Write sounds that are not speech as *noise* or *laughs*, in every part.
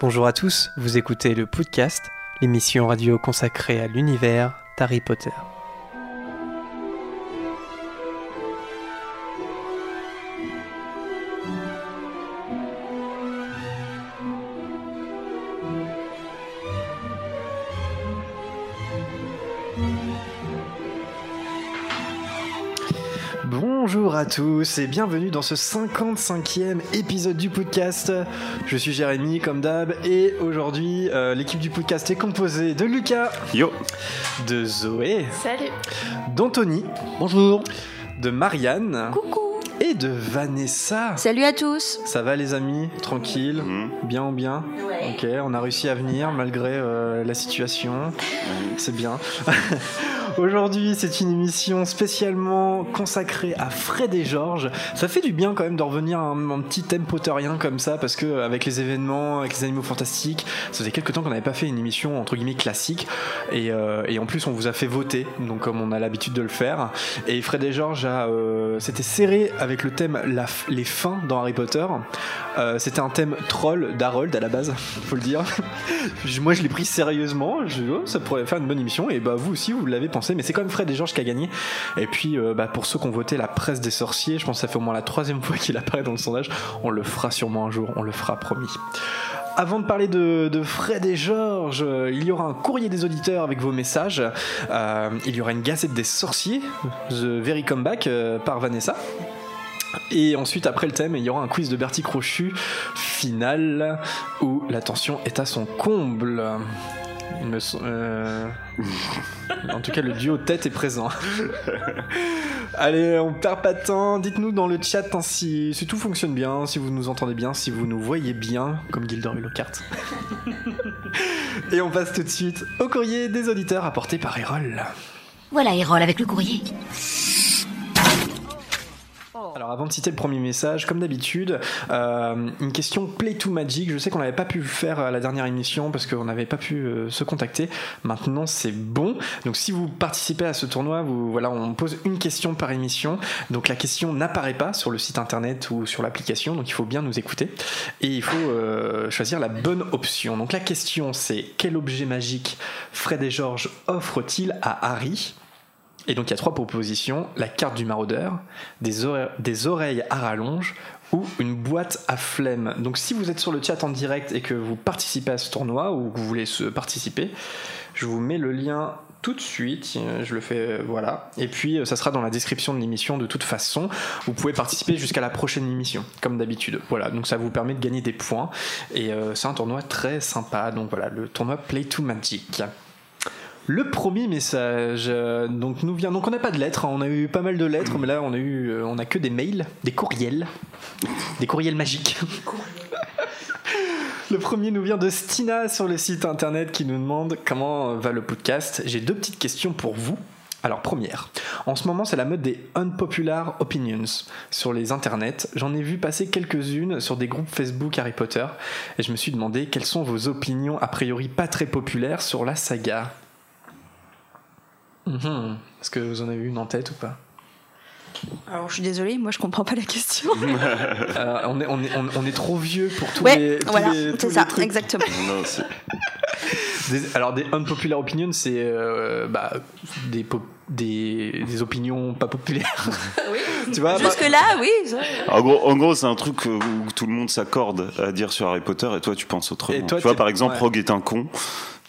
Bonjour à tous, vous écoutez le podcast, l'émission radio consacrée à l'univers d'Harry Potter. Tous et bienvenue dans ce 55e épisode du podcast. Je suis Jérémy comme d'hab et aujourd'hui euh, l'équipe du podcast est composée de Lucas, Yo de Zoé, Salut. d'Anthony, Bonjour de Marianne Coucou. et de Vanessa. Salut à tous. Ça va les amis? Tranquille? Mhm. Bien ou bien? Ok, on a réussi à venir malgré euh, la situation. C'est bien. Aujourd'hui, c'est une émission spécialement consacrée à Fred et Georges. Ça fait du bien quand même de revenir à un, petit thème potterien comme ça, parce que avec les événements, avec les animaux fantastiques, ça faisait quelques temps qu'on n'avait pas fait une émission entre guillemets classique. Et, euh, et en plus, on vous a fait voter, donc comme on a l'habitude de le faire. Et Fred et Georges a, euh, s'était serré avec le thème les fins dans Harry Potter. Euh, c'était un thème troll d'Harold à la base, *laughs* faut le dire. *laughs* Moi, je l'ai pris sérieusement. Je, oh, ça pourrait faire une bonne émission. Et bah, vous aussi, vous l'avez pensé. Mais c'est quand même Fred et Georges qui a gagné. Et puis, euh, bah, pour ceux qui ont voté la presse des sorciers, je pense que ça fait au moins la troisième *laughs* fois qu'il apparaît dans le sondage. On le fera sûrement un jour. On le fera, promis. Avant de parler de, Fred et Georges, euh, il y aura un courrier des auditeurs avec vos messages. Euh, il y aura une gazette des sorciers, The Very Comeback, par Vanessa. Et ensuite, après le thème, il y aura un quiz de Bertie Crochu final où la tension est à son comble. Il me sem- euh, En tout cas, le duo tête est présent. *laughs* Allez, on perd pas de temps. Dites-nous dans le chat hein, si, si tout fonctionne bien, si vous nous entendez bien, si vous nous voyez bien, comme Gilderoy Lockhart. *laughs* Et on passe tout de suite au courrier des auditeurs apporté par Erol. Voilà Erol avec le courrier. Alors avant de citer le premier message, comme d'habitude, euh, une question Play to Magic. Je sais qu'on n'avait pas pu faire à la dernière émission parce qu'on n'avait pas pu euh, se contacter. Maintenant c'est bon. Donc si vous participez à ce tournoi, vous, voilà, on pose une question par émission. Donc la question n'apparaît pas sur le site internet ou sur l'application. Donc il faut bien nous écouter et il faut euh, choisir la bonne option. Donc la question c'est quel objet magique Fred et George offrent-ils à Harry? Et donc il y a trois propositions la carte du maraudeur, des, ore- des oreilles à rallonge ou une boîte à flemme. Donc si vous êtes sur le chat en direct et que vous participez à ce tournoi ou que vous voulez participer, je vous mets le lien tout de suite, je le fais, euh, voilà. Et puis euh, ça sera dans la description de l'émission de toute façon. Vous pouvez participer jusqu'à la prochaine émission, comme d'habitude. Voilà, donc ça vous permet de gagner des points. Et euh, c'est un tournoi très sympa. Donc voilà, le tournoi Play to Magic. Le premier message, euh, donc nous vient. Donc on n'a pas de lettres, hein, on a eu pas mal de lettres, mais là on a eu, euh, on a que des mails, des courriels, des courriels magiques. *laughs* Le premier nous vient de Stina sur le site internet qui nous demande comment va le podcast. J'ai deux petites questions pour vous. Alors première, en ce moment c'est la mode des unpopular opinions sur les internets. J'en ai vu passer quelques-unes sur des groupes Facebook Harry Potter et je me suis demandé quelles sont vos opinions a priori pas très populaires sur la saga. Mhm. Est-ce que vous en avez une en tête ou pas? Alors je suis désolée, moi je comprends pas la question. *laughs* Euh, on, est, on, est, on, on est trop vieux pour tous ouais, les, tous voilà, c'est ça, trucs. exactement. Non, c'est- Des- alors des unpopular opinions, c'est euh, bah, des, po- des, des opinions pas populaires. *laughs* tu vois bah- Jusque là, oui. En gros, en gros c'est un truc où tout le monde s'accorde à dire sur Harry Potter et toi tu penses autrement. Toi, tu vois, par exemple, ouais. Rogue est un con.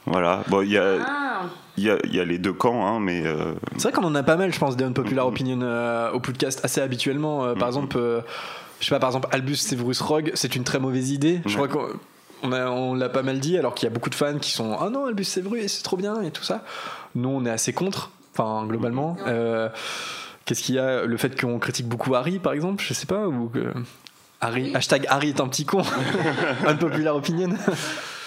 Voilà. Bon, il y a, Ah. Il y, a, il y a les deux camps, hein, mais euh, C'est vrai qu'on en a pas mal, je pense, des unpopular opinions euh, au podcast assez habituellement. Euh, Par exemple, euh, je sais pas, par exemple, Albus Severus Rogue, c'est une très mauvaise idée. Je crois qu'on on a- on l'a pas mal dit, alors qu'il y a beaucoup de fans qui sont Ah non, Albus Severus, c'est trop bien et tout ça. Nous, on est assez contre, enfin, globalement. Euh, Qu'est-ce qu'il y a Le fait qu'on critique beaucoup Harry, par exemple, je sais pas, ou que. Harry, hashtag Harry est un petit con. *laughs* unpopular opinion. *laughs*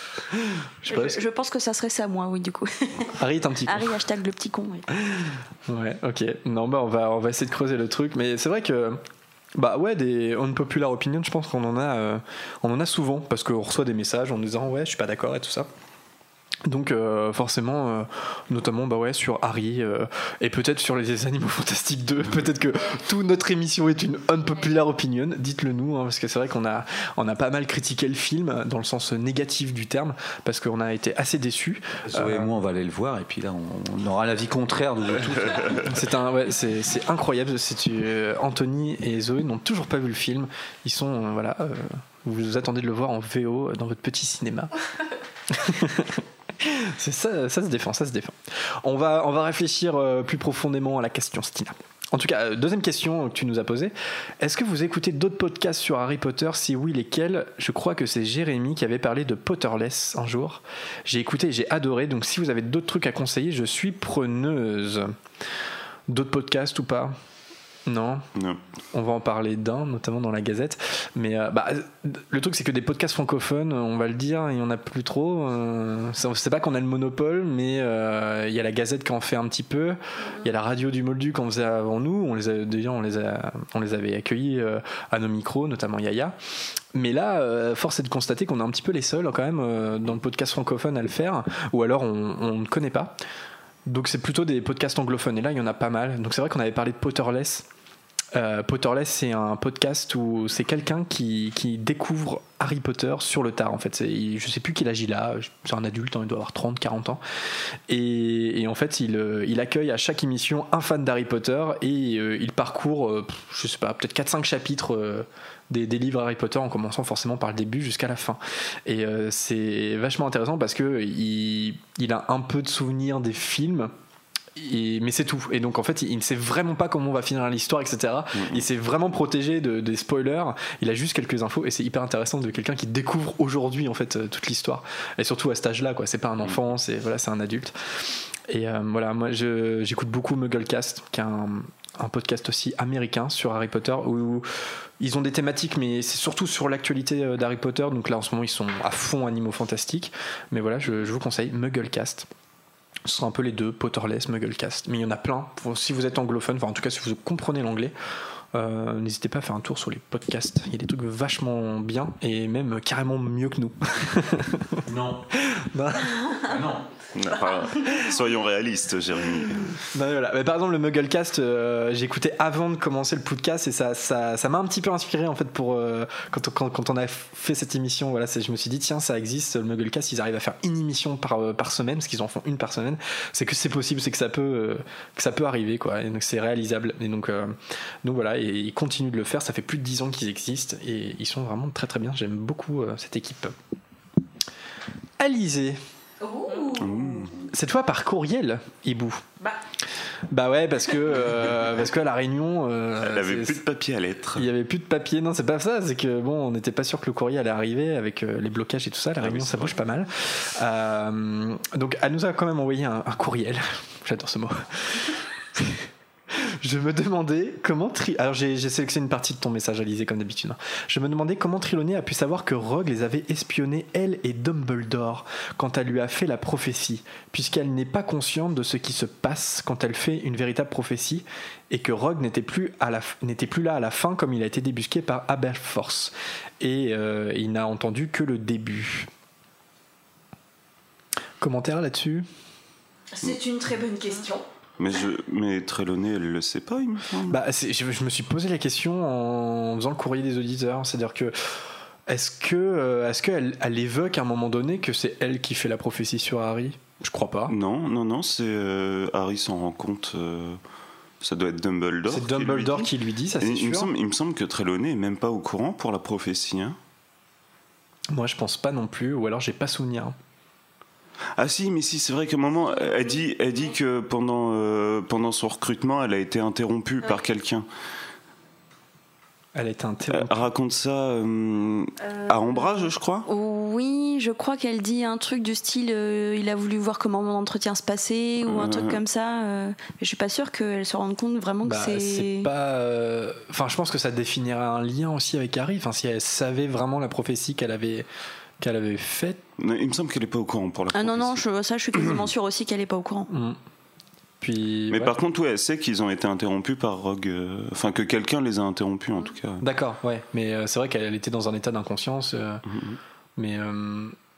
je pense que ça serait ça, moi, oui, du coup. *laughs* Harry est un petit con. Harry, hashtag le petit con. oui. Ouais, ok. Non, bah on va, on va essayer de creuser le truc. Mais c'est vrai que, bah ouais, des unpopular opinions, je pense qu'on en a, euh, on en a souvent parce qu'on reçoit des messages en nous disant ouais, je suis pas d'accord et tout ça. Donc euh, forcément, euh, notamment bah ouais, sur Harry euh, et peut-être sur les *laughs* Animaux Fantastiques 2. peut-être que toute notre émission est une unpopular opinion. Dites-le nous, hein, parce que c'est vrai qu'on a, on a pas mal critiqué le film dans le sens négatif du terme, parce qu'on a été assez déçus. Zoé et moi, on va aller le voir, et puis là, on, on aura l'avis contraire de vous tous. *laughs* c'est un, ouais, c'est, c'est incroyable. C'est, Anthony et Zoé n'ont toujours pas vu le film. Ils sont, voilà, vous attendez de le voir en VO dans votre petit cinéma. *laughs* Ça, se défend, ça se défend. On va, on va réfléchir euh, plus profondément à la question, Stina. En tout cas, euh, deuxième question que tu nous as posée. Est-ce que vous écoutez d'autres podcasts sur Harry Potter? Si oui, lesquels? Je crois que c'est Jérémy qui avait parlé de Potterless un jour. J'ai écouté j'ai adoré. Donc si vous avez d'autres trucs à conseiller, je suis preneuse. D'autres podcasts ou pas? Non. On va en parler d'un, notamment dans la Gazette. Mais euh, bah, le truc, c'est que des podcasts francophones, on va le dire, il n'y en a plus trop. Euh, c'est pas qu'on a le monopole, mais euh, il y a la Gazette qui en fait un petit peu. Il y a la radio du Moldu qu'on faisait avant nous. On les a, déjà, on les, a, on les avait accueillis à nos micros, notamment Yaya. Mais là, force est de constater qu'on est un petit peu les seuls, quand même, dans le podcast francophone à le faire, ou alors on, on ne connaît pas. Donc c'est plutôt des podcasts anglophones. Et là, il y en a pas mal. Donc c'est vrai qu'on avait parlé de Potterless euh, Potterless, c'est un podcast où c'est quelqu'un qui, découvre Harry Potter sur le tard. En fait, je sais plus quel âge il a. C'est un adulte, hein, il doit avoir 30, 40 ans. Et, en fait, il, euh, il, accueille à chaque émission un fan d'Harry Potter et euh, il parcourt, je sais pas, peut-être 4-5 chapitres. Des, livres Harry Potter en commençant forcément par le début jusqu'à la fin. Et c'est vachement intéressant parce que il, il, a un peu de souvenirs des films, mais c'est tout. Et donc en fait, il ne sait vraiment pas comment on va finir l'histoire, etc. Mm-hmm. Il s'est vraiment protégé de, des spoilers. Il a juste quelques infos et c'est hyper intéressant de quelqu'un qui découvre aujourd'hui en fait euh, toute l'histoire. Et surtout à cet âge-là, quoi. C'est pas un mm. enfant, c'est voilà, c'est un adulte. Et euh, voilà, moi j'écoute beaucoup Mugglecast, qui est un, un, podcast aussi américain sur Harry Potter où, ils ont des thématiques, mais c'est surtout sur l'actualité euh, d'Harry Potter. Donc là en ce moment ils sont à fond animaux fantastiques. Mais voilà, je, je vous conseille Mugglecast. Ce sont un peu les deux, Potterless, Mugglecast. Mais il y en a plein. Si vous êtes anglophone, enfin en tout cas si vous comprenez l'anglais, euh, n'hésitez pas à faire un tour sur les podcasts. Il y a des trucs vachement bien et même carrément mieux que nous. *laughs* non. non. Soyons réalistes, Jérémy. Bah, voilà. par exemple, le Mugglecast, euh, j'écoutais avant de commencer le podcast et ça, ça, ça m'a un petit peu inspiré en fait pour euh, quand, on a fait cette émission. Voilà, je me suis dit tiens, ça existe, le Mugglecast, ils arrivent à faire une émission par, euh, par semaine, parce qu'ils en font une par semaine. C'est que c'est possible, c'est que ça peut que ça peut arriver quoi. Et donc c'est réalisable. Et donc donc voilà, et ils continuent de le faire. Ça fait plus de 10 ans qu'ils existent et ils sont vraiment très très bien. J'aime beaucoup cette équipe. Alizé. C'est toi par courriel, Hibou Bah. Bah ouais, parce que euh, parce qu'à la Réunion, euh, elle avait plus de papier à lettres. Il y avait plus de papier. Non, c'est pas ça. C'est que bon, on n'était pas sûr que le courrier allait arriver avec euh, les blocages et tout ça. La ah Réunion, ça bouge pas mal. donc, elle nous a quand même envoyé un, un courriel. *laughs* J'adore ce mot. *laughs* je me demandais comment Tri... a pu savoir que Rogue les avait espionnés elle et Dumbledore quand elle lui a fait la prophétie, puisqu'elle n'est pas consciente de ce qui se passe quand elle fait une véritable prophétie et que Rogue n'était plus là à la fin comme il a été débusqué par Aberforce et euh, il n'a entendu que le début. Commentaire là-dessus? C'est une très bonne question. Mais, je, mais Trelawney, elle le sait pas, il me semble. Bah, je, je, me suis posé la question en faisant le courrier des auditeurs. C'est-à-dire que. Est-ce que euh, est-ce qu'elle elle évoque à un moment donné que c'est elle qui fait la prophétie sur Harry? Je crois pas. Non, non, non, c'est euh, Harry s'en rend compte. Euh, ça doit être Dumbledore. C'est Dumbledore qui lui dit, ça c'est sûr. Il me, semble, il me semble que Trelawney est même pas au courant pour la prophétie. Hein. Moi, je pense pas non plus, ou alors j'ai pas souvenir. Ah si, mais si, c'est vrai qu'à un moment, elle dit, elle dit que pendant, euh, pendant son recrutement, elle a été interrompue par quelqu'un. Elle a été interrompue. Elle raconte ça euh, à Ombrage, je crois Oui, je crois qu'elle dit un truc du style euh, il a voulu voir comment mon entretien se passait ou un truc comme ça. mais je suis pas sûre qu'elle se rende compte vraiment que bah, c'est. pas. Enfin, je pense que ça définirait un lien aussi avec Harry. Enfin, si elle savait vraiment la prophétie qu'elle avait qu'elle avait faite. Il me semble qu'elle n'est pas au courant pour la Ah non, non, je, ça je suis quasiment sûr aussi qu'elle n'est pas au courant. Mm. Puis, Mais par contre, ouais, elle sait qu'ils ont été interrompus par Rogue. Euh, enfin, que quelqu'un les a interrompus en tout cas. D'accord, ouais. Mais euh, c'est vrai qu'elle était dans un état d'inconscience. Euh, mm-hmm. Mais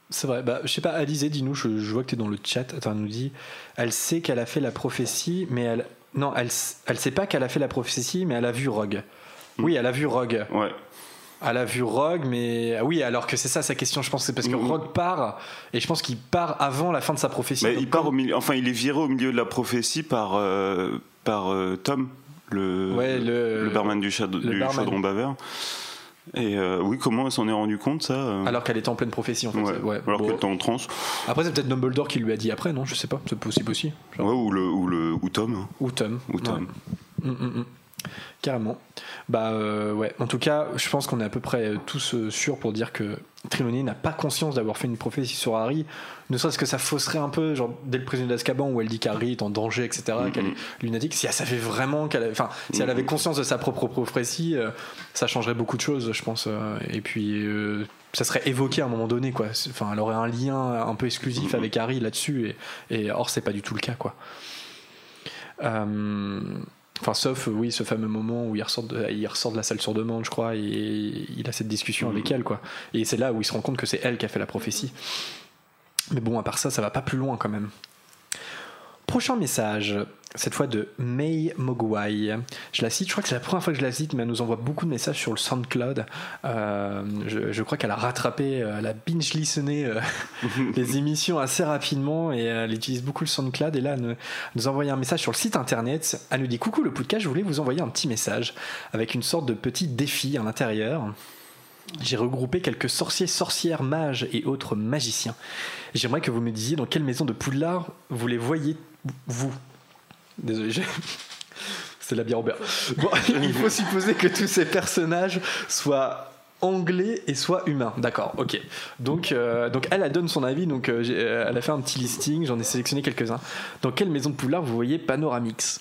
C'est vrai. Bah, je sais pas, Alizé, dis-nous, je, je vois que tu es dans le chat. Attends, elle nous dit elle sait qu'elle a fait la prophétie, mais elle. Non, elle, elle sait pas qu'elle a fait la prophétie, mais elle a vu Rogue. Oui, elle a vu Rogue. Ouais. Elle a vu Rogue, mais. ah Oui, alors que c'est ça sa question, je pense. C'est parce que Mhm. Rogue part, et je pense qu'il part avant la fin de sa prophétie. Mais il part au milieu, enfin, il est viré au milieu de la prophétie par, euh, par euh, Tom, le, Ouais, le- le barman du, chad- le du barman. chaudron baveur. Et euh, oui, comment elle s'en est rendu compte, ça Alors qu'elle était en pleine prophétie, en fait. Ouais, Ouais, alors bon. qu'elle était en transe. Après, c'est peut-être Dumbledore qui lui a dit après, non? Je sais pas, c'est possible aussi. Genre. Ouais, ou, le, ou, le, ou Tom. hein. Ou Tom. Ou Tom. Mm, mm, mm. Carrément. Bah euh, ouais. En tout cas, je pense qu'on est à peu près euh, tous euh, sûrs pour dire que Trelawney n'a pas conscience d'avoir fait une prophétie sur Harry. Ne serait-ce que ça fausserait un peu, genre dès le prisonnier d'Azkaban où elle dit qu'Harry est en danger, etc. Mhm. Qu'elle est lunatique. Si elle savait vraiment qu'elle, avait- enfin, si elle avait conscience de sa propre prophétie, euh, ça changerait beaucoup de choses, je pense. et puis. euh, ça serait évoqué à un moment donné, quoi. Enfin, elle aurait un lien un peu exclusif Mhm. avec Harry là-dessus, et, et or c'est pas du tout le cas, quoi. Euh, Enfin, sauf, euh, oui, ce fameux moment où il ressort de, il ressort de la salle sur demande, je crois, et il a cette discussion avec elle, quoi. Et c'est là où il se rend compte que c'est elle qui a fait la prophétie. Mais bon, à part ça, ça va pas plus loin quand même. Prochain message, cette fois de May Mogwai. Je la cite, je crois que c'est la première fois que je la cite, mais elle nous envoie beaucoup de messages sur le SoundCloud. Euh, je, je crois qu'elle a rattrapé, euh, elle a binge-listené euh, *laughs* les émissions assez rapidement et elle utilise beaucoup le SoundCloud. Et là, elle nous, envoyé un message sur le site internet. Elle nous dit Coucou le podcast, je voulais vous envoyer un petit message avec une sorte de petit défi à l'intérieur. J'ai regroupé quelques sorciers, sorcières, mages et autres magiciens. J'aimerais que vous me disiez dans quelle maison de Poudlard vous les voyez, vous. Désolé, j'ai- *laughs* c'est la bière Robert. Bon, *laughs* il faut supposer que tous ces personnages soient anglais et soient humains. D'accord, ok. Donc, euh, donc elle, elle donne son avis. Donc, euh, euh, elle a fait un petit listing. J'en ai sélectionné quelques-uns. Dans quelle maison de Poudlard vous voyez Panoramix?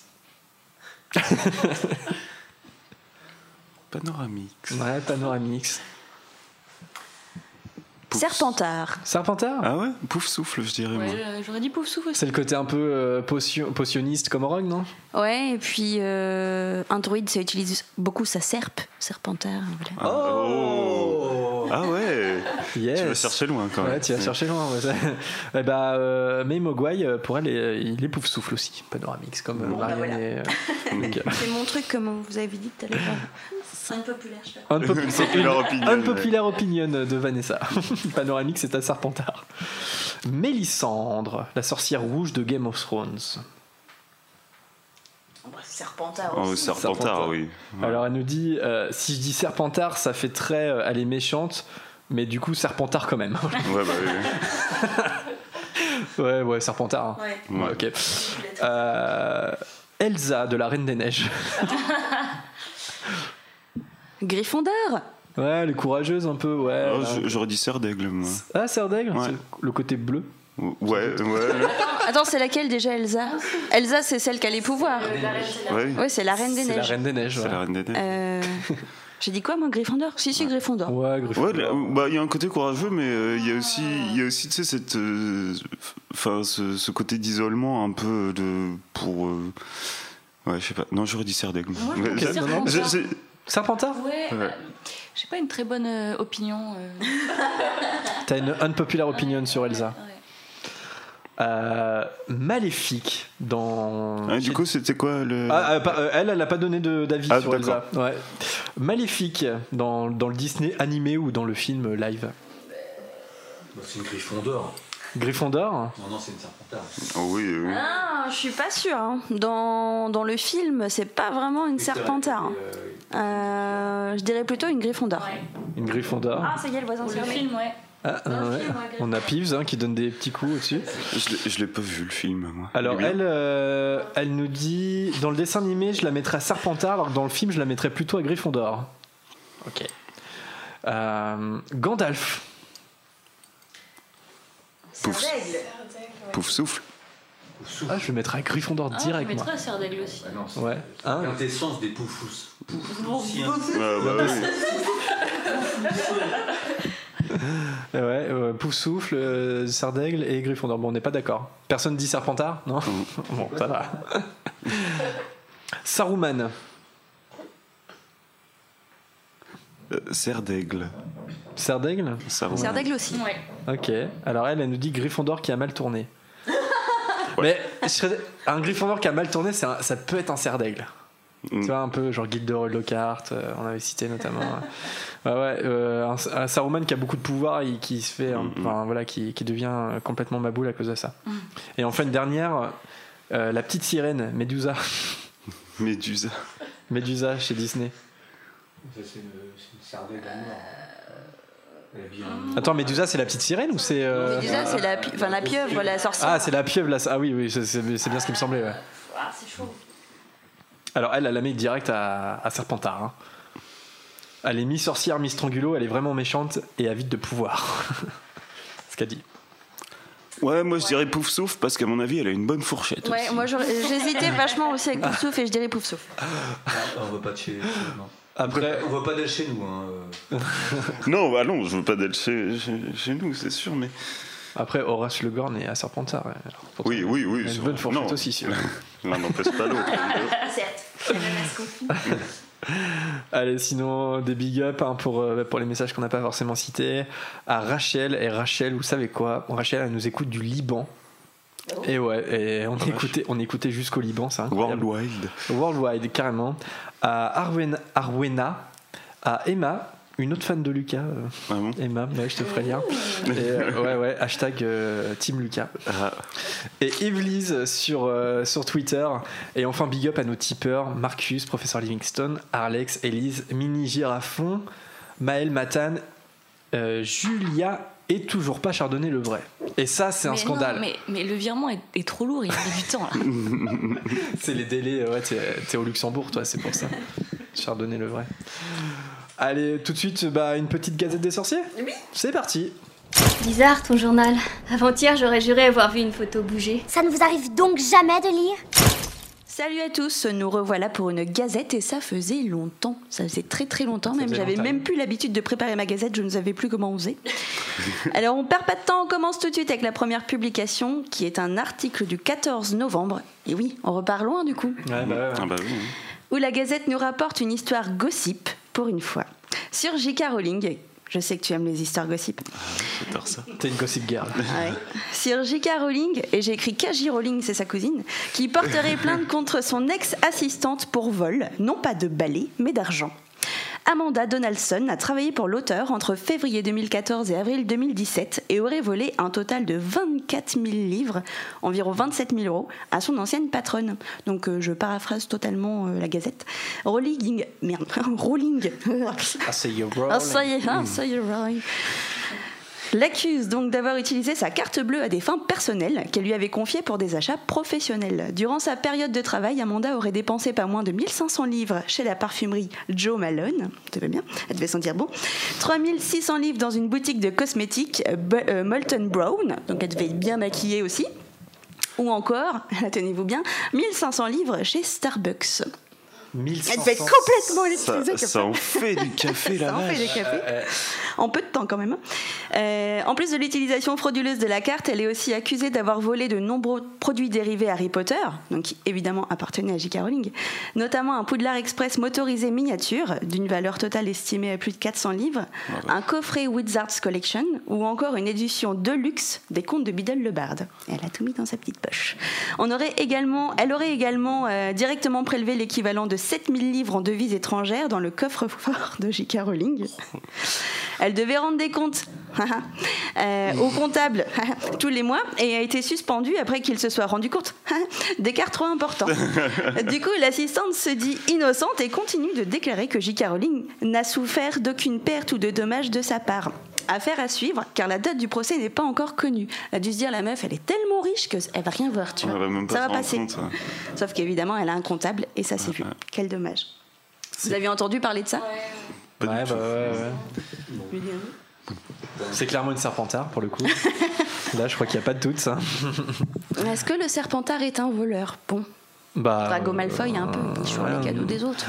Panoramix. Ouais, Panoramix. Pouf. Serpentard. Serpentard Ah ouais Pouf souffle, je dirais. Ouais, j'aurais dit pouf souffle aussi. C'est le côté un peu euh, potion- potionniste comme Rogue, non? Ouais, et puis euh, un druide, ça utilise beaucoup sa serpe, Serpentard. Voilà. Ah, oh. Ah ouais Yes. Tu vas chercher loin quand même. Ouais, tu vas chercher loin. ouais, ça- Eh bah, euh, May Mogwai, euh, pour elle, euh, il est pouf souffle aussi, Panoramix, comme Bon, bah, Marianne voilà. et, *laughs* donc, C'est mon truc, comme vous avez dit tout à l'heure. C'est populaire, je pas. Unpopu- *laughs* c'est une Unpopular opinion, opinion de Vanessa. *laughs* Panoramix, c'est un Serpentard. Mélissandre, la sorcière rouge de Game of Thrones. Serpentard Oh, aussi. Serpentard, Serpentard. oui. Ouais. Alors, elle nous dit euh, si je dis Serpentard, ça fait très. euh, elle est méchante, mais du coup, Serpentard quand même. Ouais, bah oui. *laughs* ouais, ouais, Serpentard. hein. Ouais. Ouais, ok. Euh, Elsa de la Reine des Neiges. *laughs* Gryffondor Ouais, elle est courageuse un peu, ouais. Oh, J'aurais dit serre d'aigle, moi. Ah, Serre d'Aigle Ouais. c'est Le côté bleu. Ouais, ouais. Attends, c'est laquelle déjà, Elsa Elsa, c'est celle qui a les pouvoirs. ouais. Ouais, c'est la Reine des C'est la Neiges. Reine des Neiges. C'est ouais. la reine des neiges. Euh, J'ai dit quoi, moi Gryffondor? Si, si, Gryffondor. Ouais, Gryffondor. bah, il y a un côté courageux, mais euh, il y a aussi, il y a aussi, tu sais, cette, euh, enfin, ce, ce côté d'isolement un peu de, pour, euh, ouais, je sais pas. Non, j'aurais dit serre d'aigle. Ouais, Mais Serpentard? Ouais, Ouais. euh, j'ai pas une très bonne euh, opinion. euh, *laughs* T'as une unpopular opinion sur Elsa. ouais. Euh, maléfique dans. Ah, du coup, c'était quoi le Ah, euh, euh, elle, elle n'a pas donné de- d'avis Ah, sur Elsa. Ouais. Maléfique dans, dans le Disney animé ou dans le film live. Bah, c'est une Gryffondor. Gryffondor? Non, non, c'est une Serpentard. Oh oui. oui. Ah, je suis pas sûre. hein. Dans, dans le film, c'est pas vraiment une Serpentard. Euh, je dirais plutôt une Gryffondor. Une Gryffondor. Ah, ça y est, le voisin s'est le film, ouais. Ah, ouais. ouais, On a Peeves hein, qui donne des petits coups au-dessus. Je l'ai- Je l'ai pas vu le film, moi. Alors elle, euh, elle nous dit dans le dessin animé, je la mettrais à Serpentard, alors que dans le film, je la mettrais plutôt à Gryffondor. Ok. Euh, Gandalf. Pouf, pouf souffle. Ah, je le mettrais à Gryffondor Ah, je direct. moi. mettrais à Serre d'Aigle aussi. Ah non, c'est Ouais. Hein quintessence des poufous. Poufoussiens. Ah, bah oui. *laughs* Ouais, euh, Pouf souffle, euh, Sardaigle et Gryffondor. Bon, on n'est pas d'accord. Personne dit Serpentard Non *laughs* Bon, ça va. *laughs* Saruman. Euh, Serre d'aigle. Serre d'aigle Saruman. Serre d'aigle aussi. Ouais. Ok. Alors elle, elle nous dit Gryffondor qui a mal tourné. Mais je serais- un Gryffondor qui a mal tourné, un- ça peut être un cerf d'aigle. Mm. Tu vois, un peu genre Gilderoy Lockhart, euh, on avait cité notamment. ouais, ouais, euh, un, un Saruman qui a beaucoup de pouvoir et qui se fait, Mm, mm. enfin, voilà, qui, qui devient euh, complètement maboule à cause de ça. Et enfin une dernière, euh, la petite sirène, Medusa, *laughs* Médusa. Medusa chez Disney. C'est une, sardelle d'amour. Attends, Medusa c'est la petite sirène ou c'est euh, Déjà, c'est la, pi- enfin, la pieuvre, la sorcière. Ah, c'est la pieuvre là. Ah oui, oui, c'est bien ce qui me semblait. ouais. Ah, c'est chaud. Alors elle, elle la met direct à, à Serpentard. hein. Elle est mi-sorcière, mi-strangulo, elle est vraiment méchante et avide de pouvoir. *laughs* ce qu'elle dit. Ouais, moi je dirais pouf souffle parce qu'à mon avis, elle a une bonne fourchette. Ouais, aussi. moi j'aurais- j'hésitais vachement aussi avec Poufsouffle et je dirais Poufsouffle. On veut pas de chez, non. Après, On veut pas d'elle chez nous. Hein. euh. *laughs* Non, bah non, je veux pas d'elle chez, chez, chez nous, c'est sûr, mais. après Horace Le Gorn est à Serpentard. ouais. Alors, pourtant, Oui, oui, oui. il a c'est une bonne vrai. fourchette Non, aussi. si- *laughs* L'un n'empêche pas l'autre. Ah, certes. *laughs* Allez, sinon des big up hein, pour, euh, pour les messages qu'on n'a pas forcément cités. À Rachel. Et Rachel, vous savez quoi? Rachel, elle nous écoute du Liban. Et ouais, et on écoutait, on écoutait jusqu'au Liban, c'est incroyable. Worldwide. Worldwide, carrément. À Arwena, Arwena, à Emma, une autre fan de Lucas. euh, Ah bon Emma, ouais, je te ferai lien. Et, euh, *laughs* ouais, ouais, hashtag euh, Team Lucas. Ah, Et Evelise sur, euh, sur Twitter. Et enfin, big up à nos tipeurs Marcus, Professeur Livingstone, Arlex, Elise, Mini Girafon, Maël Matane, euh, Julia et toujours pas Chardonnay le vrai. Et ça, c'est un Mais scandale. non, mais, mais le virement est, est trop lourd, il y a du temps là. *laughs* C'est les délais, ouais, t'es t'es au Luxembourg, toi, c'est pour ça. *laughs* Chardonnay le vrai. Allez, tout de suite, bah, une petite gazette des sorciers Oui. C'est parti. Bizarre ton journal. Avant-hier, j'aurais juré avoir vu une photo bouger. Ça ne vous arrive donc jamais de lire? Salut à tous, nous revoilà pour une gazette et ça faisait longtemps. Ça faisait très très longtemps, même j'avais même plus l'habitude de préparer ma gazette, je ne savais plus comment on faisait. *laughs* Alors on perd pas de temps, on commence tout de suite avec la première publication qui est un article du 14 novembre. Et oui, on repart loin du coup. Ouais, bah, ouais, ouais. ah bah oui. hein. où la Gazette nous rapporte une histoire gossip, pour une fois, sur J.K. Rowling. Je sais que tu aimes les histoires gossip. J'adore ça. T'es une gossip girl. Ouais. Sur J.K. Rowling, et j'ai écrit KJ Rowling, c'est sa cousine, qui porterait plainte contre son ex-assistante pour vol, non pas de balai, mais d'argent. Amanda Donaldson a travaillé pour l'auteur entre février 2014 et avril 2017 et aurait volé un total de 24 000 livres, environ 27 000 euros, à son ancienne patronne. Donc euh, je paraphrase totalement euh, la Gazette. Rowling, merde, *laughs* Rowling. Ah, c'est L'accuse donc d'avoir utilisé sa carte bleue à des fins personnelles qu'elle lui avait confiée pour des achats professionnels. Durant sa période de travail, Amanda aurait dépensé pas moins de 1500 livres chez la parfumerie Joe Malone, elle devait sentir bon, 3600 livres dans une boutique de cosmétiques euh, Molten Brown, donc elle devait être bien maquillée aussi, ou encore, *laughs* tenez-vous bien, 1500 livres chez Starbucks. 1500. Elle devait être complètement Ça, électrisée. ça en fait du café là. Ça en fait des cafés. En peu de temps quand même. hein. Euh, en plus de l'utilisation frauduleuse de la carte, elle est aussi accusée d'avoir volé de nombreux produits dérivés Harry Potter, donc qui évidemment appartenaient à J.K. Rowling, notamment un Poudlard Express motorisé miniature d'une valeur totale estimée à plus de 400 livres, un coffret Wizards Collection ou encore une édition de luxe des contes de Biddle le Bard. Elle a tout mis dans sa petite poche. On aurait également, elle aurait également euh, directement prélevé l'équivalent de 7000 livres en devises étrangères dans le coffre-fort de J.K. Rowling. Elle devait rendre des comptes *laughs* euh, au comptable *laughs* tous les mois et a été suspendue après qu'il se soit rendu compte *laughs* d'écarts trop importants. Du coup, l'assistante se dit innocente et continue de déclarer que J.K. Rowling n'a souffert d'aucune perte ou de dommages de sa part. Affaire à suivre, car la date du procès n'est pas encore connue. Elle a dû se dire, la meuf, elle est tellement riche qu'elle va rien voir, tu On vois. va même pas ça va passer. compte, ouais. Sauf qu'évidemment, elle a un comptable et ça s'est vu. Quel dommage. Vous avez entendu parler de ça? Pas du Ouais, tout. bah ouais, ouais. C'est clairement une serpentard pour le coup. *laughs* Là, je crois qu'il n'y a pas de doute, ça. Est-ce que le serpentard est un voleur? Bon, Bah, Drago Malfoy, un peu, sur ouais, les cadeaux des autres.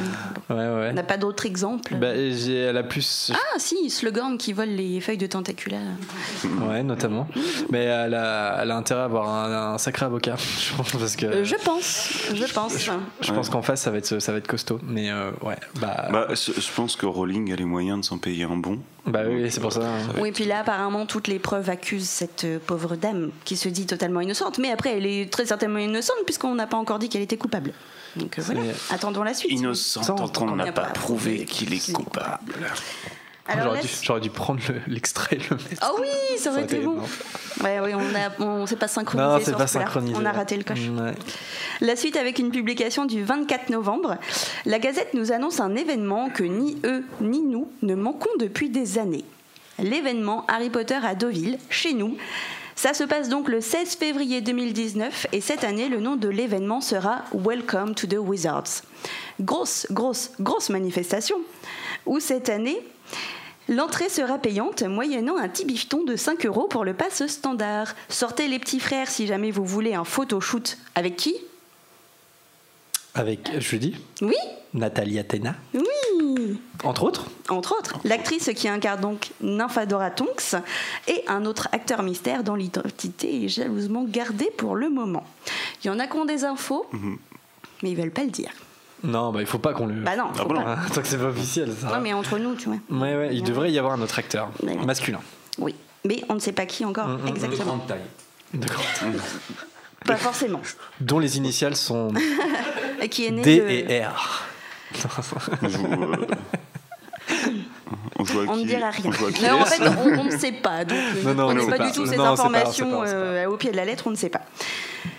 mais. Ouais, ouais. On n'a pas d'autres exemples. Bah, j'ai- elle a plus. Ah si, Slughorn qui vole les feuilles de tentacula. Ouais, notamment. Mais elle a, elle a intérêt à avoir un, un sacré avocat, *laughs* je pense, parce que Euh, je pense, je pense. je pense qu'en face, ça va être, ça va être costaud. Mais euh, ouais, bah, Bah, je pense que Rowling a les moyens de s'en payer un bon. bah oui, c'est pour ça. Oui, puis là, apparemment, toutes les preuves accusent cette euh, pauvre dame qui se dit totalement innocente. Mais après, elle est très certainement innocente puisqu'on n'a pas encore dit qu'elle était coupable. Donc euh, voilà, attendons la suite. Innocent, tant qu'on n'a pas prouvé qu'il est coupable. J'aurais dû, prendre le- l'extrait le mettre. Oh oui, ça aurait été bon. Ouais, oui, on a, on s'est pas synchronisé. Non, c'est sur pas ce coup-là. synchronisé. On a raté le coche. Ouais. La suite avec une publication du 24 novembre. La Gazette nous annonce un événement que ni eux ni nous ne manquons depuis des années. L'événement Harry Potter à Deauville, chez nous. Ça se passe donc le 16 février 2019 et cette année le nom de l'événement sera Welcome to the Wizards. Grosse, grosse, grosse manifestation où cette année L'entrée sera payante, moyennant un petit bifton de 5 euros pour le pass standard. Sortez les petits frères si jamais vous voulez un photoshoot. Avec qui? Avec, dis, Oui, Nathalie Athéna, oui entre autres. Entre autres, l'actrice qui incarne donc Nymphadora Tonks et un autre acteur mystère dont l'identité est jalousement gardée pour le moment. Il y en a qui ont des infos, mais ils veulent pas le dire. Non, bah il faut pas qu'on le. Bah non, faut bon pas. Ah, Tant que c'est pas officiel, ça. Non, mais entre nous, tu vois. Ouais, ouais, il devrait y avoir un autre acteur Ouais. masculin. Oui, mais on ne sait pas qui encore exactement. Grande taille. D'accord. Pas forcément. Dont les initiales sont *laughs* Et qui est né D et R. *laughs* On joue, euh, on joue à On ne dira rien. On en fait, on, ne sait pas. Donc, euh, Non, non, on n'a sait pas, pas. du tout ces informations pas, euh, au pied de la lettre, on ne sait pas.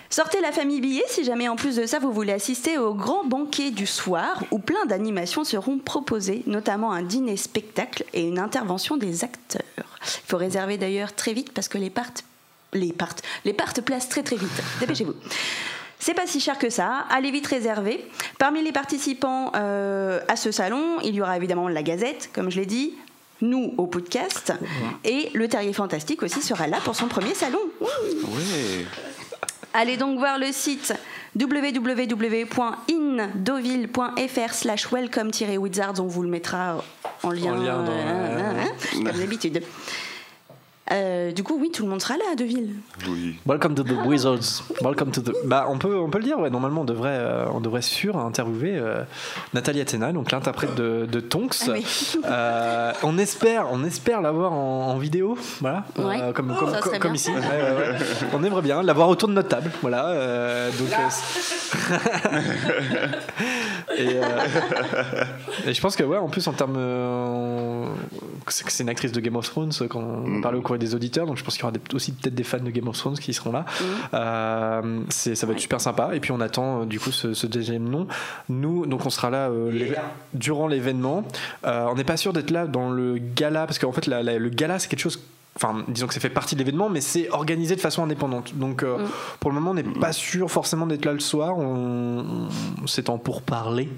Sortez la famille billet si jamais en plus de ça vous voulez assister au grand banquet du soir où plein d'animations seront proposées, notamment un dîner spectacle et une intervention des acteurs. Il faut réserver d'ailleurs très vite parce que les parts, les parts, les parts placent très très vite. Dépêchez-vous. C'est pas si cher que ça, allez vite réserver. Parmi les participants euh, à ce salon, il y aura évidemment la Gazette, comme je l'ai dit, nous au podcast, et le Terrier Fantastique aussi sera là pour son premier salon. Ouais. Allez donc voir le site www.indoville.fr slash welcome-wizards, on vous le mettra en lien, En lien dans- euh, hein, comme *laughs* d'habitude. Euh, du coup, oui, tout le monde sera là à Deauville. Oui. Welcome to the Wizards. Welcome to the. Bah, on peut, on peut le dire. Ouais. Normalement, on devrait, euh, on devrait sûr interviewer euh, Nathalie Athéna, donc l'interprète de, de Tonks. Ah oui. Euh, on espère, on espère l'avoir en, en vidéo, voilà, Ouais. Euh, comme, Oh, comme, comme ici. Ouais, ouais, ouais. On aimerait bien l'avoir autour de notre table, voilà. euh, donc. euh, *laughs* et, euh, et je pense que ouais, en plus en termes, euh, c'est une actrice de Game of Thrones quand on parlait au des auditeurs, donc je pense qu'il y aura des- aussi peut-être des fans de Game of Thrones qui seront là. Euh, c'est, ça va être super sympa. Et puis on attend euh, du coup ce, ce deuxième nom. Nous, donc on sera là euh, durant l'événement. Euh, on n'est pas sûr d'être là dans le gala parce qu'en fait la- la- le gala c'est quelque chose. Enfin, disons que ça fait partie de l'événement, mais c'est organisé de façon indépendante. Donc, euh, pour le moment, on n'est pas sûr forcément d'être là le soir. On, on- c'est en pour parler.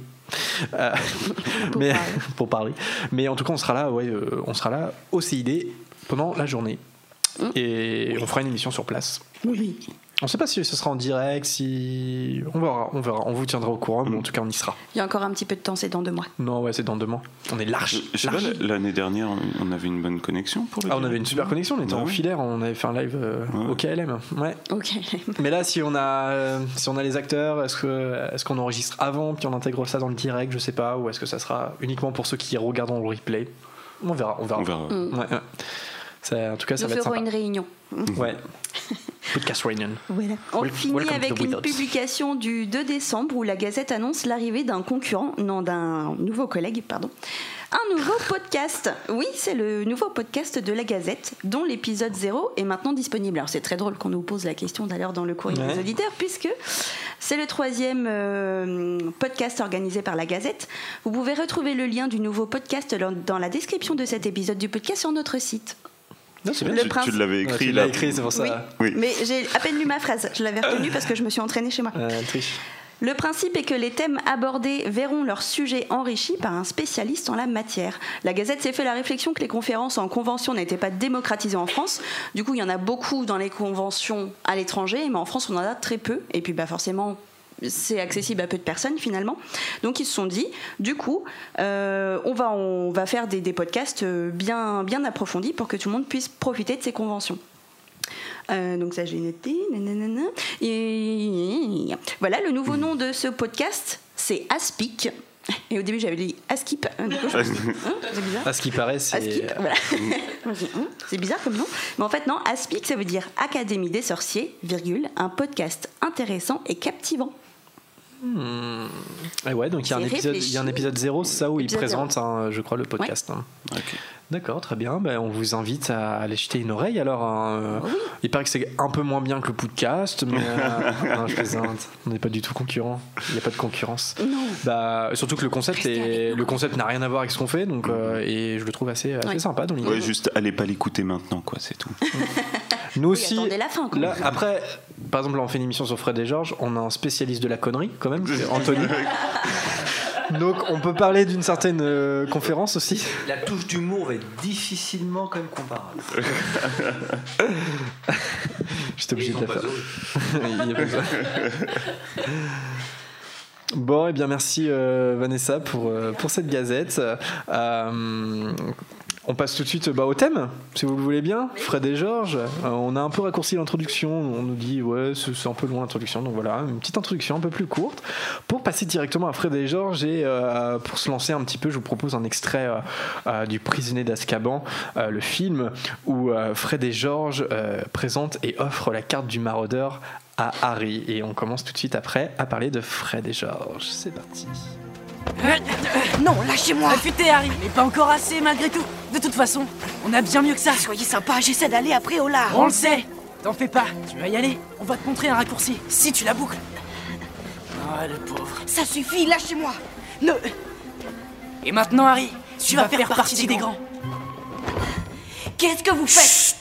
Euh, *laughs* mais parler. *laughs* pour parler. Mais en tout cas, on sera là. Ouais, euh, on sera là au CID pendant la journée. Et on fera une émission sur place. Oui. On ne sait pas si ce sera en direct, si on verra, on verra, on vous tiendra au courant, mais en tout cas on y sera. Il y a encore un petit peu de temps, c'est dans deux mois. Non, ouais, c'est dans deux mois. On est large. Je sais pas, l'année dernière, on avait une bonne connexion pour le Ah, on avait une super connexion, on était Bah en oui. filaire, on avait fait un live euh, Ouais. au KLM. Ouais. *laughs* Mais là, si on a, euh, si on a les acteurs, est-ce que, est-ce qu'on enregistre avant puis on intègre ça dans le direct, je sais pas, ou est-ce que ça sera uniquement pour ceux qui regarderont le replay? On verra, on verra. On verra. Mm. Ouais, ouais. Ça- en tout cas, ça Nous va être ferons sympa. une réunion. Ouais. Podcast Reunion. *laughs* Voilà. On Wel- finit avec the une publication du 2 décembre où la Gazette annonce l'arrivée d'un concurrent, non d'un nouveau collègue, pardon. Un nouveau *laughs* podcast. Oui, c'est le nouveau podcast de la Gazette, dont l'épisode 0 est maintenant disponible. Alors c'est très drôle qu'on nous pose la question d'ailleurs dans le courrier Ouais. des auditeurs, puisque c'est le troisième euh, podcast organisé par la Gazette. Vous pouvez retrouver le lien du nouveau podcast dans la description de cet épisode du podcast sur notre site. Non, c'est bien. Le Tu, l'avais Ouais, écrit tu là. écrit, c'est pour ça. Oui. Oui. Mais j'ai à peine lu ma phrase. Je l'avais retenue parce que je me suis entraînée chez moi. Euh, triche. Le principe est que les thèmes abordés verront leur sujet enrichi par un spécialiste en la matière. La Gazette s'est fait la réflexion que les conférences en convention n'étaient pas démocratisées en France. Du coup, il y en a beaucoup dans les conventions à l'étranger, mais en France, on en a très peu. Et puis, bah, forcément, c'est accessible à peu de personnes finalement. Donc ils se sont dit, du coup, euh, on, va, on va faire des, des podcasts euh, bien, bien approfondis pour que tout le monde puisse profiter de ces conventions. Euh, donc ça j'ai noté. nanana. Et voilà, le nouveau nom de ce podcast, c'est Aspic. Et au début j'avais dit Askip. Du coup, je me suis dit, Hein, c'est bizarre. À ce qui paraît, c'est. Askip, voilà. *laughs* Dit, Hum, c'est bizarre comme nom. Mais en fait, non, Aspic, ça veut dire Académie des sorciers, virgule, un podcast intéressant et captivant. Ah ouais, donc il y, a un épisode, il y a un réfléchi. épisode 0, c'est ça où il Épisode présente, un, je crois, le podcast. hein. Ok. D'accord, très bien. Ben, on vous invite à aller jeter une oreille. Alors, hein. Ah il paraît que c'est un peu moins bien que le podcast, mais euh, *laughs* non, je plaisante. On n'est pas du tout concurrents. Il n'y a pas de concurrence. Non. Bah, surtout que le concept est, le concept n'a rien à voir avec ce qu'on fait, donc euh, et je le trouve assez, assez Ouais. sympa dans l'idée. Ouais, juste allez pas l'écouter maintenant, quoi, c'est tout. *laughs* Nous Oui, aussi. attendez la fin, quoi. Là, après, par exemple, là, on fait une émission sur Fred et Georges. On a un spécialiste de la connerie, quand même, c'est Anthony. *laughs* Donc, on peut parler d'une certaine euh, conférence aussi. La touche d'humour est difficilement quand même comparable. J'étais obligé de la faire. heureux. *laughs* Il y a pas besoin. Bon, et bien merci euh, Vanessa pour, euh, pour cette gazette. Euh, on passe tout de suite bah, au thème, si vous le voulez bien. Fred et Georges, euh, on a un peu raccourci l'introduction. On nous dit, ouais, c'est un peu loin l'introduction. Donc voilà, une petite introduction un peu plus courte pour passer directement à Fred et Georges. Et euh, pour se lancer un petit peu, je vous propose un extrait euh, du Prisonnier d'Azkaban, le film où Fred et Georges présentent et offrent la carte du maraudeur à Harry. Et on commence tout de suite après à parler de Fred et Georges. C'est parti. Non, lâchez-moi Affûté, Harry, mais pas encore assez malgré tout. De toute façon, on a bien mieux que ça. Soyez sympa, j'essaie d'aller après Ola. On le sait T'en fais pas, tu vas y aller. On va te montrer un raccourci. Si tu la boucles. Ah, le pauvre. Ça suffit, lâchez-moi. Ne... Et maintenant, Harry, tu, vas, faire partie des grands. Qu'est-ce que vous faites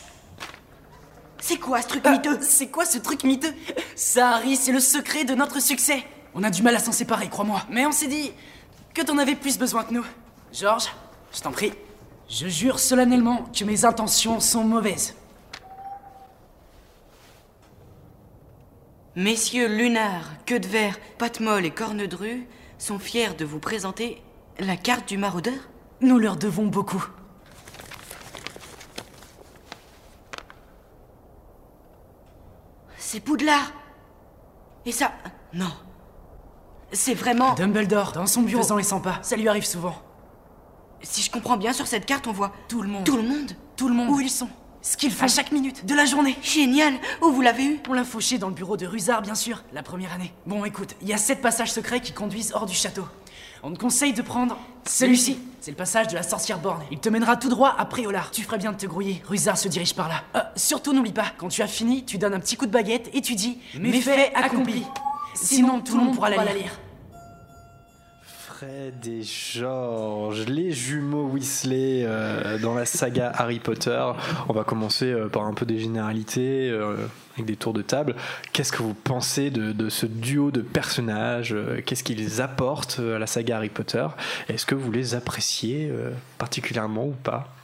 C'est quoi ce truc Ah, miteux C'est quoi ce truc miteux? Ça, Harry, c'est le secret de notre succès. On a du mal à s'en séparer, crois-moi. Mais on s'est dit que t'en avais plus besoin que nous. Georges, je t'en prie. Je jure solennellement que mes intentions sont mauvaises. Messieurs Lunar, Queue de Verre, Patmol et Cornedru sont fiers de vous présenter la carte du maraudeur Nous leur devons beaucoup. C'est Poudlard Et ça... Non. C'est vraiment... Dumbledore, dans son bureau, faisant et sans pas. Ça lui arrive souvent. Si je comprends bien, sur cette carte, on voit Tout le monde. tout le monde. Tout le monde. Où ils sont. Ce qu'ils font. À chaque minute de la journée. Génial Où vous l'avez eu On l'a fauché dans le bureau de Rusard, bien sûr, la première année. Bon, écoute, il y a sept passages secrets qui conduisent hors du château. On te conseille de prendre celui-ci. C'est le passage de la sorcière borne. Il te mènera tout droit après Olar. Tu ferais bien de te grouiller. Rusard se dirige par là. Euh, surtout, n'oublie pas, quand tu as fini, tu donnes un petit coup de baguette et tu dis Méfait accompli. Sinon, tout le monde pourra la lire. Fred et Georges, les jumeaux Weasley euh, dans la saga *laughs* Harry Potter. On va commencer euh, par un peu des généralités, euh, avec des tours de table. Qu'est-ce que vous pensez de, de ce duo de personnages Qu'est-ce qu'ils apportent à la saga Harry Potter? Est-ce que vous les appréciez euh, particulièrement ou pas?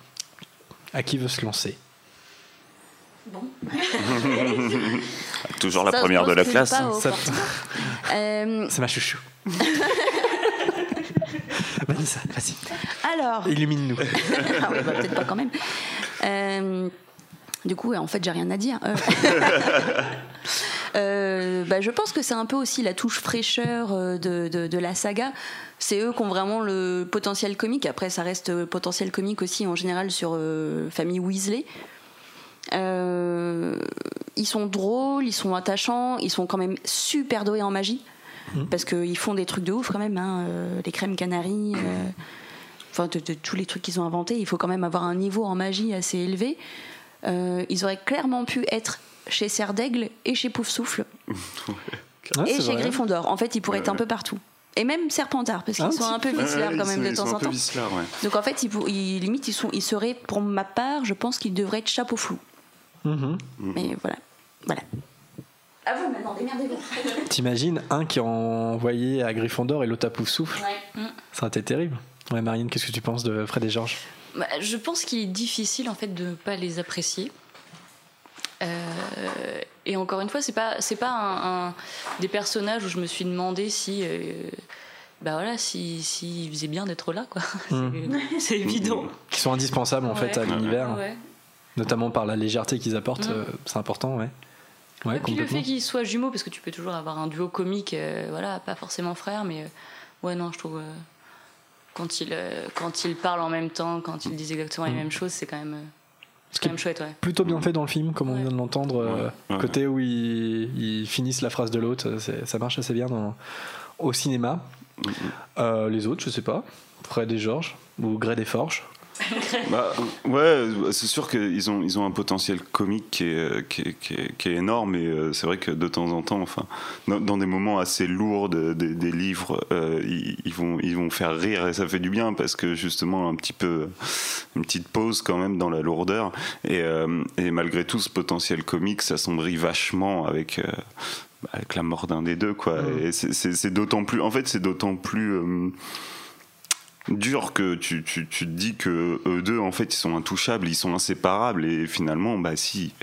À qui veut se lancer? *laughs* *laughs* Toujours la Ça première de la classe. Euh, C'est ma chouchou. *laughs* Vanessa, vas-y, alors, illumine-nous. *laughs* Ah ouais, bah, peut-être pas quand même. Euh, du coup, en fait, j'ai rien à dire. *laughs* Euh, bah, je pense que c'est un peu aussi la touche fraîcheur de, de- de la saga. C'est eux qui ont vraiment le potentiel comique. Après, ça reste potentiel comique aussi en général sur euh, Famille Weasley. Euh, ils sont drôles, ils sont attachants, ils sont quand même super doués en magie. Parce qu'ils font des trucs de ouf quand même, hein, euh, les crèmes canaries. euh, enfin de, de tous les trucs qu'ils ont inventés, il faut quand même avoir un niveau en magie assez élevé. Euh, ils auraient clairement pu être chez Serdaigle et chez Poufsouffle *laughs* Ouais, et chez vrai. Gryffondor. En fait, ils pourraient être un peu partout. Et même Serpentard, parce qu'ils Un sont un peu viceleurs quand même sont- de temps en temps. ouais. Donc en fait, ils, pour- ils- limite, ils, sont, ils seraient, pour ma part, je pense qu'ils devraient être chapeau flou. Mhm. Mais voilà. Voilà. À vous maintenant, démerdez-vous. *laughs* T'imagines un qui a envoyé à Gryffondor et l'autre à Poufsouffle Ça aurait été terrible. Ouais, Marine, qu'est-ce que tu penses de Fred et Georges? Bah, je pense qu'il est difficile en fait de ne pas les apprécier. Euh, et encore une fois, c'est pas c'est pas un, un- des personnages où je me suis demandé si euh, bah voilà si si faisait bien d'être là quoi. *laughs* Mm. C'est- évident. Qui sont indispensables en fait à Ouais. l'univers, Ouais. Notamment par la légèreté qu'ils apportent. Mm. euh, c'est important, ouais. Ouais, Et puis le fait qu'ils soient jumeaux, parce que tu peux toujours avoir un duo comique, euh, voilà, pas forcément frère, mais euh, ouais, non, je trouve. euh, quand ils, euh, quand ils parlent en même temps, quand ils disent exactement les Mm. mêmes choses, c'est quand même, euh, c'est qui quand même chouette, ouais. Plutôt bien fait dans le film, comme on vient de l'entendre. euh, Ouais. Côté où ils, ils finissent la phrase de l'autre, ça marche assez bien dans, au cinéma. Euh, les autres, je sais pas. Fred et Georges, ou Grey des Forges. Bah, ouais, c'est sûr qu'ils ont, ils ont un potentiel comique qui est, euh, qui est, qui est- qui est énorme et euh, c'est vrai que de temps en temps, enfin, dans, dans des moments assez lourds de- de- des livres, euh, ils, ils vont, ils vont faire rire et ça fait du bien parce que justement un petit peu, une petite pause quand même dans la lourdeur. Et, euh, et malgré tout ce potentiel comique, ça sombrit vachement avec. euh, avec la mort d'un des deux quoi. Et c'est- d'autant plus en fait c'est d'autant plus euh, dur que tu, tu, tu te dis que eux deux en fait ils sont intouchables ils sont inséparables et finalement bah si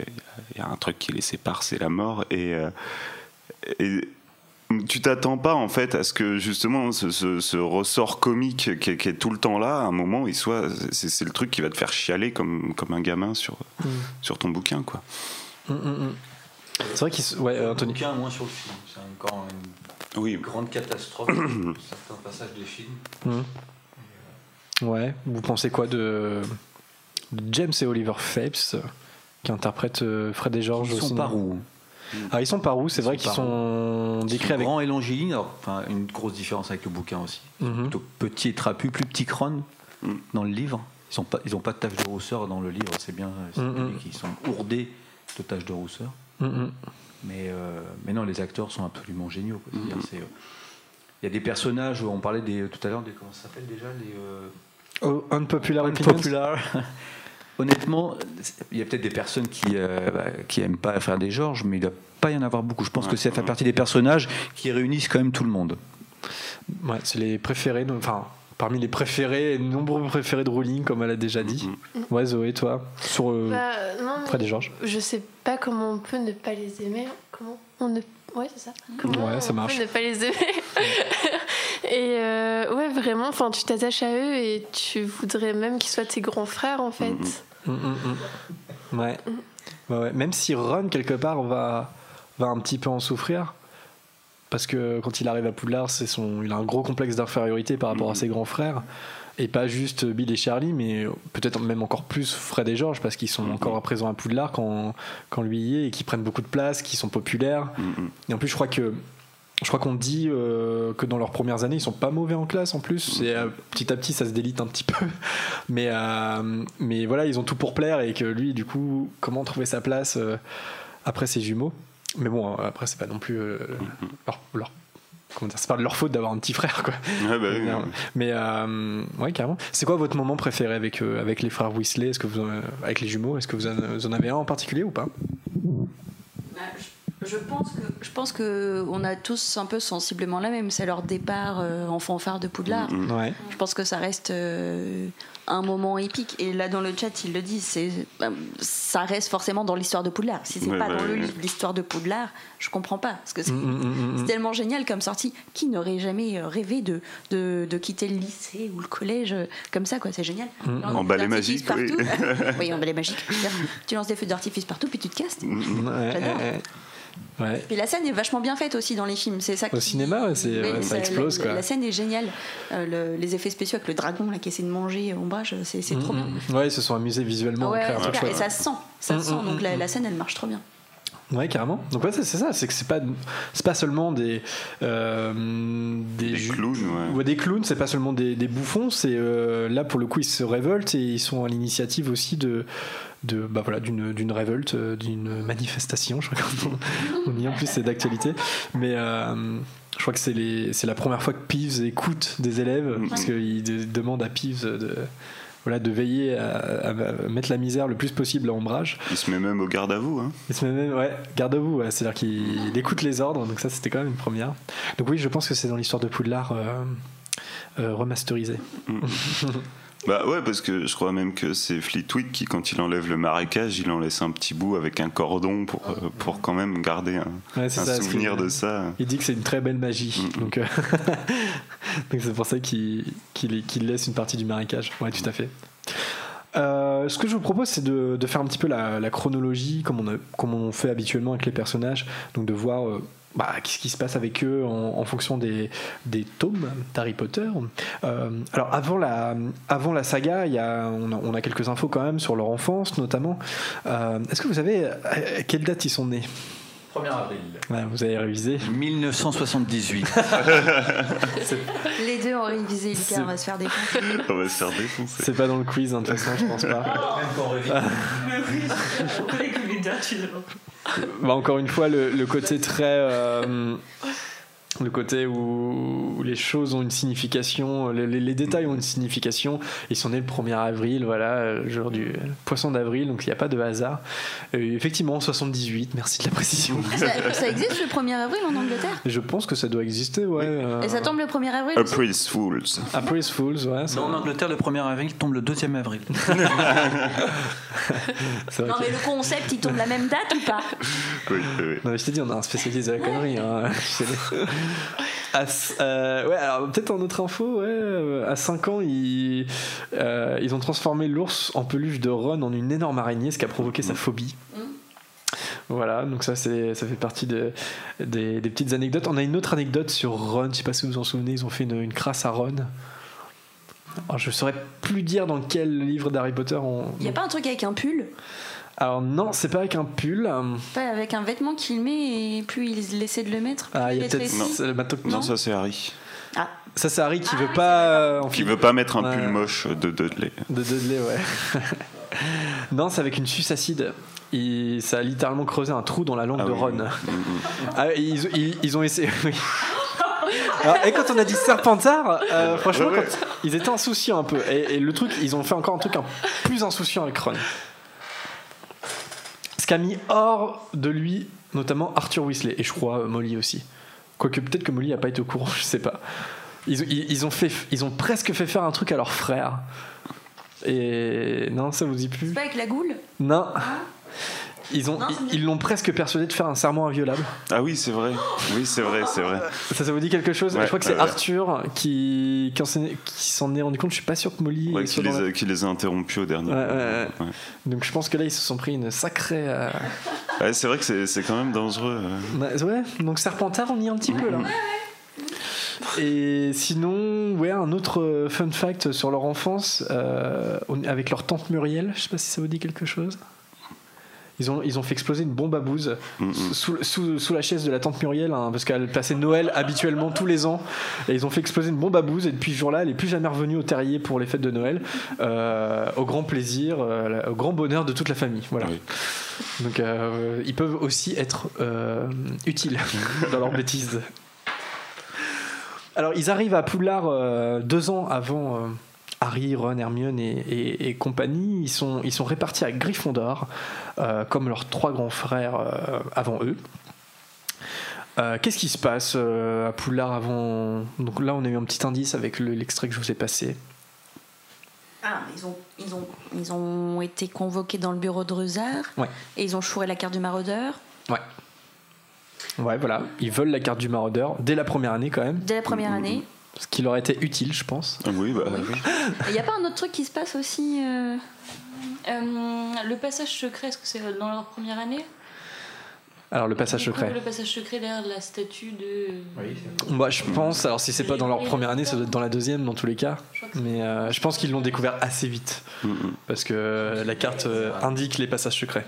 il y a un truc qui les sépare c'est la mort et, euh, et tu t'attends pas en fait à ce que justement ce, ce- ce ressort comique qui est, qui est tout le temps là à un moment il soit c'est c'est le truc qui va te faire chialer comme, comme un gamin sur, Mm. sur ton bouquin quoi Mm, mm. C'est vrai qu'ils. s- Ouais, euh, Anthony. Bouquin, moins sur le film. C'est encore une oui grande catastrophe. *clears throat* certains passages des films. Mm. Ouais, vous pensez quoi de, de James et Oliver Phelps euh, qui interprètent euh, Fred et Georges Ils sont par où Ah, ils sont par où C'est Ils vrai qu'ils sont décrits Ils sont avec. Grand et longiligne, enfin, une grosse différence avec le bouquin aussi. Mhm. Plutôt petit et trapu, plus petit crâne Mm. dans le livre. Ils n'ont pas, ils ont pas de taches de rousseur dans le livre, c'est bien. Mm, mm. indiqué qu'ils sont ourdés de taches de rousseur. Mm, mm. Mais, euh, mais non, les acteurs sont absolument géniaux. euh, Il y a des personnages, on parlait des, tout à l'heure des. Comment ça s'appelle déjà les, euh, Oh, unpopular. Unpopular. *laughs* Honnêtement, il y a peut-être des personnes qui euh, bah, qui aiment pas faire des Georges, mais il ne doit pas y en avoir beaucoup. Je pense Ouais, que ça fait ouais. partie des personnages qui réunissent quand même tout le monde. Ouais, c'est les préférés, de- enfin, parmi les préférés, nombreux préférés de Rowling, comme elle a déjà dit. Ouais, Zoé, toi, sur euh, Bah, non, mais Fred et Georges. Je sais pas comment on peut ne pas les aimer. Comment on ne. Ouais, c'est ça. Comment Ouais, ça on marche. peut ne pas les aimer. *laughs* et euh, ouais, vraiment, enfin, tu t'attaches à eux et tu voudrais même qu'ils soient tes grands frères, en fait. Ouais. Même si Ron, quelque part, va, va un petit peu en souffrir. Parce que quand il arrive à Poudlard, c'est son, il a un gros complexe d'infériorité par rapport à ses grands frères. Et pas juste Bill et Charlie, mais peut-être même encore plus Fred et George, parce qu'ils sont encore présents à Poudlard quand, quand lui y est, et qu'ils prennent beaucoup de place, qu'ils sont populaires. Et en plus, je crois que je crois qu'on dit euh, que dans leurs premières années, ils sont pas mauvais en classe en plus. Et euh, petit à petit, ça se délite un petit *laughs* peu. Mais, euh, mais voilà, ils ont tout pour plaire et que lui, du coup, comment trouver sa place euh, après ses jumeaux? Mais bon, après, c'est pas non plus euh, leur, leur- comment dire, c'est pas de leur faute d'avoir un petit frère, quoi. Ouais, bah oui, Mais, oui. mais euh, ouais, carrément. C'est quoi votre moment préféré avec euh, avec les frères Weasley? Est-ce que vous en- avec les jumeaux? Est-ce que vous en, vous en avez un en particulier ou pas? Bah, je, je pense que je pense que on a tous un peu sensiblement la même. C'est leur départ euh, en fanfare de Poudlard. Mm, Ouais. Je pense que ça reste euh, un moment épique. Et là, dans le chat, ils le disent. C'est, euh, ça reste forcément dans l'histoire de Poudlard. Si c'est Ouais, pas ouais, dans le ouais. livre l'histoire de Poudlard, je comprends pas. Parce que c'est, Mm, mm, mm, c'est mm. tellement génial comme sortie. Qui n'aurait jamais euh, rêvé de, de, de quitter le lycée ou le collège comme ça, quoi? C'est génial. En balai magique, oui. partout. *laughs* oui, en balai magique. Tu lances des feux d'artifice partout, puis tu te casses. Ouais, J'adore. Ouais. Puis la scène est vachement bien faite aussi dans les films. C'est ça Au qui- cinéma, ouais, ouais, ça explose, La, quoi. la scène est géniale. Euh, le- les effets spéciaux avec le dragon là, qui essaie de manger Ombrage, c'est trop Mm, bien. Ouais, ils se sont amusés visuellement. à Ouais, créer un super. truc Et ça se sent, ça Mm, se sent. mm, Donc la, mm. la scène, elle marche trop bien. Ouais, carrément. Donc ouais, c'est ça, c'est que c'est pas c'est pas seulement des euh, des, clowns, ouais. Ouais, des clowns, c'est pas seulement des, des bouffons, c'est euh, là pour le coup ils se révoltent et ils sont à l'initiative aussi de de bah voilà d'une d'une révolte, euh, d'une manifestation. Je crois qu'on *laughs* on y est en plus c'est d'actualité, mais euh, je crois que c'est les c'est la première fois que Peeves écoute des élèves Mhm. parce qu'il de- demande à Peeves de voilà, de veiller à, mettre la misère le plus possible à Ombrage. Il se met même au garde à vous. Hein. Il se met même, ouais, garde à vous, ouais, c'est-à-dire qu'il écoute les ordres, donc ça c'était quand même une première. Donc oui, je pense que c'est dans l'histoire de Poudlard euh, euh, remasterisé. *laughs* Bah ouais, parce que je crois même que c'est Fleetwick qui, quand il enlève le marécage, il en laisse un petit bout avec un cordon pour, euh, pour quand même garder un, Ouais, un c'est ça, souvenir de ça. Il dit que c'est une très belle magie. Donc, euh, *laughs* donc c'est pour ça qu'il qu'il- qu'il laisse une partie du marécage. Ouais, tout à fait. Euh, ce que je vous propose, c'est de, de faire un petit peu la, la chronologie, comme on, a- comme on fait habituellement avec les personnages. Donc de voir bah, qu'est-ce qui se passe avec eux en, fonction des, tomes d'Harry Potter. Euh, alors avant la, saga, on, a, quelques infos quand même sur leur enfance notamment. Euh, Est-ce que vous savez à quelle date ils sont nés? 1er avril. Ouais, Vous avez révisé 1978. Les deux ont révisé, Lucas, on va se faire des comptes. On va se faire défoncer. C'est pas dans le quiz, hein, de toute façon, je pense pas. Bah, encore une fois, le, le côté très. euh, le côté où, les choses ont une signification, les, les- les détails ont une signification. Ils sont nés le 1er avril, voilà, le jour du poisson d'avril, donc il n'y a pas de hasard. Euh, effectivement, 78, merci de la précision. Ça, ça existe le 1er avril en Angleterre? Je pense que ça doit exister, ouais. euh, Et ça tombe le 1er avril April's Fools. April's Fools, ouais. ça- Non, en Angleterre, le 1er avril tombe le 2e avril. *laughs* *laughs* Non que- mais le concept il tombe la même date ou pas? Oui, oui, oui. Non, mais je t'ai dit, on a un spécialiste de la connerie. Hein. *laughs* *laughs* À euh, ouais, alors peut-être en autre info, ouais, à 5 ans, ils, euh, ils ont transformé l'ours en peluche de Ron en une énorme araignée, ce qui a provoqué sa phobie. Voilà, donc ça, c'est, ça fait partie de, des, des petites anecdotes. On a une autre anecdote sur Ron, je sais pas si vous vous en souvenez, ils ont fait une, une crasse à Ron. Alors, je saurais plus dire dans quel livre d'Harry Potter on. Il y a pas un truc avec un pull? Alors non, c'est pas avec un pull. Pas avec un vêtement qu'il met et plus il essaie de le mettre plus Ah, il y a est peut-être. le bateau- Non, ça c'est Harry. Ah, Ça, c'est Harry qui veut pas. euh, Qui veut pas mettre un Ouais. pull moche de Dudley. De Dudley, ouais. *laughs* non, c'est avec une suce acide. Il- ça a littéralement creusé un trou dans la langue Ah de. Ron. *laughs* Ah, ils, ils- ils ont essayé. oui. Alors, et quand on a dit Serpentard, euh, franchement, Ouais, ouais. quand- ils étaient insouciants un peu. Et, et le truc, ils ont fait encore un truc un plus insouciant avec Ron. Ce qui a mis hors de lui, notamment Arthur Weasley, et je crois euh, Molly aussi. Quoique peut-être que Molly n'a pas été au courant, *laughs* je sais pas. Ils, ont- ils, ils ont fait, ils ont presque fait faire un truc à leur frère. Et non, ça vous dit plus? C'est pas avec la goule? Non. Ils ont, Non, l'ont presque persuadé de faire un serment inviolable. Ah oui, c'est vrai. Oui, c'est vrai, c'est vrai. Ça, ça vous dit quelque chose? Ouais, Je crois que c'est ouais. Arthur qui, qui en s'en est- qui s'en est rendu compte. Je suis pas sûr que Molly. Ouais, qui, les la- a, qui les a interrompus au dernier Ouais, moment. ouais, ouais. Ouais. Donc je pense que là ils se sont pris une sacrée. euh, Ouais, c'est vrai que c'est c'est quand même dangereux. bah, ouais. Donc Serpentard, on y est un petit peu là. Et sinon, ouais, un autre euh, fun fact sur leur enfance, euh, avec leur tante Muriel, je sais pas si ça vous dit quelque chose. Ils ont, ils ont fait exploser une bombe à bouse Mm, mm. sous, sous, sous la chaise de la tante Muriel, hein, parce qu'elle passait Noël habituellement tous les ans. Et ils ont fait exploser une bombe à bouse, et depuis ce jour-là, elle est plus jamais revenue au terrier pour les fêtes de Noël, euh, au grand plaisir, euh, au grand bonheur de toute la famille. Voilà. Oui. Donc euh, ils peuvent aussi être utiles *laughs* dans leur bêtise. Alors ils arrivent à Poudlard deux ans avant Harry, Ron, Hermione et, et- et compagnie. Ils sont, ils sont répartis à Gryffondor, euh, comme leurs trois grands frères euh, avant eux. Euh, Qu'est-ce qui se passe à Poudlard avant Donc là, on a eu un petit indice avec le- l'extrait que je vous ai passé. Ah, ils ont, ils, ont, ils ont été convoqués dans le bureau de Ouais. et ils ont chouré la carte du maraudeur Ouais. Ouais, voilà. Ils veulent la carte du maraudeur dès la première année quand même. dès la première année. Ce qui leur était utile, je pense. Ah oui, bah oui. Il n'y a pas un autre truc qui se passe aussi euh, Euh, le passage secret, est-ce que c'est dans leur première année? Alors le passage secret. Le passage secret derrière la statue de. Moi, je pense, alors si c'est pas dans leur première année, ça doit être dans la deuxième dans tous les cas. Mais euh, je pense qu'ils l'ont découvert assez vite. Mm, mm. Parce que la carte euh, indique les passages secrets.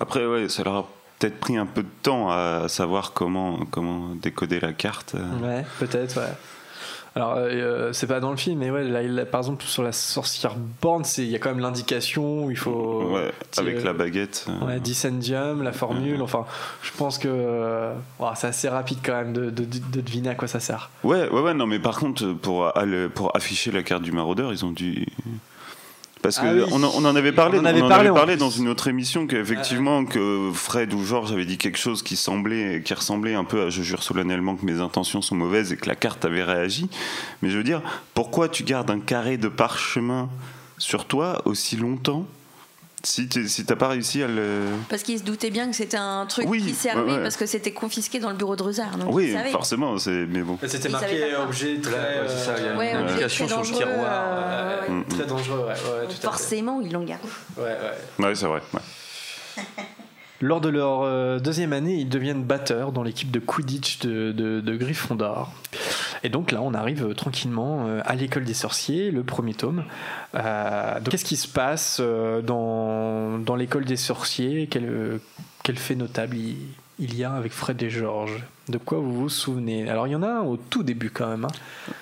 Après, ouais, ça leur a peut-être pris un peu de temps à savoir comment, comment décoder la carte. Ouais, peut-être, ouais. Alors, euh, c'est pas dans le film, mais ouais, là, par exemple, sur la sorcière borne, il y a quand même l'indication où il faut. Ouais, avec la baguette. euh, Ouais, Dissendium, la formule, enfin, je pense que euh, c'est assez rapide quand même de, de- de deviner à quoi ça sert. Ouais, ouais, ouais, non, mais par contre, pour, pour afficher la carte du maraudeur, ils ont dû. Parce Ah qu'on oui. on, en- avait parlé, On en avait on en parlé, avait dans une autre émission qu'effectivement que Fred ou Georges avaient dit quelque chose qui semblait, qui ressemblait un peu à je jure solennellement que mes intentions sont mauvaises et que la carte avait réagi. Mais je veux dire, pourquoi tu gardes un carré de parchemin sur toi aussi longtemps si tu si t'as pas réussi à le Parce qu'il se doutait bien que c'était un truc Oui, qui servait ouais, ouais. parce que c'était confisqué dans le bureau de Rusard. Donc oui forcément c'est mais bon C'était marqué objet très, ouais, c'est ça, il y a une Ouais, indication sur le tiroir. euh, Ouais, ouais. Très dangereux, ouais, ouais, tout à fait. Forcément, ils l'ont gardé. Ouais, ouais. ouais c'est vrai ouais. *laughs* Lors de leur euh, deuxième année, ils deviennent batteurs dans l'équipe de Quidditch de, de, de. Et donc là, on arrive euh, tranquillement euh, à l'école des sorciers, le premier tome. Qu'est-ce qui se passe dans, l'école des sorciers? Quel, fait notable il, y a avec Fred et George De quoi vous vous souvenez? Alors il y en a un au tout début quand même. hein.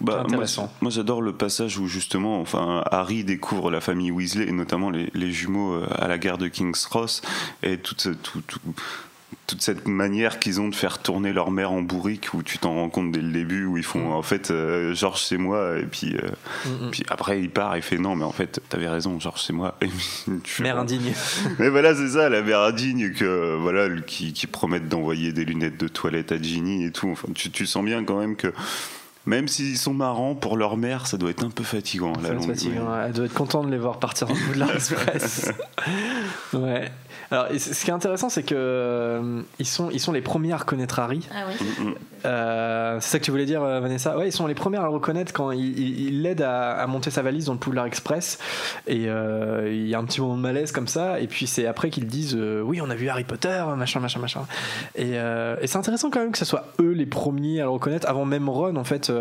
Bah, moi, j'adore le passage où justement, enfin, Harry découvre la famille Weasley et notamment les, les jumeaux euh, à la gare de King's Cross et toute, tout- tout- toute cette manière qu'ils ont de faire tourner leur mère en bourrique où tu t'en rends compte dès le début où ils font en fait euh, Georges c'est moi et puis, euh, Mm, mm. puis après il part il fait non mais en fait t'avais raison Georges c'est moi *laughs* et puis, Mère indigne. *laughs* mais voilà, c'est ça, la mère indigne que, voilà, qui, qui promettent d'envoyer des lunettes de toilette à Ginny et tout. Enfin, tu, tu sens bien quand même que, même s'ils sont marrants, pour leur mère, ça doit être un peu fatigant. à la Ça être longue. fatigant, ouais. Elle doit être contente de les voir partir le bout de la *laughs* Express. ouais. Alors, ce qui est intéressant, c'est que euh, ils sont, ils sont les premiers à reconnaître Harry. Ah oui. Mm, mm. Euh, c'est ça que tu voulais dire, euh, Vanessa? Ouais, ils sont les premiers à le reconnaître quand ils il, l'aident à, à monter sa valise dans le Poudlard Express. Et euh, il y a un petit moment de malaise comme ça. Et puis c'est après qu'ils disent euh, Oui, on a vu Harry Potter, machin, machin, machin. Et, euh, et c'est intéressant quand même que ce soit eux les premiers à le reconnaître, avant même Ron, en fait.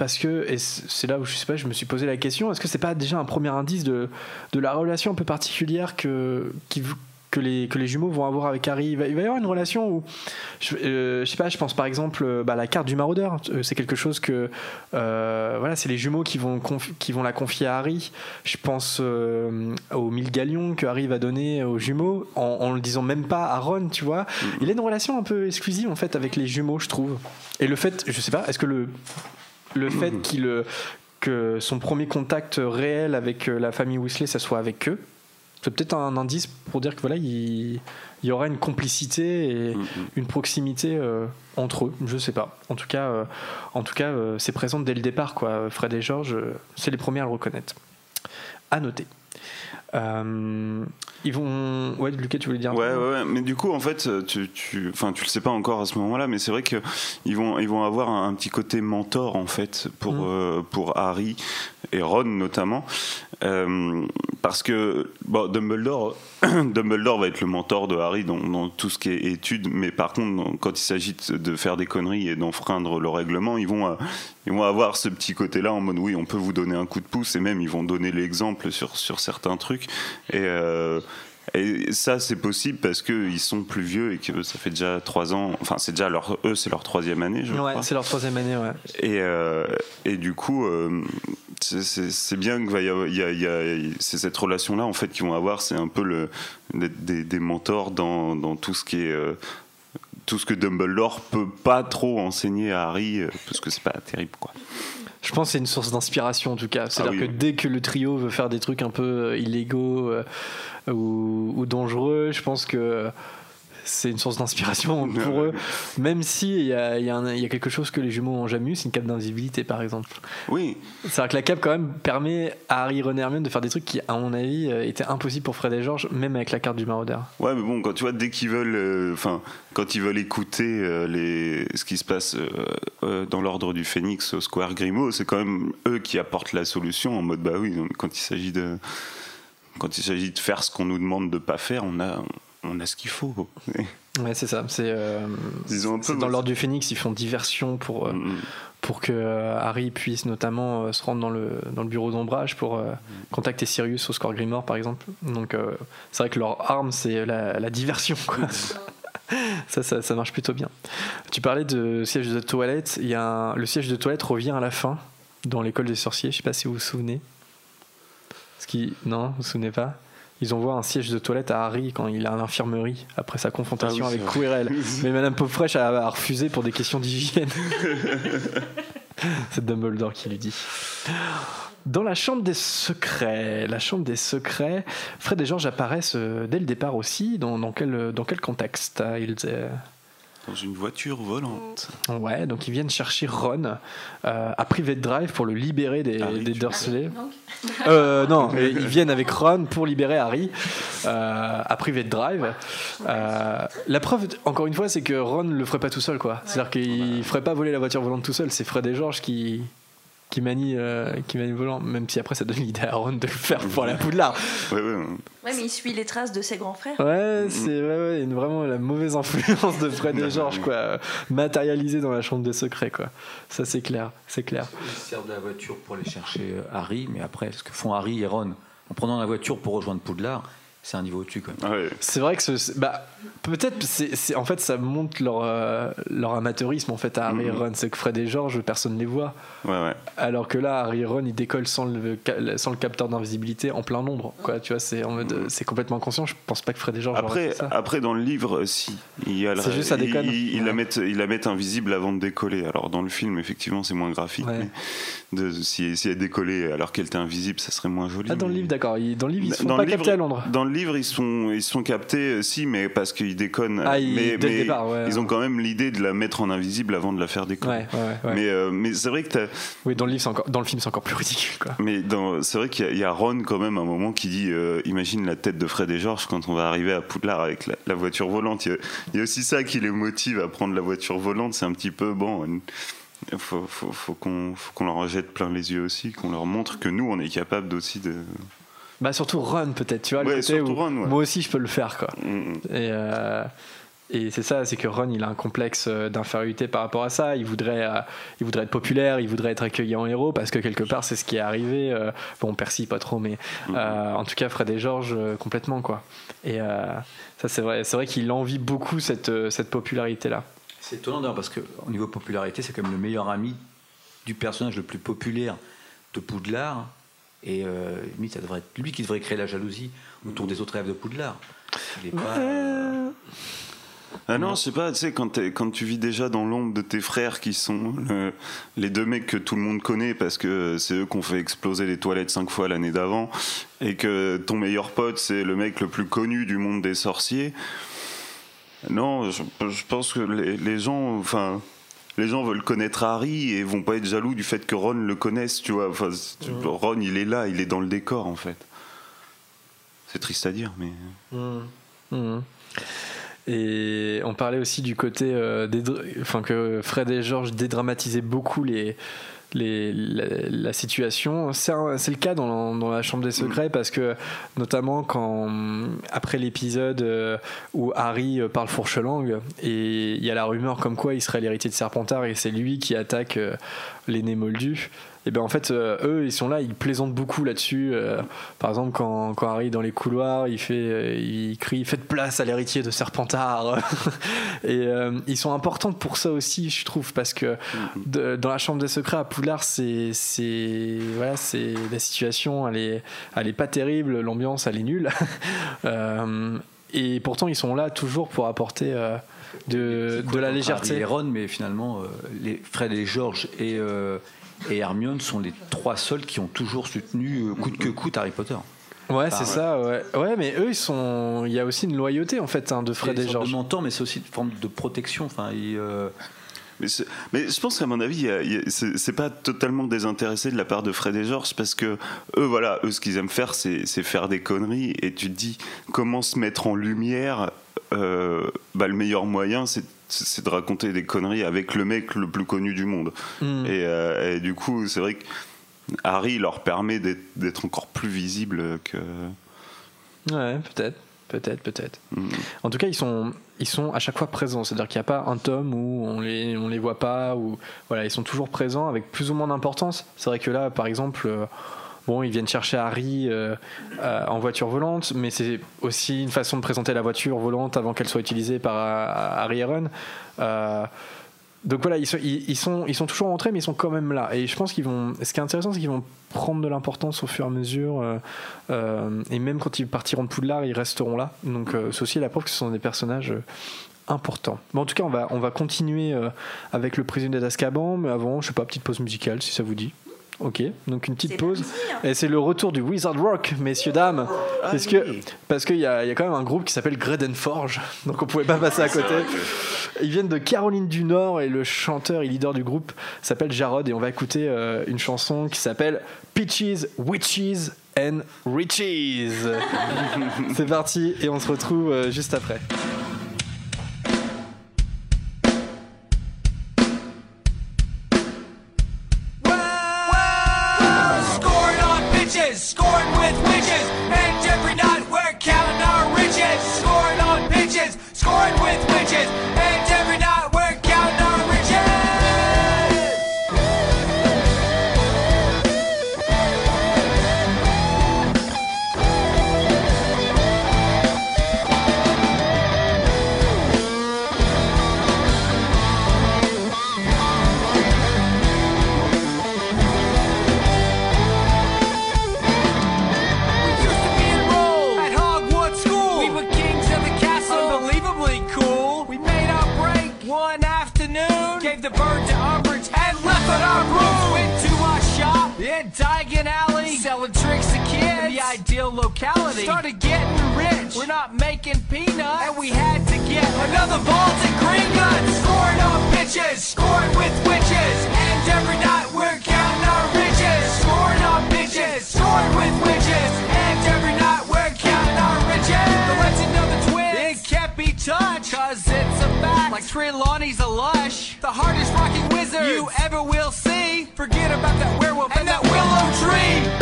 Parce que, et c'est là où je sais pas, je me suis posé la question, est-ce que c'est pas déjà un premier indice de, de la relation un peu particulière que, qui, que, les, que les jumeaux vont avoir avec Harry? Il va, il va y avoir une relation où, je, euh, je sais pas, je pense par exemple, euh, bah, la carte du maraudeur, euh, c'est quelque chose que, euh, voilà, c'est les jumeaux qui vont, qui vont la confier à Harry. Je pense euh, aux 1000 galions que Harry va donner aux jumeaux, en, en le disant même pas à Ron, tu vois. Il a une relation un peu exclusive en fait avec les jumeaux, je trouve. Et le fait, je sais pas, est-ce que le, le fait *clears throat* qu'il euh, que son premier contact réel avec euh, la famille Weasley, ça soit avec eux, c'est peut-être un indice pour dire que voilà, il, il y aura une complicité et une proximité euh, entre eux. Je sais pas. En tout cas, euh, en tout cas, euh, c'est présent dès le départ, quoi. Fred et George, c'est les premiers à le reconnaître. À noter. Ils vont. Ouais, Lucas, tu voulais dire Ouais, ouais, ouais, mais du coup, en fait, tu, tu, enfin, tu le sais pas encore à ce moment-là, mais c'est vrai que ils vont, ils vont avoir un, un petit côté mentor en fait pour Mm. euh, pour Harry et Ron notamment, Euh, parce que bon, Dumbledore, *coughs* Dumbledore va être le mentor de Harry dans, dans tout ce qui est études, mais par contre, dans- quand il s'agit de faire des conneries et d'enfreindre le règlement, ils vont, euh, ils vont avoir ce petit côté-là en mode oui, on peut vous donner un coup de pouce et même ils vont donner l'exemple sur sur certains trucs et et ça, c'est possible parce qu'ils sont plus vieux et que ça fait déjà trois ans. Enfin, c'est déjà leur, eux, c'est leur troisième année, je Ouais, c'est leur troisième année, ouais. Et, euh, et du coup, euh, c'est- bien qu'il va y avoir, il y a, il y a- c'est cette relation-là en fait qu'ils vont avoir. C'est un peu le, des, mentors dans, dans tout ce qui est euh, tout ce que Dumbledore peut pas trop enseigner à Harry parce que c'est pas terrible, quoi. Je pense que c'est une source d'inspiration en tout cas. C'est-à-dire Ah oui. que dès que le trio veut faire des trucs un peu euh, illégaux euh, ou, ou dangereux, je pense que c'est une source d'inspiration *laughs* pour eux. Même si il y y a y quelque chose que les jumeaux ont jamais eu, c'est une cape d'invisibilité par exemple. Oui. C'est-à-dire que la cape quand même permet à Harry, Ron et Hermione de faire des trucs qui, à mon avis, euh, étaient impossibles pour Fred et George, même avec la carte du maraudeur. Ouais, mais bon, quand tu vois, dès qu'ils veulent, euh, enfin, quand ils veulent écouter euh, les, ce qui se passe euh, dans l'ordre du Phénix au Square Grimaud, c'est quand même eux qui apportent la solution en mode, bah oui, quand il s'agit de, quand il s'agit de faire ce qu'on nous demande de pas faire, on a, on a ce qu'il faut. *laughs* Ouais, c'est ça. C'est euh, dans l'ordre du Phénix, ils font diversion pour, euh, pour que euh, Harry puisse notamment euh, se rendre dans le, dans le bureau d'ombrage pour euh, contacter Sirius au score Grimoire, par exemple. Donc, euh, c'est vrai que leur arme, c'est la, la diversion. Quoi. *laughs* ça, ça, ça marche plutôt bien. Tu parlais de siège de toilette. Il y a un- le siège de toilette revient à la fin dans l'école des sorciers. Je sais pas si vous vous souvenez. Ce qui... Non, vous vous souvenez pas? Ils envoient un siège de toilette à Harry quand il est à l'infirmerie après sa confrontation Ah oui, avec. Quirrell. *laughs* Mais Madame Pauvrèche a, a refusé pour des questions d'hygiène. *laughs* C'est Dumbledore qui lui dit. Dans la chambre des secrets, la chambre des secrets, Fred et George apparaissent euh, dès le départ aussi. Dans, dans quel, dans quel contexte? Ils, euh, Dans une voiture volante. Ouais, donc ils viennent chercher Ron euh, à Private Drive pour le libérer des, des Dursley. Euh, non, mais ils viennent avec Ron pour libérer Harry euh, à Private Drive. Euh, la preuve, encore une fois, c'est que Ron le ferait pas tout seul, quoi. C'est-à-dire qu'il ferait pas voler la voiture volante tout seul. C'est Fred et George qui qui manie euh, qui manie le volant. Même si après ça donne l'idée à Ron de le faire pour la Poudlard. Ouais, ouais. Ouais, mais il suit les traces de ses grands frères. Ouais, c'est ouais, ouais, une- vraiment la mauvaise influence de Fred et George, quoi, euh, matérialisée dans la chambre des secrets, quoi. Ça, c'est clair, c'est clair. Ils servent de la voiture pour aller chercher euh, Harry, mais après, ce que font Harry et Ron en prenant la voiture pour rejoindre Poudlard, c'est un niveau au-dessus quand même. C'est vrai que ce, bah, peut-être, c'est, c'est- en fait, ça montre leur, euh, leur amateurisme en fait à Harry et Mhm. Ron. C'est que Fred et George, personne ne les voit. Ouais, ouais. Alors que là, Harry et Ron, ils décollent sans le, sans le capteur d'invisibilité en plein nombre. Quoi, tu vois, c'est en mode, euh, c'est complètement inconscient. Je pense pas que Fred et George Après, ça. après, dans le livre, si. Il y a le- juste, ça déconne. Ils, ils la mettent, ils la mettent invisible avant de décoller. Alors, dans le film, effectivement, c'est moins graphique. Ouais. mais de, si, si elle décollait alors qu'elle était invisible, ça serait moins joli. Ah, dans le livre, d'accord. Dans le livre, ils se font Dans pas le capter à Londres. Dans le livre, ils sont, ils sont captés, euh, si, mais parce qu'ils déconnent. Ah, ils- mais dès le mais départ, ouais. ils ont quand même l'idée de la mettre en invisible avant de la faire. Ouais. Mais, euh, mais c'est vrai que t'as- Oui, dans le livre, encore, dans le film, c'est encore plus ridicule, quoi. Mais c'est vrai qu'il y, a- il y a Ron quand même à un moment qui dit euh, imagine la tête de Fred et George quand on va arriver à Poudlard avec la, la voiture volante. Il y, a, il y a aussi ça qui les motive à prendre la voiture volante. C'est un petit peu bon. Il faut, faut, faut qu'on qu'on leur en jette plein les yeux aussi, qu'on leur montre que nous on est capable aussi de. Bah surtout Ron peut-être, tu vois, le côté où ouais. moi aussi je peux le faire quoi. Mm, Et, euh, et c'est ça, c'est que Ron il a un complexe euh, d'infériorité par rapport à ça. Il voudrait, euh, il voudrait être populaire, il voudrait être accueilli en héros parce que quelque part c'est ce qui est arrivé. euh, bon, Percy pas trop, mais euh, en tout cas Fred et George euh, complètement quoi. Et euh, ça c'est vrai, c'est vrai qu'il envie beaucoup cette, cette popularité là. C'est étonnant d'ailleurs parce qu'au niveau popularité, c'est quand même le meilleur ami du personnage le plus populaire de Poudlard. Et euh, limite, ça devrait être lui qui devrait créer la jalousie autour des autres rêves de Poudlard. Il est pas. Ah non, je sais pas, tu sais, quand, tu vis déjà dans l'ombre de tes frères qui sont le- les deux mecs que tout le monde connaît parce que c'est eux qui ont fait exploser les toilettes cinq fois l'année d'avant et que ton meilleur pote c'est le mec le plus connu du monde des sorciers. Non, je, je pense que les, les gens, enfin, les gens veulent connaître Harry et vont pas être jaloux du fait que Ron le connaisse, tu vois. Enfin, Ron, il est là, il est dans le décor en fait. C'est triste à dire, mais. Mhm. Et on parlait aussi du côté euh, dédra- enfin, que Fred et George dédramatisaient beaucoup les, les, la, la situation. C'est le cas dans, dans la Chambre des Secrets parce que, notamment, quand après l'épisode euh, où Harry euh, parle fourche-langue et il y a la rumeur comme quoi il serait l'héritier de Serpentard et c'est lui qui attaque euh, l'aîné Moldu. Et ben en fait, euh, eux, ils sont là, ils plaisantent beaucoup là-dessus. Euh, par exemple, quand, quand Harry est dans les couloirs, il fait, euh, il crie "Faites place à l'héritier de Serpentard". *laughs* et ils sont importants pour ça aussi, je trouve, parce que de- dans la chambre des secrets à Poudlard, c'est, c'est, voilà, c'est la situation, elle est, elle est pas terrible, l'ambiance, elle est nulle. *laughs* Et pourtant, ils sont là toujours pour apporter de, de la Harry légèreté. et Ron, mais finalement, les Fred et George et, et Hermione sont les trois seuls qui ont toujours soutenu euh, coûte que coûte Harry Potter. Ouais, Enfin, c'est ça, ouais. Ouais, mais eux, ils sont. Il y a aussi une loyauté, en fait, hein, de Fred et George. de mentor, mais c'est aussi une forme de protection. Enfin, ils, euh, Mais, je pense qu'à mon avis, c'est pas totalement désintéressé de la part de Fred et George parce que eux, voilà, eux, ce qu'ils aiment faire, c'est c'est faire des conneries. Et tu te dis, comment se mettre en lumière euh, bah, Le meilleur moyen, c'est c'est de raconter des conneries avec le mec le plus connu du monde. Mm. Et, euh, et du coup, c'est vrai que Harry leur permet d'être encore plus visible que. Ouais, peut-être. Peut-être, peut-être. Mm. En tout cas, ils sont, ils sont à chaque fois présents. C'est-à-dire qu'il n'y a pas un tome où on les, on les voit pas. Ou, voilà, ils sont toujours présents avec plus ou moins d'importance. C'est vrai que là, par exemple, euh, bon, ils viennent chercher Harry euh, euh, en voiture volante, mais c'est aussi une façon de présenter la voiture volante avant qu'elle soit utilisée par euh, Harry et Ron. Donc voilà, ils sont, ils, sont, toujours rentrés, mais ils sont quand même là. Et je pense qu'ils vont. Ce qui est intéressant, c'est qu'ils vont prendre de l'importance au fur et à mesure. et même quand ils partiront de Poudlard, ils resteront là. Donc c'est aussi la preuve que ce sont des personnages euh, important. Bon, en tout cas, on va, on va continuer avec le prisonnier d'Azkaban, mais avant, je sais pas, petite pause musicale si ça vous dit. Ok, donc une petite pause. Et c'est le retour du Wizard Rock, messieurs, dames. parce que parce qu'il y, a, y a quand même un groupe qui s'appelle Gredenforge, donc on pouvait pas passer à côté. Ils viennent de Caroline du Nord et le chanteur et leader du groupe s'appelle Jarod et on va écouter euh, une chanson qui s'appelle Peaches, Witches and Riches. *laughs* c'est parti et on se retrouve euh, juste après. The locality. Started getting rich, we're not making peanuts, and we had to get another vault and green gun. Scoring on bitches, scoring with witches, and every night we're counting our riches. Scoring on bitches, scoring with witches, and every night we're counting our riches. The legend of the twins, it can't be touched, cause it's a fact. Like Trelawney's a lush, the hardest rocking wizard you ever will see. Forget about that werewolf and, that willow tree.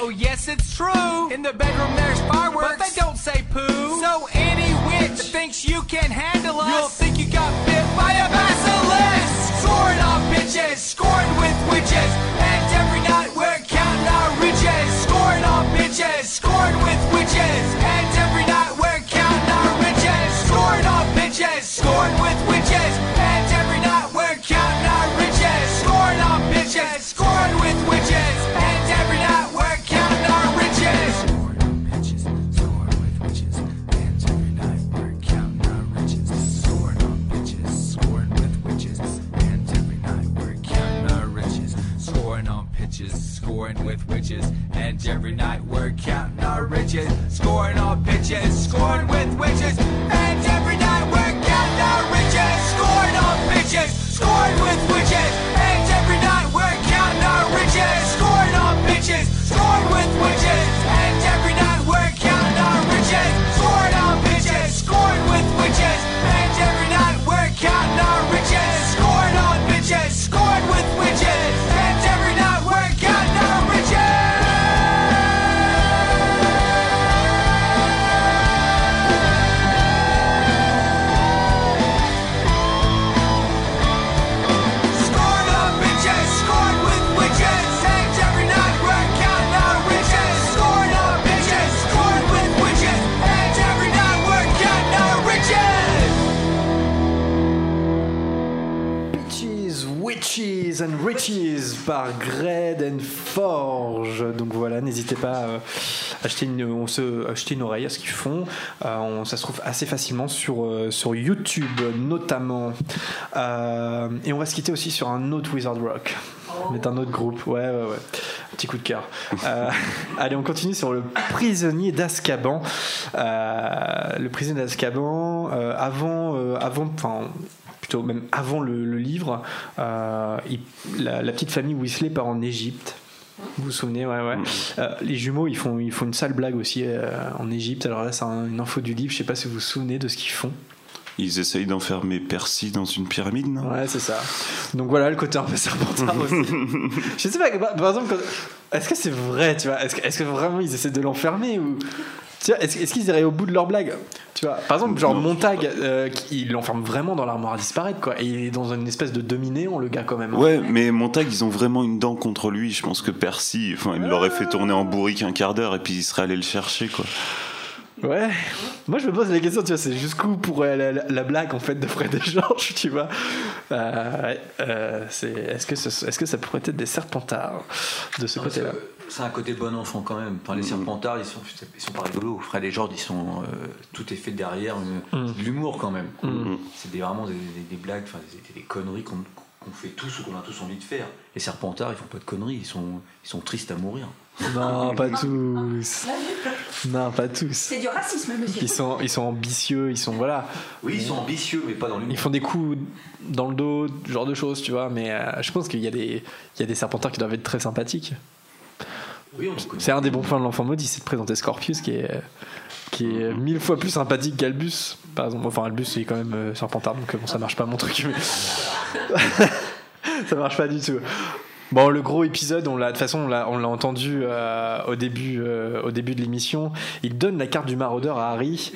We make magic, oh yes it's true. In the bedroom there's fireworks, but they don't say poo. So any witch that thinks you can handle us, you'll think you got bit by a basilisk. Scoring on bitches, scoring with witches, and every night we're counting our riches. Scoring on bitches, scoring with witches, with witches, and every night we're counting our riches. Scoring on pitches, scoring with witches, and every night we're counting our riches. Scoring on pitches, scoring with witches, and every night we're counting our riches. Scoring on pitches, scoring with witches, and every night we're counting our riches. Scoring on pitches, scoring with witches, n'hésitez pas à euh, acheter une, on se, acheter une oreille à ce qu'ils font. Euh, on- ça se trouve assez facilement sur, euh, sur YouTube notamment. Et on va se quitter aussi sur un autre Wizard Rock. Mais d'un autre groupe, ouais, ouais, ouais. Petit coup de cœur. Euh, *laughs* allez, on continue sur le prisonnier d'Azkaban. Euh, le prisonnier d'Azkaban, euh, avant, avant, enfin, plutôt même avant le, le livre, il- la, la petite famille Weasley part en Égypte. Vous vous souvenez, ouais, ouais. Euh, les jumeaux, ils font, ils font une sale blague aussi euh, en Égypte. Alors là, c'est un- une info du livre. Je sais pas si vous vous souvenez de ce qu'ils font. Ils essayent d'enfermer Percy dans une pyramide, non? Ouais, c'est ça. Donc voilà le côté un peu serpentard *laughs* aussi. Je sais pas, par exemple, est-ce que c'est vrai, tu vois? Est-ce que, que vraiment ils essaient de l'enfermer ou tu vois, est-ce, est-ce qu'ils iraient au bout de leur blague Tu vois, par exemple, genre Montag, euh, qui- il l'enferme vraiment dans l'armoire à disparaître, quoi. Et il est dans une espèce de dominéant, le gars, quand même. Ouais, mais Montag, ils ont vraiment une dent contre lui. Je pense que Percy, enfin, il l'aurait fait tourner en bourrique un quart d'heure et puis il serait allé le chercher, quoi. Ouais. Moi, je me pose la question, tu vois, c'est jusqu'où pourrait la, la- la blague, en fait, de Fred et George, tu vois? Euh, euh, c'est- est-ce que, ce- est-ce que ça pourrait être des serpentards de ce côté-là? C'est- un côté bon enfant quand même. Enfin, les serpentards, ils sont, ils sont pas rigolos. Fred et George, ils sont, euh, tout est fait derrière. Mm. c'est de l'humour quand même. Mm. C'est des- vraiment des, des- des blagues, enfin, des, des conneries qu'on qu'on fait tous ou qu'on a tous envie de faire. Les serpentards, ils font pas de conneries. Ils sont, ils sont tristes à mourir. Non, pas *laughs* tous. Non, pas tous. C'est du racisme, monsieur. Ils sont, ils sont ambitieux, ils sont voilà. Oui, ils sont ambitieux, mais pas dans l'humour. Ils font des coups dans le dos, ce genre de choses, tu vois. Mais euh, je pense qu'il y a des, il y a des serpentards qui doivent être très sympathiques. Oui. C'est un des bons points de l'enfant maudit, c'est de présenter Scorpius qui est, qui est mille fois plus sympathique qu'Albus. Par exemple, enfin Albus c'est quand même euh, serpentard, donc euh, bon ça marche pas mon truc. mais- *laughs* *laughs* ça marche pas du tout. Bon, le gros épisode, on l'a, de toute façon, on l'a, entendu euh, au, début, euh, au début de l'émission. Il donne la carte du maraudeur à Harry,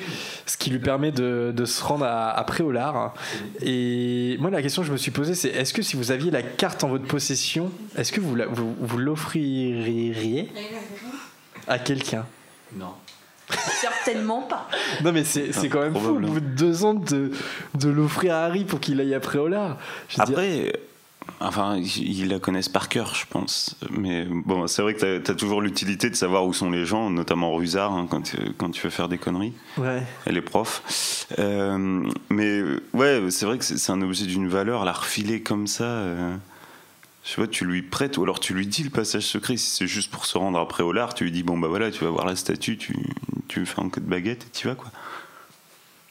ce qui lui permet de, de se rendre à, à Préolard. Et moi, la question que je me suis posée, c'est est-ce que si vous aviez la carte en votre possession, est-ce que vous, la- vous, vous l'offririez à quelqu'un? Non. Certainement pas. Non, mais c'est, c'est quand même fou, au bout de deux ans, de, de l'offrir à Harry pour qu'il aille à Préolard. Je veux dire- Après, enfin, ils la connaissent par cœur, je pense. Mais bon, c'est vrai que tu as, toujours l'utilité de savoir où sont les gens, notamment Rusard, hein, quand, tu, quand tu veux faire des conneries. Ouais. Et les profs. Euh, mais ouais, c'est vrai que c'est c'est un objet d'une valeur, la refiler comme ça. euh, je sais pas, tu lui prêtes ou alors tu lui dis le passage secret. Si c'est juste pour se rendre après au lard, tu lui dis bon bah voilà, tu vas voir la statue, tu, tu fais un coup de baguette et tu vas quoi.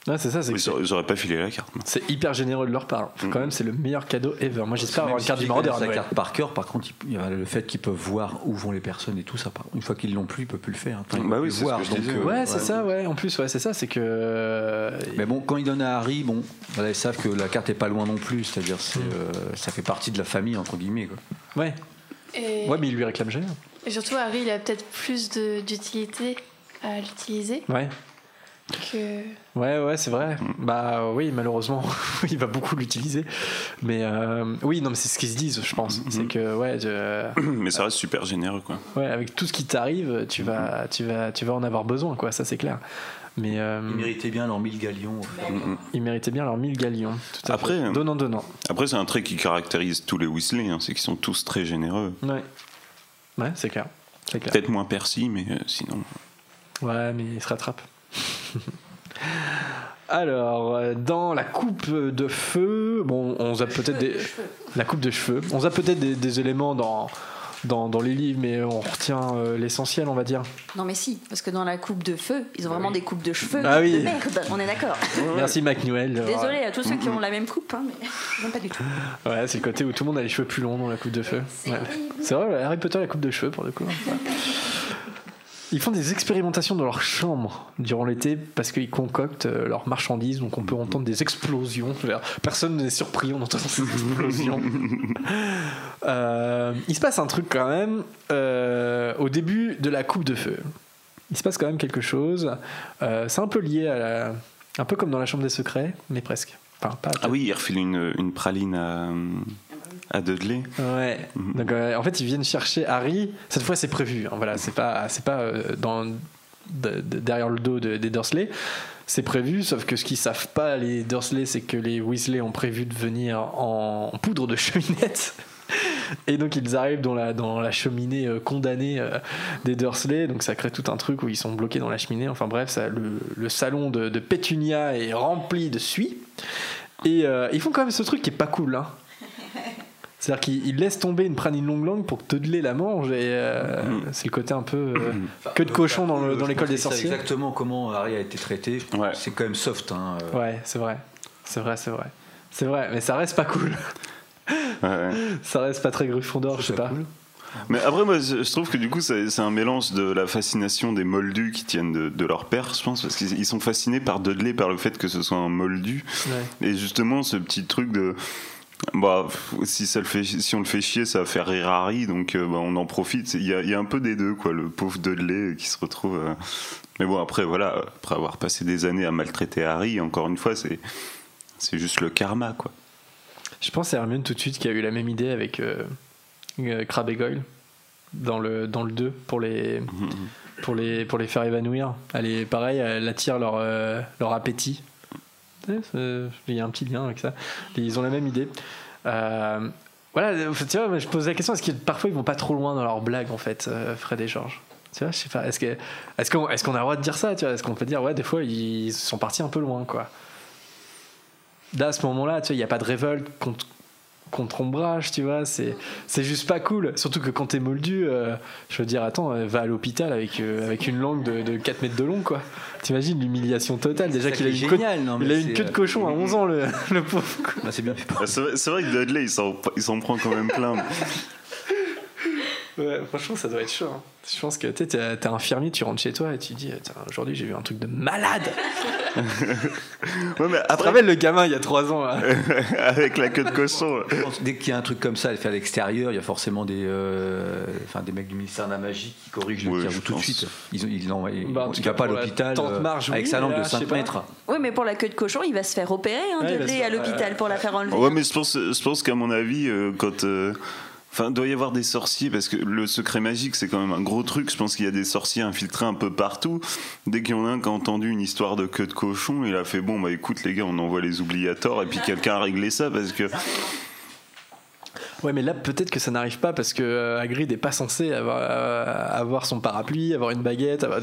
Ouais, c'est ça, c'est Oui, que j'aurais j'aurais pas filé la carte. c'est hyper généreux de leur part. Quand même, c'est le meilleur cadeau ever. Moi, j'espère Même avoir une si carte ils du à connaissent la Noël. carte par cœur, par contre, il y a le fait qu'ils peuvent voir où vont les personnes et tout ça. Une fois qu'ils l'ont plus, ils peuvent plus le faire. Enfin, ils Bah peuvent oui, plus c'est ce voir. que je donc, disais, euh, Ouais, c'est ça, ouais. En plus, ouais, c'est ça, c'est que. euh, Mais bon, quand ils donnent à Harry, bon, voilà, ils savent que la carte est pas loin non plus. C'est-à-dire, c'est, euh, ça fait partie de la famille entre guillemets. Quoi. Ouais. Et, Ouais, mais il lui réclame jamais. et surtout, Harry, il a peut-être plus de- d'utilité à l'utiliser Ouais. Que. Ouais, ouais, c'est vrai. Bah oui, malheureusement, *laughs* il va beaucoup l'utiliser. Mais euh, oui, non, mais c'est ce qu'ils se disent, je pense. C'est que, ouais, je- *clears throat* Mais ça reste super généreux quoi. ouais, avec tout ce qui t'arrive, tu vas, tu, vas, tu vas en avoir besoin, quoi, ça c'est clair. Mais euh, Ils méritaient bien leurs 1000 galions. ils méritaient bien leurs 1000 galions. Tout à Après, fait. Donnant, donnant. Après, c'est un trait qui caractérise tous les Weasley, hein, c'est qu'ils sont tous très généreux. Ouais. Ouais, c'est clair. C'est clair. Peut-être moins Percy, mais euh, sinon. Ouais, mais il se rattrape. *laughs* Alors, euh, dans la coupe de feu, bon, on zappe peut-être des. La coupe de cheveux. On zappe peut-être des, des éléments dans, dans, dans les livres, mais on retient euh, l'essentiel, on va dire. Non mais si, parce que dans la coupe de feu, ils ont vraiment des coupes de cheveux Ah oui. de merde, on est d'accord. *laughs* Merci, McNewell. Désolé à tous ceux qui ont la même coupe, hein, mais *laughs* j'aime pas du tout. Ouais, c'est le côté où tout le monde a les cheveux plus longs dans la coupe de feu. Ouais. C'est vrai, Harry Potter, la coupe de cheveux, pour le coup. Ouais. Ils font des expérimentations dans leur chambre durant l'été parce qu'ils concoctent euh, leurs marchandises, donc on peut entendre des explosions. Personne n'est surpris en entendant ces explosions. *laughs* Euh, il se passe un truc quand même euh, au début de la coupe de feu. Il se passe quand même quelque chose. Euh, c'est un peu lié à la- un peu comme dans la chambre des secrets, mais presque. Enfin, pas Ah oui, il refile une, une praline à, à Dudley. Ouais. Donc euh, en fait ils viennent chercher Harry. Cette fois c'est prévu. hein, voilà, c'est pas c'est pas euh, dans de- de- derrière le dos de- des Dursley. C'est prévu, sauf que ce qu'ils savent pas les Dursley, c'est que les Weasley ont prévu de venir en, en poudre de cheminette. *laughs* Et donc ils arrivent dans la, dans la cheminée euh, condamnée euh, des Dursley, donc ça crée tout un truc où ils sont bloqués dans la cheminée. Enfin bref, ça, le, le salon de, de Pétunia est rempli de suie. Et euh, ils font quand même ce truc qui est pas cool. Hein. C'est-à-dire qu'ils ils laissent tomber une praline longue langue pour que Dudley la mange et euh, c'est le côté un peu euh, que de cochon dans, le- dans Je l'école des sorciers. Exactement comment Harry a été traité. C'est quand même soft. Hein, euh. Ouais, c'est vrai. C'est vrai, c'est vrai. C'est vrai, mais ça reste pas cool. *laughs* Ça reste pas très Gryffondor, je sais pas. Mais après, moi, je trouve que du coup, c'est un mélange de la fascination des moldus qui tiennent de, de leur père, je pense, parce qu'ils ils sont fascinés par Dudley, par le fait que ce soit un moldu. Ouais. Et justement, ce petit truc de. Bah, si, ça le fait, si on le fait chier, ça va faire rire Harry, donc euh, bah, on en profite. Il y, a, il y a un peu des deux, quoi. Le pauvre Dudley qui se retrouve. euh, Mais bon, après, voilà, après avoir passé des années à maltraiter Harry, encore une fois, c'est c'est juste le karma, quoi. Je pense à Hermione tout de suite qui a eu la même idée avec euh, euh, Crabbe et Goyle dans le, dans le 2 pour les, pour, les, pour les faire évanouir. Elle est pareil, elle attire leur, euh, leur appétit. Il y a un petit lien avec ça. Ils ont la même idée. Euh, voilà, tu vois, je pose la question est-ce que parfois ils vont pas trop loin dans leurs blagues, en fait, euh, Fred et Georges? Tu vois, je sais pas. Est-ce que- est-ce qu'on est qu'on a le droit de dire ça tu vois? Est-ce qu'on peut dire, ouais, des fois, ils sont partis un peu loin, quoi? Là, à ce moment-là, tu vois, il n'y a pas de révolte contre, contre ombrage, tu vois, c'est c'est juste pas cool. Surtout que quand t'es moldu, euh, je veux dire, attends, euh, va à l'hôpital avec, euh, avec une langue de, de 4 mètres de long, quoi. T'imagines l'humiliation totale. Déjà qu'il a une, queue- génial, non, il a une queue de cochon à 11 ans, le, *laughs* le pauvre. Bah, c'est bien fait. C'est vrai, c'est vrai que Dudley, il s'en, il s'en prend quand même plein. Ouais, franchement, ça doit être chaud. hein. Je pense que t'es t'es infirmier, tu rentres chez toi et tu dis, aujourd'hui j'ai vu un truc de malade. *laughs* Ouais, mais après, rappelles le gamin il y a 3 ans là *laughs* avec la queue de cochon. Je pense que dès qu'il y a un truc comme ça à faire à l'extérieur, il y a forcément des, euh, enfin, des mecs du ministère de la magie qui corrigent le tir tout de suite. Ils, ont- ils l'envoient- Bah, en tout il va pas à l'hôpital euh, Marge, avec oui, sa langue mais de là, je sais 5 pas. mètres. Oui, mais pour la queue de cochon, il va se faire opérer, hein, Ouais, se à l'hôpital pour la faire enlever. Ouais, mais je pense, je pense qu'à mon avis, euh, quand. Enfin, doit y avoir des sorciers parce que le secret magique c'est quand même un gros truc. Je pense qu'il y a des sorciers infiltrés un peu partout. Dès qu'il y en a un qui a entendu une histoire de queue de cochon, il a fait bon bah écoute les gars, on envoie les oubliators et puis *laughs* quelqu'un a réglé ça parce que Ouais, mais là peut-être que ça n'arrive pas parce que euh, Hagrid n'est pas censé avoir, euh, avoir son parapluie, avoir une baguette. avoir-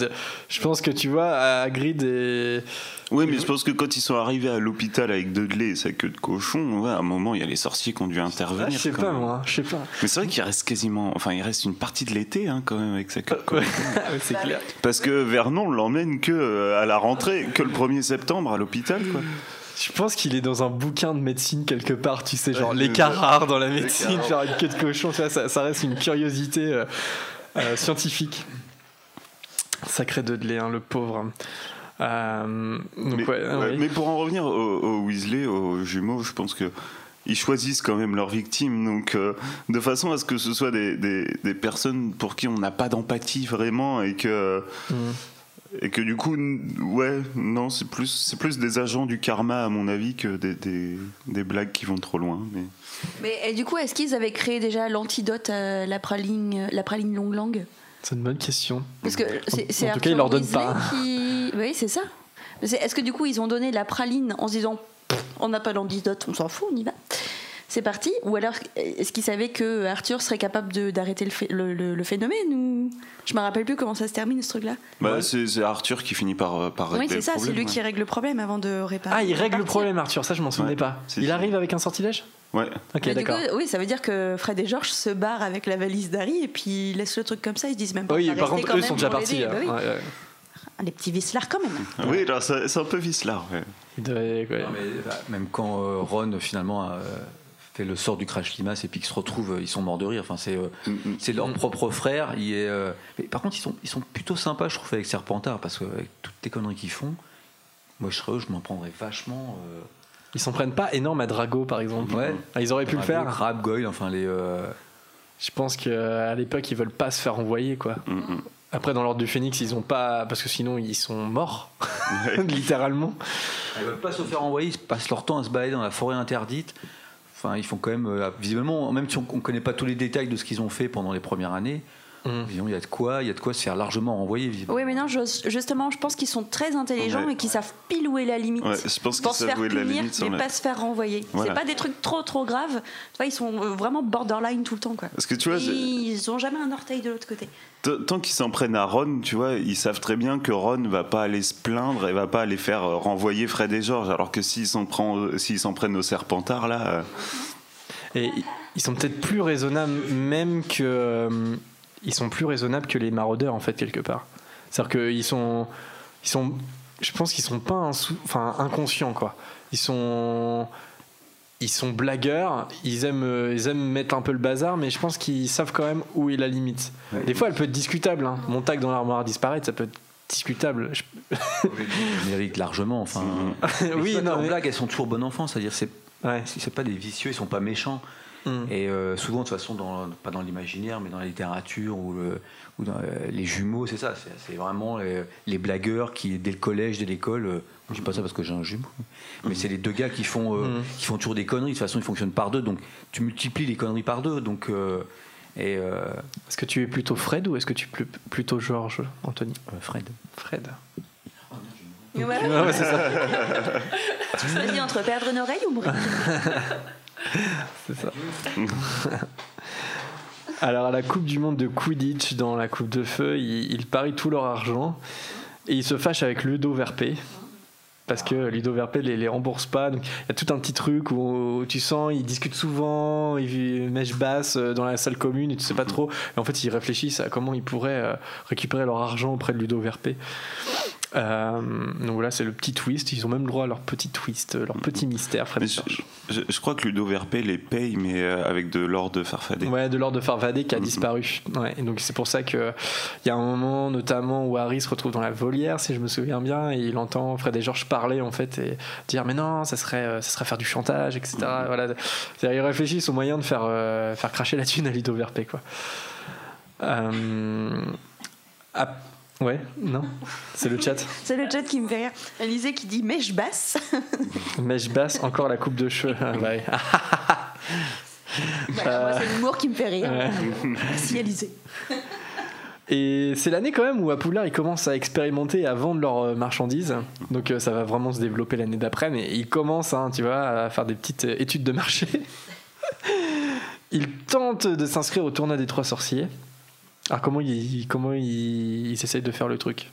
Je pense que tu vois, Hagrid est. Oui, mais je pense que quand ils sont arrivés à l'hôpital avec Dudley et sa queue de cochon, ouais, à un moment, il y a les sorciers qui ont dû intervenir. Ah, je sais pas même. moi, je sais pas. Mais c'est vrai qu'il reste quasiment. Enfin, il reste une partie de l'été, hein, quand même, avec sa queue de cochon. *laughs* Ouais, c'est clair. Parce que Vernon l'emmène que euh, à la rentrée, que le 1er septembre à l'hôpital, quoi. Je pense qu'il est dans un bouquin de médecine quelque part, tu sais, genre Ouais, cas rares dans la médecine, genre une queue de cochon, ça, ça reste une curiosité euh, euh, scientifique. Sacré Dudley, hein, le pauvre. Euh, donc, mais, ouais, ah ouais, oui. mais pour en revenir aux, aux Weasley, aux jumeaux, je pense que ils choisissent quand même leurs victimes, donc euh, de façon à ce que ce soit des, des, des personnes pour qui on n'a pas d'empathie vraiment et que Mm. Et que du coup, ouais, non, c'est plus c'est plus des agents du karma à mon avis que des, des, des blagues qui vont trop loin. Mais Mais et du coup, est-ce qu'ils avaient créé déjà l'antidote à la praline, la praline longue langue? C'est une bonne question. Parce que c'est c'est en tout cas, ils leur donnent pas. Qui... Oui, c'est ça. Mais c'est- Est-ce que du coup, ils ont donné la praline en se disant on n'a pas d'antidote, on s'en fout, on y va? C'est parti Ou alors, est-ce qu'ils savaient que Arthur serait capable de- d'arrêter le, le- le- le phénomène ou... Je me rappelle plus comment ça se termine ce truc-là. bah, c'est c'est Arthur qui finit par par régler Oui, c'est le ça, c'est lui ouais. qui règle le problème avant de réparer. Ah, il règle le problème, Arthur, ça je m'en souvenais Ouais, pas. Il arrive avec un sortilège? Ouais. Ok, d'accord. coup, oui, ça veut dire que Fred et George se barrent avec la valise d'Harry et puis ils laissent le truc comme ça, ils se disent même pas. Oui, par contre, quand eux sont déjà partis. hein. Bah oui. Ouais, ouais. Les petits vislards quand même. Oui, alors c'est un peu vicelard. Ouais. Ils devaient- ouais. Non, mais, bah, même quand euh, Ron finalement euh, fait le sort du crash limace et puis qu'ils se retrouvent, euh, ils sont morts de rire. Enfin, c'est euh, Mm, c'est leur propre frère. Il est, euh, mais par contre, ils sont, ils sont plutôt sympas, je trouve, avec Serpentard parce qu'avec toutes les conneries qu'ils font, moi je serais eux, je m'en prendrais vachement. euh, Ils s'en prennent pas énorme à Drago par exemple. Ouais. Ah, ils auraient pu le Drago, faire. Crabbe, Goyle, enfin les. euh, Je pense qu'à l'époque, ils veulent pas se faire envoyer quoi. Mm, mm. Après, dans l'ordre du Phénix, ils ont pas. Parce que sinon, ils sont morts. *laughs* Littéralement. Ils veulent pas se faire envoyer, ils passent leur temps à se balader dans la forêt interdite. Ils font quand même, euh, visiblement, même si on ne connaît pas tous les détails de ce qu'ils ont fait pendant les premières années, Mm. il y a de quoi, il y a de quoi se faire largement renvoyer. Oui, mais non, je- justement, je pense qu'ils sont très intelligents Ouais. et qu'ils savent pile où est la limite. Ouais, je pense qu'ils savent faire où est la limite mais pas se faire renvoyer. Voilà. C'est pas des trucs trop trop graves. Tu vois, ils sont euh, vraiment borderline tout le temps, quoi. Parce que tu vois, c'est- Ils ont jamais un orteil de l'autre côté. Tant qu'ils s'en prennent à Ron, tu vois, ils savent très bien que Ron va pas aller se plaindre et va pas aller faire euh, renvoyer Fred et George. Alors que s'ils s'en prend- euh, s'ils s'en prennent au Serpentard, là. euh, Et ils sont peut-être plus raisonnables, même que. Ils sont plus raisonnables que les maraudeurs, en fait, quelque part. C'est-à-dire qu'ils sont. Ils sont. Je pense qu'ils sont pas insou- enfin, inconscients, quoi. Ils sont. Ils sont blagueurs, ils aiment, ils aiment mettre un peu le bazar, mais je pense qu'ils savent quand même où est la limite. Ouais. Des fois, elle peut être discutable. Hein. Mon tag dans l'armoire disparaître, ça peut être discutable. Je- Ils méritent largement. Enfin, *laughs* oui, non, leurs mais- blagues, elles sont toujours bon enfant, c'est-à-dire c'est Ouais. c'est pas des vicieux, ils sont pas méchants. Mm. Et euh, souvent, de toute façon, dans, pas dans l'imaginaire, mais dans la littérature ou, le- ou dans euh, les jumeaux, c'est ça. C'est c'est vraiment les, les blagueurs qui, dès le collège, dès l'école, euh, je dis pas ça parce que j'ai un jumeau, mais c'est les deux gars qui font, euh, Mm. qui font toujours des conneries. De toute façon, ils fonctionnent par deux, donc tu multiplies les conneries par deux. Donc, euh, et euh, Est-ce que tu es plutôt Fred ou est-ce que tu es plus- plutôt Georges, Anthony? Euh, Fred. Fred. Ouais. Ouais, ouais, c'est ça. *laughs* Tu choisis entre perdre une oreille ou mourir. *laughs* *laughs* C'est ça. *laughs* Alors à la Coupe du Monde de Quidditch, dans la Coupe de Feu, ils, parient tout leur argent et ils se fâchent avec Ludo Verpé. Parce que Ludo Verpé les, les rembourse pas. Il y a tout un petit truc où, où tu sens, ils discutent souvent, ils mèchent basse euh, dans la salle commune et tu sais pas trop. Et en fait, ils réfléchissent à comment ils pourraient euh, récupérer leur argent auprès de Ludo Verpé. Euh, donc voilà, c'est le petit twist. Ils ont même le droit à leur petit twist, leur petit mystère. Fred je, je- je crois que Ludo Verpé les paye, mais euh, avec de l'or de farfadet. Ouais, de l'or de Farvadé qui a disparu. Ouais, et donc c'est pour ça que il y a un moment notamment où Harry se retrouve dans la volière, si je me souviens bien, et il entend Fred et George parler en fait et dire mais non, ça serait, euh, ça serait faire du chantage, etc. Voilà, C'est-à-dire, ils réfléchissent au moyen de faire euh, faire cracher la thune à Ludo Verpé quoi. Euh, ouais, non, c'est le chat. C'est le chat qui me fait rire. Alizé qui dit mèche basse. *laughs* Mèche basse, encore la coupe de cheveux. Ah, bah, ouais. *laughs* Moi, c'est l'humour qui me fait rire. Ouais. Merci Alizé. Et c'est l'année quand même où à Poudlard ils commencent à expérimenter et à vendre leurs euh, marchandises. Donc euh, ça va vraiment se développer l'année d'après, mais ils commencent, hein, tu vois, à faire des petites euh, études de marché. *laughs* ils tentent de s'inscrire au tournoi des trois sorciers. Alors comment ils, comment ils, ils essayent de faire le truc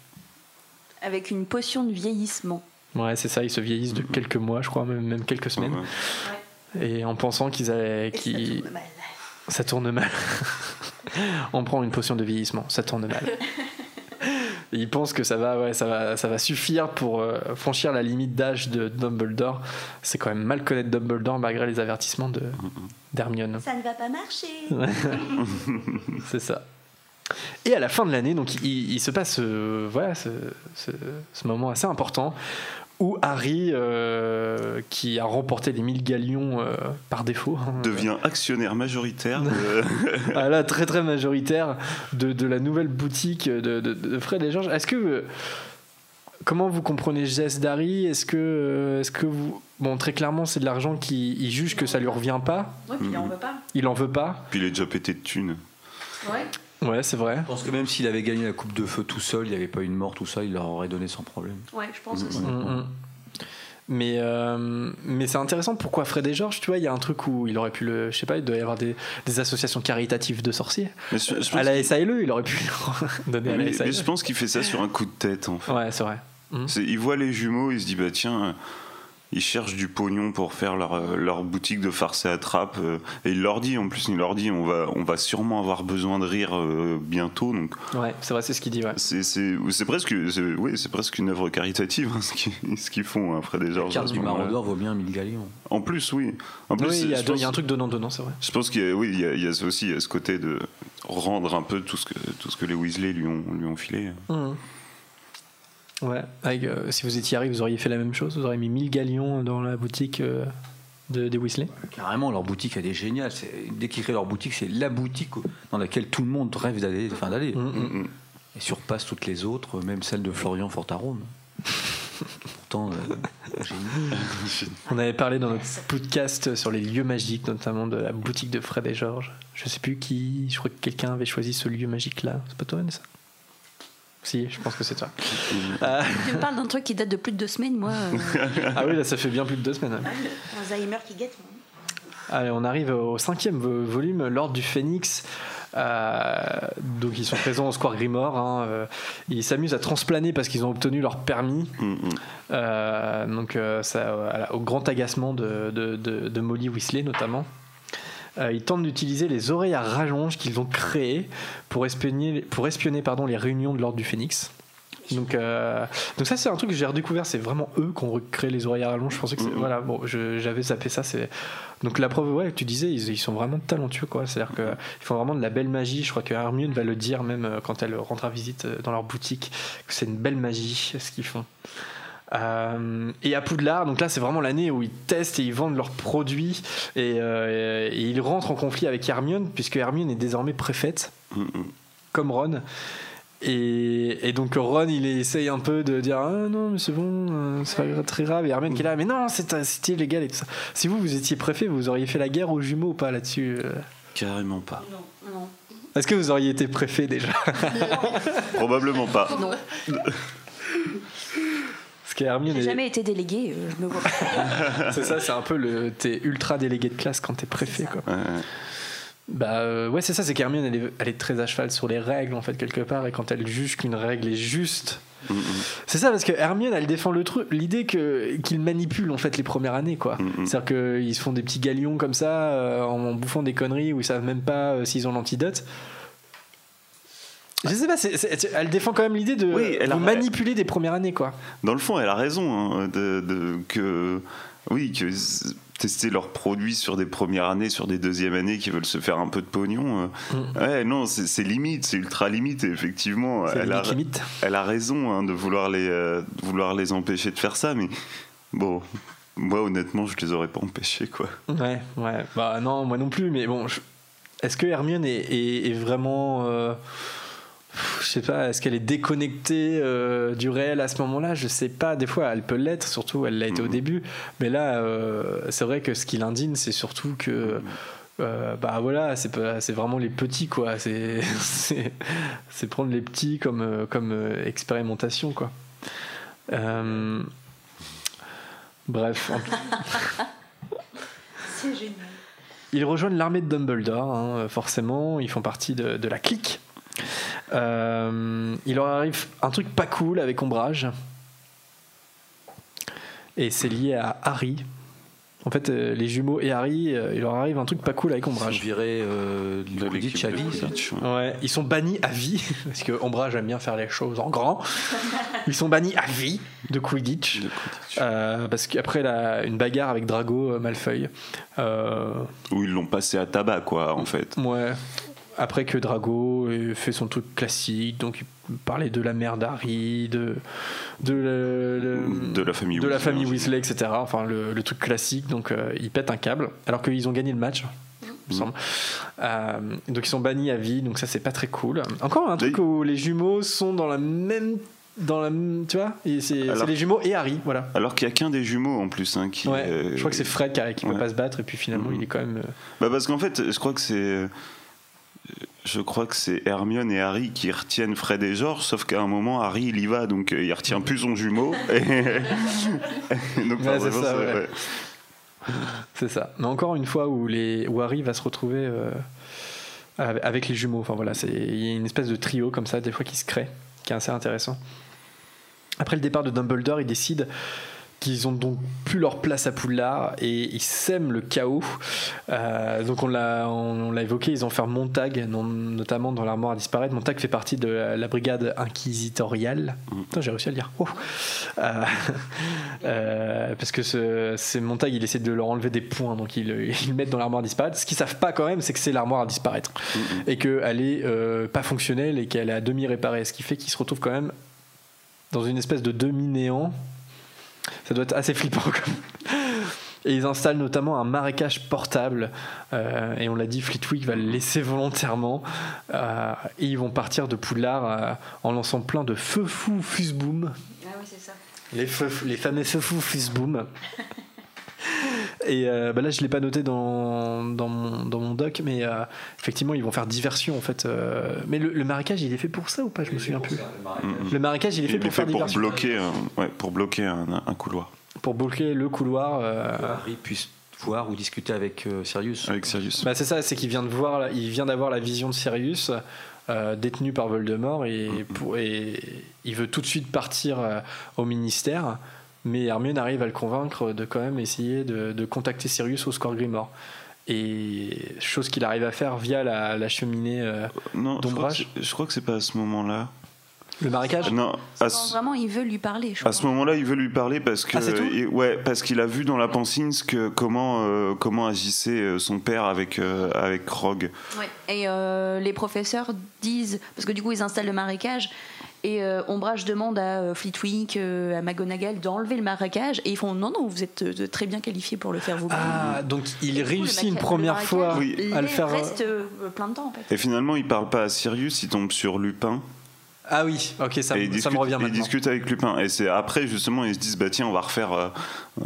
Avec une potion de vieillissement. Ouais, c'est ça, ils se vieillissent de quelques mois, je crois, même, même quelques semaines. Et en pensant qu'ils allaient. qu'ils- Ça tourne mal. *laughs* On prend une potion de vieillissement, ça tourne mal. Et *laughs* ils pensent que ça va, ouais, ça va, ça va suffire pour euh, franchir la limite d'âge de Dumbledore. C'est quand même mal connaître Dumbledore malgré les avertissements de d'Hermione. Ça ne va pas marcher. *laughs* C'est ça. Et à la fin de l'année, donc il, il se passe euh, voilà ce, ce- ce moment assez important où Harry, euh, qui a remporté les 1000 galions euh, par défaut, hein, Devient actionnaire majoritaire. de- *laughs* ah là, très très majoritaire de, de la nouvelle boutique de, de, de Fred et Georges. Est-ce que comment vous comprenez le geste d'Harry? Est-ce que est-ce que vous bon très clairement c'est de l'argent qui il juge que ça lui revient pas? Ouais, puis il en veut pas. Il en veut pas. Puis il est déjà pété de thunes. Ouais. Ouais, c'est vrai. Je pense que même s'il avait gagné la Coupe de Feu tout seul, il n'y avait pas une mort, tout ça, il leur aurait donné sans problème. Ouais, je pense aussi. Mm, mm. Mais, euh, mais c'est intéressant pourquoi Fred et Georges, tu vois, il y a un truc où il aurait pu le. Je sais pas, il doit y avoir des, des associations caritatives de sorciers. Mais je- je pense à la SALE, il aurait pu *laughs* donner à la Mais, SALE. mais je pense qu'il fait ça sur un coup de tête en fait. Ouais, c'est vrai. Il voit les jumeaux, il se dit bah tiens, euh, ils cherchent du pognon pour faire leur, euh, leur boutique de farce et attrape. euh, et il leur dit en plus, il leur dit on va, on va sûrement avoir besoin de rire euh, bientôt. Donc Ouais, c'est vrai, c'est ce qu'il dit. Ouais. c'est c'est- c'est presque, c'est- oui, c'est presque une œuvre caritative hein, ce qu'ils ce qu'ils font hein, Fred et Georges. carte à ce du. Maraudeur vaut bien 1000 galions. En plus, oui. En plus, Oui, il y, a y a un truc donnant-donnant, c'est vrai. Je pense qu'il y a, oui, il y a, il y a ce- aussi il y a ce côté de rendre un peu tout ce que, tout ce que les Weasley lui ont, lui ont filé. Mhm. Ouais, avec, euh, si vous étiez Harry, vous auriez fait la même chose Vous auriez mis 1000 galions dans la boutique euh, de, des Weasley Carrément, leur boutique, elle est géniale. C'est- Dès qu'ils créent leur boutique, c'est la boutique dans laquelle tout le monde rêve d'aller. Enfin, d'aller. Mm, Et surpasse toutes les autres, même celle de Florian Fortarone. Pourtant, euh. On avait parlé dans notre podcast sur les lieux magiques, notamment de la boutique de Fred et Georges. Je sais plus qui, je crois que quelqu'un avait choisi ce lieu magique-là. C'est pas toi, ça Si, je pense que c'est toi. *laughs* Euh, Tu me parles d'un truc qui date de plus de deux semaines, moi. euh, *laughs* ah oui, là, ça fait bien plus de deux semaines. ouais. Alzheimer qui guette. Allez, on arrive au cinquième vo- volume, l'Ordre du Phénix. Euh, donc ils sont présents au Square Grimoire. hein, euh, ils s'amusent à transplaner parce qu'ils ont obtenu leur permis. Euh, donc euh, ça, au grand agacement de, de- de- de Molly Weasley notamment. Euh, ils tentent d'utiliser les oreilles à rallonge qu'ils ont créées pour espionner, pour espionner pardon, les réunions de l'Ordre du Phénix. Donc, euh, donc ça c'est un truc que j'ai redécouvert, c'est vraiment eux qui ont recréé les oreilles à rallonge. Je pensais que c'est- voilà, bon, j'avais zappé ça. C'est donc la preuve, ouais, tu disais, ils, ils sont vraiment talentueux, quoi. C'est-à-dire qu'ils font vraiment de la belle magie. Je crois que Hermione va le dire même euh, quand elle rendra visite dans leur boutique, que c'est une belle magie ce qu'ils font. Euh, et à Poudlard, donc là c'est vraiment l'année où ils testent et ils vendent leurs produits et, euh, et ils rentrent en conflit avec Hermione puisque Hermione est désormais préfète, comme Ron. Et, et donc Ron il essaye un peu de dire ah non mais c'est bon euh, c'est pas très grave et Hermione qui est là mais non c'est c'était illégal et tout ça si vous vous étiez préfet vous auriez fait la guerre aux jumeaux ou pas là-dessus Carrément pas. Non. est-ce que vous auriez été préfet déjà? Probablement pas. Non. *laughs* Que Hermione, J'ai jamais été déléguée, euh, je me vois pas. *laughs* c'est ça, c'est un peu le. T'es ultra délégué de classe quand t'es préfet, quoi. Bah euh, ouais, c'est ça, c'est qu'Hermione, elle est, elle est très à cheval sur les règles, en fait, quelque part, et quand elle juge qu'une règle est juste. C'est ça, parce que Hermione, elle défend le truc, l'idée que qu'ils manipulent en fait les premières années, quoi. C'est-à-dire qu'ils se font des petits galions comme ça, euh, en bouffant des conneries où ils savent même pas euh, s'ils ont l'antidote. Je sais pas, elle défend quand même l'idée de Oui, elle a- vous manipuler des premières années, quoi. Dans le fond, elle a raison hein, de, de- que oui que tester leurs produits sur des premières années, sur des deuxièmes années qui veulent se faire un peu de pognon. euh, Ouais, non, c'est limite, c'est ultra limite. Et effectivement, elle a, limite, limite. elle a raison hein, de vouloir les euh, de vouloir les empêcher de faire ça, mais bon. Moi, honnêtement, je les aurais pas empêchés, quoi. Ouais, ouais. Bah non, moi non plus, mais bon, je- est-ce que Hermione est, est- est vraiment. euh, Je sais pas, est-ce qu'elle est déconnectée euh, du réel à ce moment-là? Je sais pas, des fois elle peut l'être, surtout elle l'a été au début, mais là euh, c'est vrai que ce qui l'indigne c'est surtout que. euh, bah voilà, c'est pas- c'est vraiment les petits quoi. C'est *laughs* c'est c'est prendre les petits comme comme euh, expérimentation quoi. Euh, bref, en- *laughs* C'est génial. ils rejoignent l'armée de Dumbledore, hein, forcément, ils font partie de, de la clique. Euh, il leur arrive un truc pas cool avec Ombrage. Et c'est lié à Harry. En fait, euh, les jumeaux et Harry, euh, il leur arrive un truc pas cool avec Ombrage. Ils sont virés euh, du Quidditch à vie, ça. Ouais, ils sont bannis à vie, *laughs* parce que Ombrage aime bien faire les choses en grand. *laughs* Ils sont bannis à vie de Quidditch, Euh, parce qu'après la- une bagarre avec Drago euh. Euh, Où ils l'ont passé à tabac, quoi, en fait. Ouais. Après que Drago ait fait son truc classique, donc il parlait de la mère d'Harry, de de, la famille de la Weasley, famille hein. Weasley, etc. Enfin le, le truc classique, donc euh, ils pètent un câble, alors qu'ils ont gagné le match. il me semble. Euh, donc ils sont bannis à vie, donc ça c'est pas très cool. Encore un truc où les jumeaux sont dans la même, dans la, tu vois, c'est les jumeaux et Harry, voilà. Alors qu'il y a qu'un des jumeaux en plus hein, qui. Ouais, euh, je crois que c'est Fred qui, qui peut ouais. pas se battre et puis finalement Mhm. il est quand même. euh, Bah parce qu'en fait, je crois que c'est. Je crois que c'est Hermione et Harry qui retiennent Fred et George, sauf qu'à un moment, Harry, il y va, donc euh, il retient plus son jumeau. *laughs* Et... *laughs* donc, Ouais, c'est ça, c'est- ouais. C'est ça. Mais encore une fois où, les, où Harry va se retrouver euh, avec les jumeaux. Enfin voilà, il y a une espèce de trio comme ça, des fois qui se crée, qui est assez intéressant. Après le départ de Dumbledore, ils décident qu'ils ont donc plus leur place à Poudlard et ils sèment le chaos. Euh, donc on l'a, on, on l'a évoqué, ils ont fait Montag, non- notamment dans l'armoire à disparaître. Montag fait partie de la, la brigade inquisitoriale. Putain, j'ai réussi à le dire. Oh. Euh, *laughs* euh, parce que ce, c'est Montag, il essaie de leur enlever des points, donc ils, ils le mettent dans l'armoire à disparaître. Ce qu'ils savent pas quand même, c'est que c'est l'armoire à disparaître et qu'elle est pas fonctionnelle et qu'elle est à demi réparée, ce qui fait qu'ils se retrouvent quand même dans une espèce de demi-néant. Ça doit être assez flippant. Comme... Et ils installent notamment un marécage portable. euh, et on l'a dit, Fleetwick va le laisser volontairement. euh, et ils vont partir de Poudlard euh, en lançant plein de feux fous fusboom. Ah oui, c'est ça. Les, feux, les fameux feux fous fusboom. *laughs* Et euh, bah là, je l'ai pas noté dans, dans, mon, dans mon doc, mais euh, effectivement, ils vont faire diversion en fait. euh, mais le, le marécage, il est fait pour ça ou pas? Je me souviens plus. Le marécage, il est fait Il pour est faire fait pour diversion. bloquer, un, ouais, pour bloquer un, un couloir. Pour bloquer le couloir. euh, Harry puisse voir ou discuter avec euh, Sirius. Avec Sirius. Bah c'est ça, c'est qu'il vient de voir, il vient d'avoir la vision de Sirius euh, détenu par Voldemort et, pour- et il veut tout de suite partir euh, au ministère, mais Hermione arrive à le convaincre de quand même essayer de, de contacter Sirius au score Grimoire. Et chose qu'il arrive à faire via la, la cheminée euh, Non, je crois, que d'ombrage. c'est- je crois que c'est pas à ce moment-là. Le marécage Non, C'est à ce, vraiment il veut lui parler, je à ce moment-là, il veut lui parler parce que Ah, il- ouais, parce qu'il a vu dans la pancine ce que comment euh, comment agissait euh, son père avec euh, avec Rogue. Ouais. Et euh, les professeurs disent, parce que du coup ils installent le marécage, et euh, Ombrage demande à euh, Flitwick, euh, à McGonagall d'enlever le marécage, et ils font non, non, vous êtes euh, très bien qualifié pour le faire vous-même. Ah, donc il coup, réussit une première fois à le faire. euh, reste euh, plein de temps en fait. Et finalement, il parle pas à Sirius, il tombe sur Lupin. Ah oui, ok, ça, il ça discute, me revient il maintenant. discute avec Lupin. Et c'est après, justement, ils se disent bah tiens, on va refaire, euh,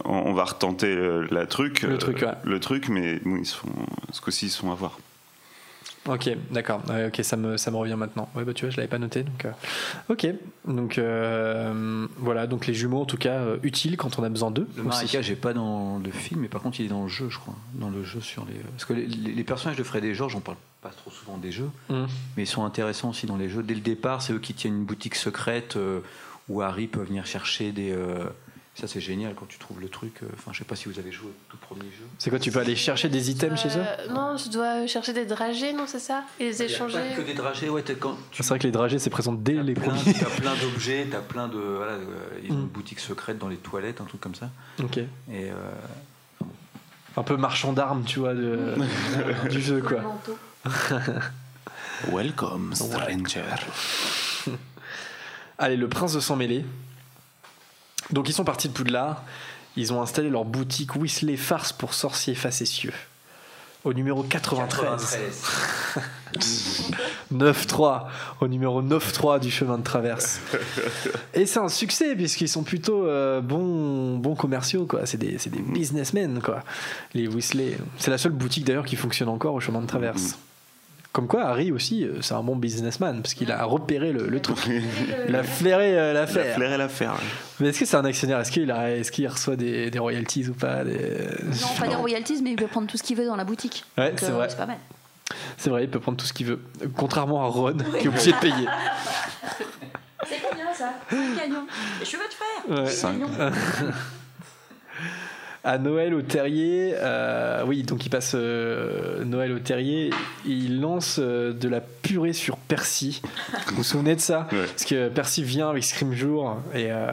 on on va retenter euh, la truc, Le euh, truc, ouais. le truc, mais bon, ils se font, ce coup-ci, ils se font avoir. Ok, d'accord. Ouais, ok, ça me, ça me revient maintenant. Ouais, bah tu vois, je l'avais pas noté. Donc, euh, ok, donc euh, voilà, donc les jumeaux en tout cas euh, utiles quand on a besoin d'eux. Le marécage n'est pas dans le film, mais par contre il est dans le jeu, je crois. Dans le jeu sur les. Parce que les, les personnages de Fred et George, on parle pas trop souvent des jeux, Mm. mais ils sont intéressants aussi dans les jeux. Dès le départ, c'est eux qui tiennent une boutique secrète où Harry peut venir chercher des. Ça c'est génial quand tu trouves le truc. euh, Enfin, je sais pas si vous avez joué au tout premier jeu. C'est quoi Tu peux aller chercher des items chez eux Euh, non, tu dois chercher des dragées, non, c'est ça? Et les échanger. Pas que des dragées, ouais. Quand C'est vrai que les dragées c'est présent dès les plein, premiers. t'as plein d'objets, t'as plein de. Voilà, euh, ils ont Mm. une boutique secrète dans les toilettes, un truc comme ça. Ok. Et euh, Un peu marchand d'armes, tu vois, de, *laughs* du jeu quoi. Welcome, stranger. Allez, le prince de sang mêlé. Donc ils sont partis de Poudlard. Ils ont installé leur boutique Whistler Farce pour sorciers facétieux. Au numéro 93. 9-3. *laughs* Au numéro 9-3 du chemin de traverse. *laughs* Et c'est un succès puisqu'ils sont plutôt euh, bons, bons commerciaux. quoi. C'est des, des businessmen, quoi. les Whistler. C'est la seule boutique d'ailleurs qui fonctionne encore au chemin de traverse. Comme quoi, Harry aussi, euh, c'est un bon businessman parce qu'il a repéré le, le truc. Il a flairé euh, l'affaire. Il a flairé l'affaire. Mais est-ce que c'est un actionnaire? Est-ce qu'il qu'il reçoit des, des royalties ou pas des- Non, pas des royalties, mais il peut prendre tout ce qu'il veut dans la boutique. Ouais, c'est euh, vrai. C'est pas mal. C'est vrai, il peut prendre tout ce qu'il veut. Contrairement à Ron, qui est obligé de payer. C'est combien ça? Gagnant? Les cheveux de frère Ouais. À Noël au terrier, euh, oui, donc il passe euh, Noël au terrier, il lance euh, de la purée sur Percy. Vous vous souvenez de ça *laughs* Parce que Percy vient avec Scrimgeour et, euh,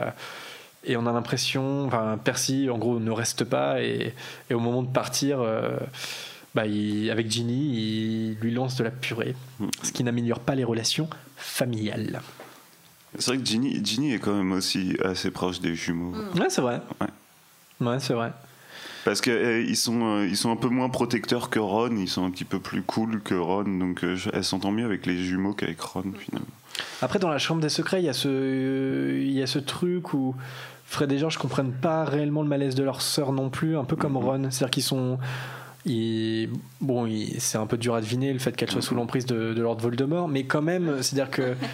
et on a l'impression, enfin Percy en gros ne reste pas et, et au moment de partir, euh, bah, il- avec Ginny, il lui lance de la purée, ce qui n'améliore pas les relations familiales. C'est vrai que Ginny, Ginny est quand même aussi assez proche des jumeaux. Ouais, c'est vrai. Ouais. Ouais, c'est vrai. Parce qu'ils sont, euh, ils sont un peu moins protecteurs que Ron, ils sont un petit peu plus cool que Ron, donc euh, je- elle s'entend mieux avec les jumeaux qu'avec Ron finalement. Après, dans la chambre des secrets, il y a ce, il y a ce truc où Fred et George comprennent pas réellement le malaise de leur sœur non plus, un peu comme Ron. C'est-à-dire qu'ils sont. ils- bon, c'est un peu dur à deviner le fait qu'elle soit sous l'emprise de, de Lord Voldemort, mais quand même, c'est-à-dire que. *laughs*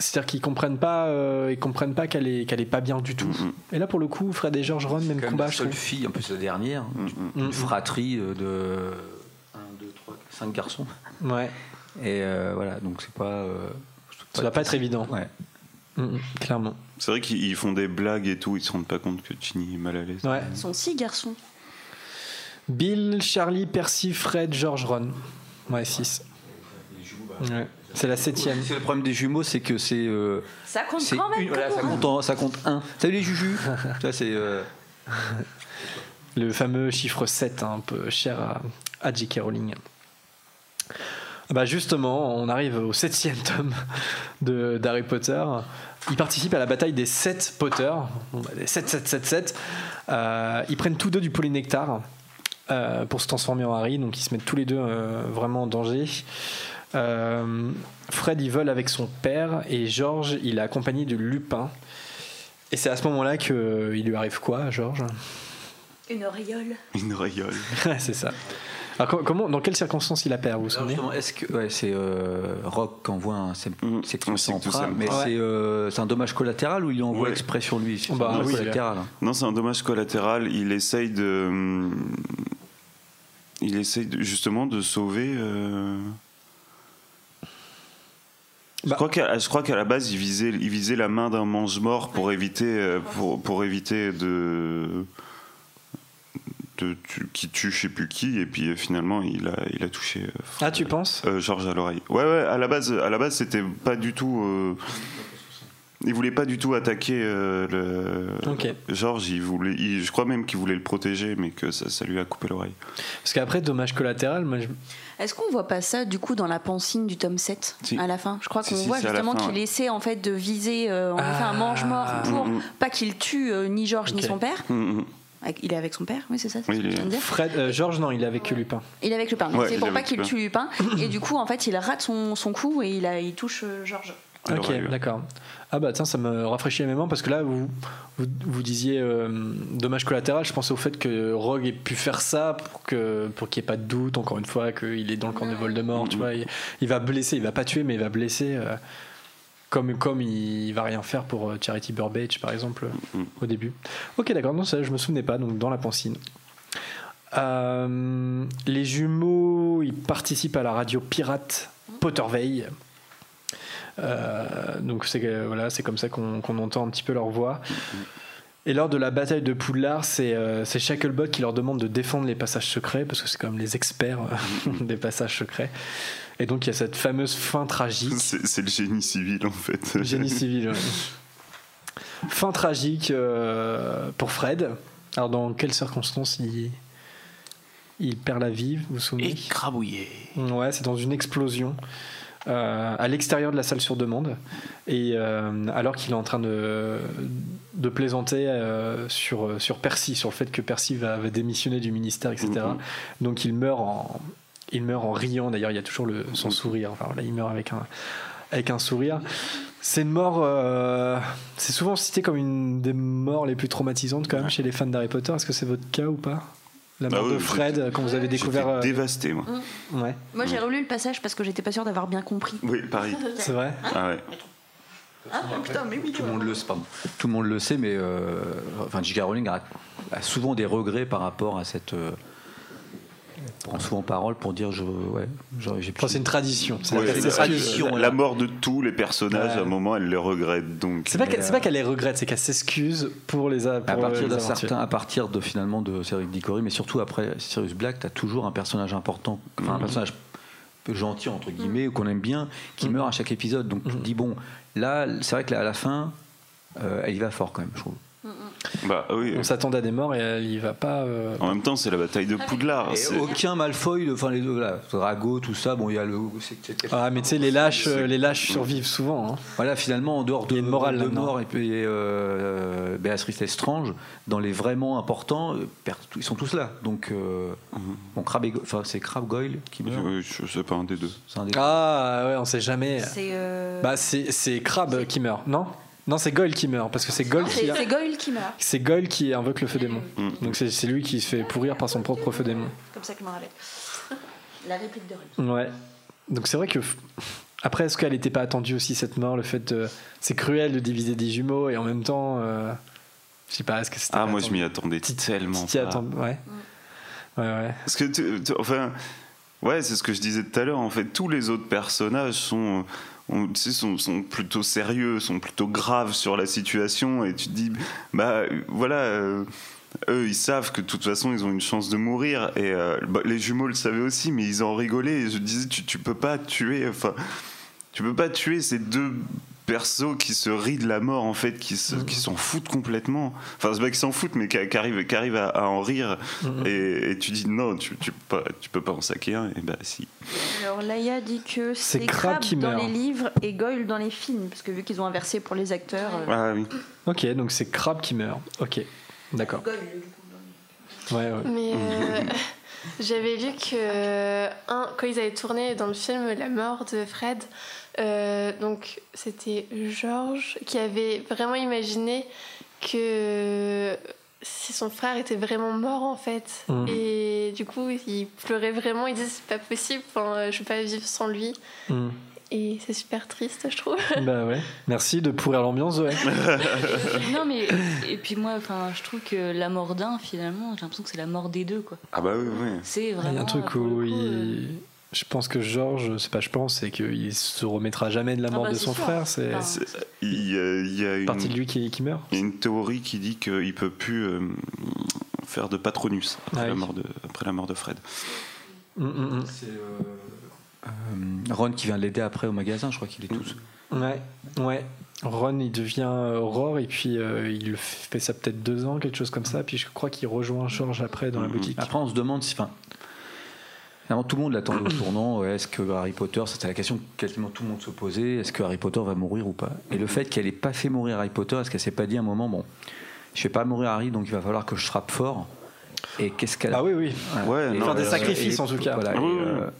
C'est-à-dire qu'ils comprennent pas, euh, ils comprennent pas qu'elle est, qu'elle est pas bien du tout. Et là, pour le coup, Fred et George, Ron, même combat. la je seule fille, en plus la dernière, une fratrie euh, de 1, 2, 3, 5 garçons. Ouais. Et euh, voilà, donc c'est pas. euh, Ça va pas être évident. Ouais. Mm, mm, clairement. C'est vrai qu'ils ils font des blagues et tout, ils se rendent pas compte que Ginny est mal à l'aise. Ouais. Ils sont six garçons. Bill, Charlie, Percy, Fred, George, Ron. Ouais, 6. Ouais. C'est la septième. C'est le problème des jumeaux, c'est que c'est. euh, Ça compte c'est quand même. une- voilà, ça, compte en- ça compte 1. Salut les jujus *laughs* Ça, c'est. euh, Le fameux chiffre 7, hein, un peu cher à, à J.K. Rowling. Ah Bah justement, on arrive au septième tome de- d'Harry Potter. Ils participent à la bataille des 7 Potter. Bon, bah, des 7, 7, 7, 7. Euh, ils prennent tous deux du polynectar euh, pour se transformer en Harry. Donc ils se mettent tous les deux euh, vraiment en danger. Euh, Fred, il vole avec son père. Et George, il est accompagné de Lupin. Et c'est à ce moment-là qu'il lui arrive quoi à George Une auréole. Une auréole. *laughs* C'est ça. Alors, comment, dans quelles circonstances il a perd, vous souvenez? est-ce que ouais, c'est euh, Rock qui envoie un mais Ouais. c'est euh, c'est un dommage collatéral ou il envoie Ouais. exprès sur lui? C'est Bah un dommage oui, collatéral. Non, c'est un dommage collatéral. Il essaye de. hum, Il essaye de- justement de sauver. euh, Je crois qu'à je crois qu'à la base, il visait, il visait la main d'un mange-mort pour éviter, euh, pour, pour éviter de. de tu- qui tue je sais plus qui, et puis euh, finalement, il a, il a touché. euh, Ah, tu penses? euh, Georges à l'oreille. Ouais, ouais, à la base, à la base c'était pas du tout. il voulait pas du tout attaquer le. Georges, il voulait, il- je crois même qu'il voulait le protéger, mais que ça, ça lui a coupé l'oreille. Parce qu'après, dommage collatéral, moi, je- Est-ce qu'on voit pas ça du coup dans la pancine du tome 7 Si. à la fin? Je crois Si, qu'on si, voit justement qu'il ouais. essaie en fait de viser euh, effet Ah. un mange-mort pour Mm, mm. pas qu'il tue euh, ni Georges ni son père. Avec- Il est avec son père, oui c'est ça. c'est Oui, ce que tu de dire? Fred, euh, George, non, il est avec Lupin. Il est avec Lupin. Ouais, c'est pour pas qu'il tue Lupin. Et du coup, en fait, il rate son, son coup et il, a, il touche euh, Georges. Ok, d'accord. Ah bah tiens, ça me rafraîchit la mémoire parce que là, vous, vous, vous disiez euh, dommage collatéral. Je pensais au fait que Rogue ait pu faire ça pour que pour qu'il n'y ait pas de doute, encore une fois, qu'il est dans le camp de Voldemort. Tu vois, il, il va blesser, il va pas tuer, mais il va blesser. euh, comme, comme il va rien faire pour euh, Charity Burbage, par exemple, euh, au début. Ok, d'accord, non, ça, je me souvenais pas, donc dans la pancine. Euh, les jumeaux, ils participent à la radio pirate Potterveil. Euh, donc c'est voilà, c'est comme ça qu'on entend un petit peu leur voix. Et lors de la bataille de Poudlard, c'est euh, Shacklebot qui leur demande de défendre les passages secrets parce que c'est comme les experts euh, *laughs* des passages secrets. Et donc il y a cette fameuse fin tragique. C'est le génie civil en fait. Génie civil. ouais. Fin tragique euh, pour Fred. Alors dans quelles circonstances il il perd la vie, vous vous souvenez? Écrabouillé. Ouais, c'est dans une explosion euh, à l'extérieur de la salle sur demande. Et euh, alors qu'il est en train de, de plaisanter euh, sur, sur Percy, sur le fait que Percy va, va démissionner du ministère, etc. Mhm. Donc il meurt en, il meurt en riant. D'ailleurs, il y a toujours le, son sourire. Enfin, il meurt avec un, avec un sourire. C'est une mort. euh, c'est souvent cité comme une des morts les plus traumatisantes quand même chez les fans d'Harry Potter. Est-ce que c'est votre cas ou pas? La mort Ah oui, de Fred quand vous avez découvert. J'étais euh, dévasté moi. Ouais. Moi, j'ai relu le passage parce que j'étais pas sûre d'avoir bien compris. Oui, pareil. *laughs* C'est vrai Ah ouais. Ah, putain, mais oui. Tout le monde le sait, pardon. Tout le monde le sait, mais euh, enfin, J.K. Rowling a, a souvent des regrets par rapport à cette. euh, prend souvent parole pour dire je ouais j'ai Enfin, c'est une tradition. C'est Ouais, la- tradition, la- la mort de tous les personnages, Ouais. à un moment, elle les regrette. Donc, C'est pas qu'elle c'est pas qu'elle les regrette, c'est qu'elle s'excuse pour les a- pour à partir d'un certain, à partir de finalement de Cédric Diggory, mais surtout après Sirius Black, tu as toujours un personnage important, enfin un Mhm. personnage gentil entre guillemets ou qu'on aime bien, qui meurt à chaque épisode. Donc tu te dis bon, là c'est vrai que là, à la fin, euh, elle y va fort quand même, je trouve. Bah oui. On s'attendait à des morts et elle y va pas. euh, En même temps, c'est la bataille de Poudlard. Et c'est- aucun Malfoy, enfin les deux, Drago, tout ça, bon il y a le. Ah mais tu sais les lâches, les lâches survivent souvent. hein. Voilà, finalement, en dehors de, Il y a une morale de mort et puis euh, Béatrice Lestrange, dans les vraiment importants, euh, ils sont tous là. Donc, euh, bon, Crabbe et Go- enfin, c'est Crabbe Goyle qui meurt. Oui, je sais pas un des deux. C'est un des- Ah ouais, on sait jamais. C'est euh, Bah Crabbe qui meurt, non? Non, c'est Goyle qui meurt parce que c'est Goyle c'est qui c'est Goyle qui meurt. c'est Goyle qui invoque le feu démon. Donc c'est lui qui se fait pourrir par son propre feu démon. Comme ça que je me rappelle. *laughs* La réplique de Ron. Ouais. Donc c'est vrai que après est-ce qu'elle n'était pas attendue aussi cette mort, le fait de c'est cruel de diviser des jumeaux et en même temps euh, je sais pas est-ce que c'était Ah, moi, je m'y attendais tellement. T'y pas. attends- ouais. Ouais ouais. Parce que, tu- tu- enfin, ouais, c'est ce que je disais tout à l'heure. En fait, tous les autres personnages sont, on- sont plutôt sérieux, sont plutôt graves sur la situation, et tu te dis, bah, voilà. euh, eux, ils savent que de toute façon, ils ont une chance de mourir. Et euh, bah, les jumeaux le savaient aussi, mais ils en rigolaient. Et je disais, tu, tu peux pas tuer. Enfin, tu peux pas tuer ces deux persos qui se rient de la mort en fait, qui se- qui s'en foutent complètement. Enfin, c'est pas qu'ils s'en foutent, mais qui, qui arrivent, qui arrivent à, à en rire. Mhm. Et, et tu dis non, tu, tu peux pas, tu peux pas en saquer un. Et bah si. Alors Laïa dit que C'est c'est Crabbe qui dans meurt. les livres et Goyle dans les films, parce que vu qu'ils ont inversé pour les acteurs. euh, Ah oui. Ok, donc c'est Crabbe qui meurt. Ok, d'accord. Goyle, du coup, dans les- Ouais, ouais. Mais euh, *laughs* j'avais lu que un, quand ils avaient tourné dans le film La mort de Fred, euh, donc c'était Georges qui avait vraiment imaginé que si son frère était vraiment mort en fait. Mhm. Et du coup, il pleurait vraiment, il disait c'est pas possible, enfin, je peux pas vivre sans lui. Hmm. Et c'est super triste, je trouve. *laughs* Bah ouais. Merci de pourrir l'ambiance, ouais. *laughs* non, mais. Et puis moi, enfin, je trouve que la mort d'un, finalement, j'ai l'impression que c'est la mort des deux, quoi. Ah bah oui, oui. C'est Il y vraiment. a un truc où coup, il... Je pense que Georges, c'est pas je pense, c'est qu'il se remettra jamais de la Ah mort bah, de son sûr. frère. C'est Il y a, il y a une, partie de lui qui, qui meurt. il y a une théorie qui dit qu'il peut plus euh, faire de Patronus après, Ah la oui. mort de, après la mort de Fred. Mm, mm, C'est euh, euh, Ron qui vient l'aider après au magasin, je crois qu'il est mm. Ouais, ouais. Ron, il devient Aurore et puis euh, il fait ça peut-être deux ans, quelque chose comme ça. Puis je crois qu'il rejoint Georges après dans la boutique. Après, on se demande si. Enfin, tout le monde l'attend au tournant. Est-ce que Harry Potter, c'était la question que quasiment tout le monde se posait, est-ce que Harry Potter va mourir ou pas? Et le fait qu'elle ait pas fait mourir Harry Potter, est-ce qu'elle s'est pas dit à un moment, bon, je fais pas mourir Harry, donc il va falloir que je frappe fort? Et qu'est-ce qu'elle a Ah oui, oui. Ouais, Et- non, Faire des euh, sacrifices, et- en tout cas. voilà, et, oui, oui. euh,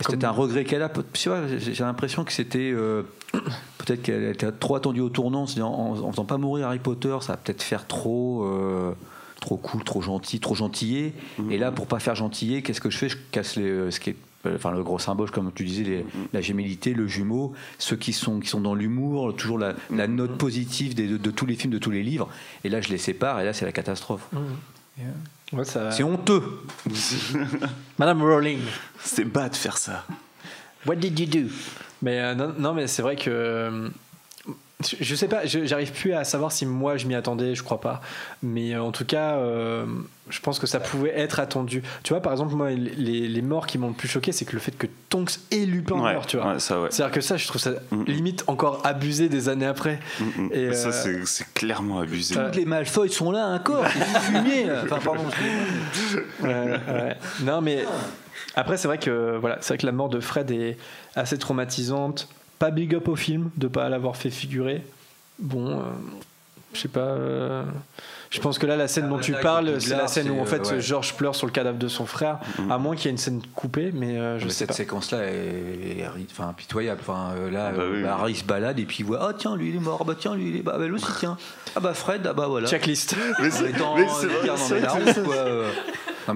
C'était un regret qu'elle a. Tu vois, j'ai l'impression que c'était euh, *coughs* peut-être qu'elle était trop attendue au tournant, c'est-à-dire en, en faisant pas mourir Harry Potter, ça va peut-être faire trop. euh, trop cool, trop gentil, trop gentillé. Et là, pour pas faire gentillé, qu'est-ce que je fais? Je casse les, euh, ce qui est, euh, enfin, le gros symbole, comme tu disais, les- la gémellité, le jumeau, ceux qui sont, qui sont dans l'humour, toujours la, la note positive des- de, de tous les films, de tous les livres. Et là, je les sépare, et là, c'est la catastrophe. Ouais, ça- C'est honteux. *laughs* Madame Rowling. C'est bas de faire ça. What did you do? Mais euh, non, non, mais c'est vrai que euh, je, sais pas, j'arrive plus à savoir si moi je m'y attendais, je crois pas. Mais euh, en tout cas, euh, je pense que ça pouvait être attendu. Tu vois, par exemple, moi, les, les morts qui m'ont le plus choqué, c'est que le fait que Tonks et Lupin Ouais, meurent, tu vois. ouais, ça, ouais. C'est-à-dire que ça, je trouve ça limite encore abusé des années après. Et, ça, euh, c'est- c'est clairement abusé. Toutes les Malfoy sont là, du fumier. *laughs* Enfin, pardon. Ouais, ouais. Non, mais après, c'est vrai que voilà, c'est vrai que la mort de Fred est assez traumatisante. Pas big up au film de pas l'avoir fait figurer. Bon, euh, je sais pas. Je pense que là, la scène dont tu parles, c'est la scène où en fait euh, ouais. Georges pleure sur le cadavre de son frère. À moins qu'il y ait une scène coupée, mais euh, je Mais sais cette pas. séquence-là est, enfin, pitoyable. Enfin, euh, là, oui, bah, oui. Harry se balade et puis il voit Ah, tiens, lui il est mort. Ah, bah, tiens, lui il est. Bah, bah, lui aussi, tiens. Ah, bah, Fred, ah, bah, voilà. Checklist. Mais c'est-. Non, mais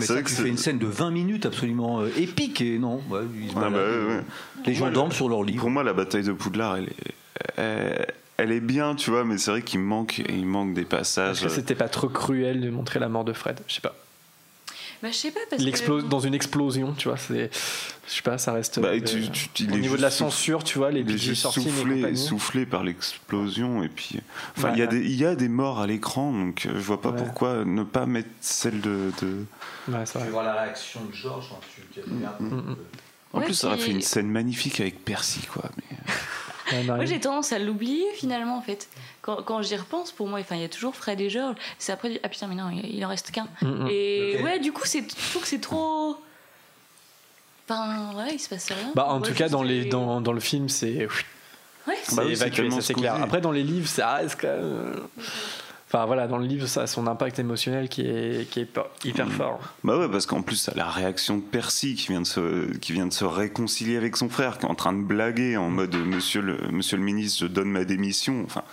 C'est ça, vrai que tu fais une scène de 20 minutes absolument euh, épique et non, ouais, il se Ah, balade, bah, ouais, ouais. Les gens Moi, dorment sur leur lit. Pour moi, la bataille de Poudlard, elle est, elle, elle est bien, tu vois, mais c'est vrai qu'il manque, il manque des passages. Est-ce que c'était pas trop cruel de montrer la mort de Fred? Je sais pas. Bah, je sais pas, parce que. Dans une explosion, tu vois, c'est. Je sais pas, ça reste. Bah, euh, tu- au niveau de la censure, tu vois, les juste sortis soufflé, par l'explosion et puis enfin il y a Ouais. des il y a des morts à l'écran donc euh, je vois pas Ouais. pourquoi ne pas mettre celle de, de... Ouais, c'est Tu voir la réaction de Georges quand tu tu regardes. Mm, en Ouais, plus ça aurait fait une scène magnifique avec Percy quoi mais *laughs* Ouais, Moi, j'ai tendance à l'oublier finalement en fait. Quand, quand j'y repense, pour moi, enfin, il y a toujours Fred et Georges. C'est après, ah putain, mais non, il, il en reste qu'un. Mm, mm. Et ouais, du coup, c'est, je trouve que c'est trop. Enfin, ouais, il se passe rien. Bah, en tout cas, dans, les, dans, dans le film, c'est. Ouais, C'est Bah oui, c'est évacué, tellement ça c'est clair. Après, dans les livres, ça reste quand même. Enfin voilà, dans le livre, ça a son impact émotionnel qui est, qui est hyper fort. bah ouais parce qu'en plus la réaction de Percy qui vient de se qui vient de se réconcilier avec son frère qui est en train de blaguer en mode monsieur le monsieur le ministre je donne ma démission enfin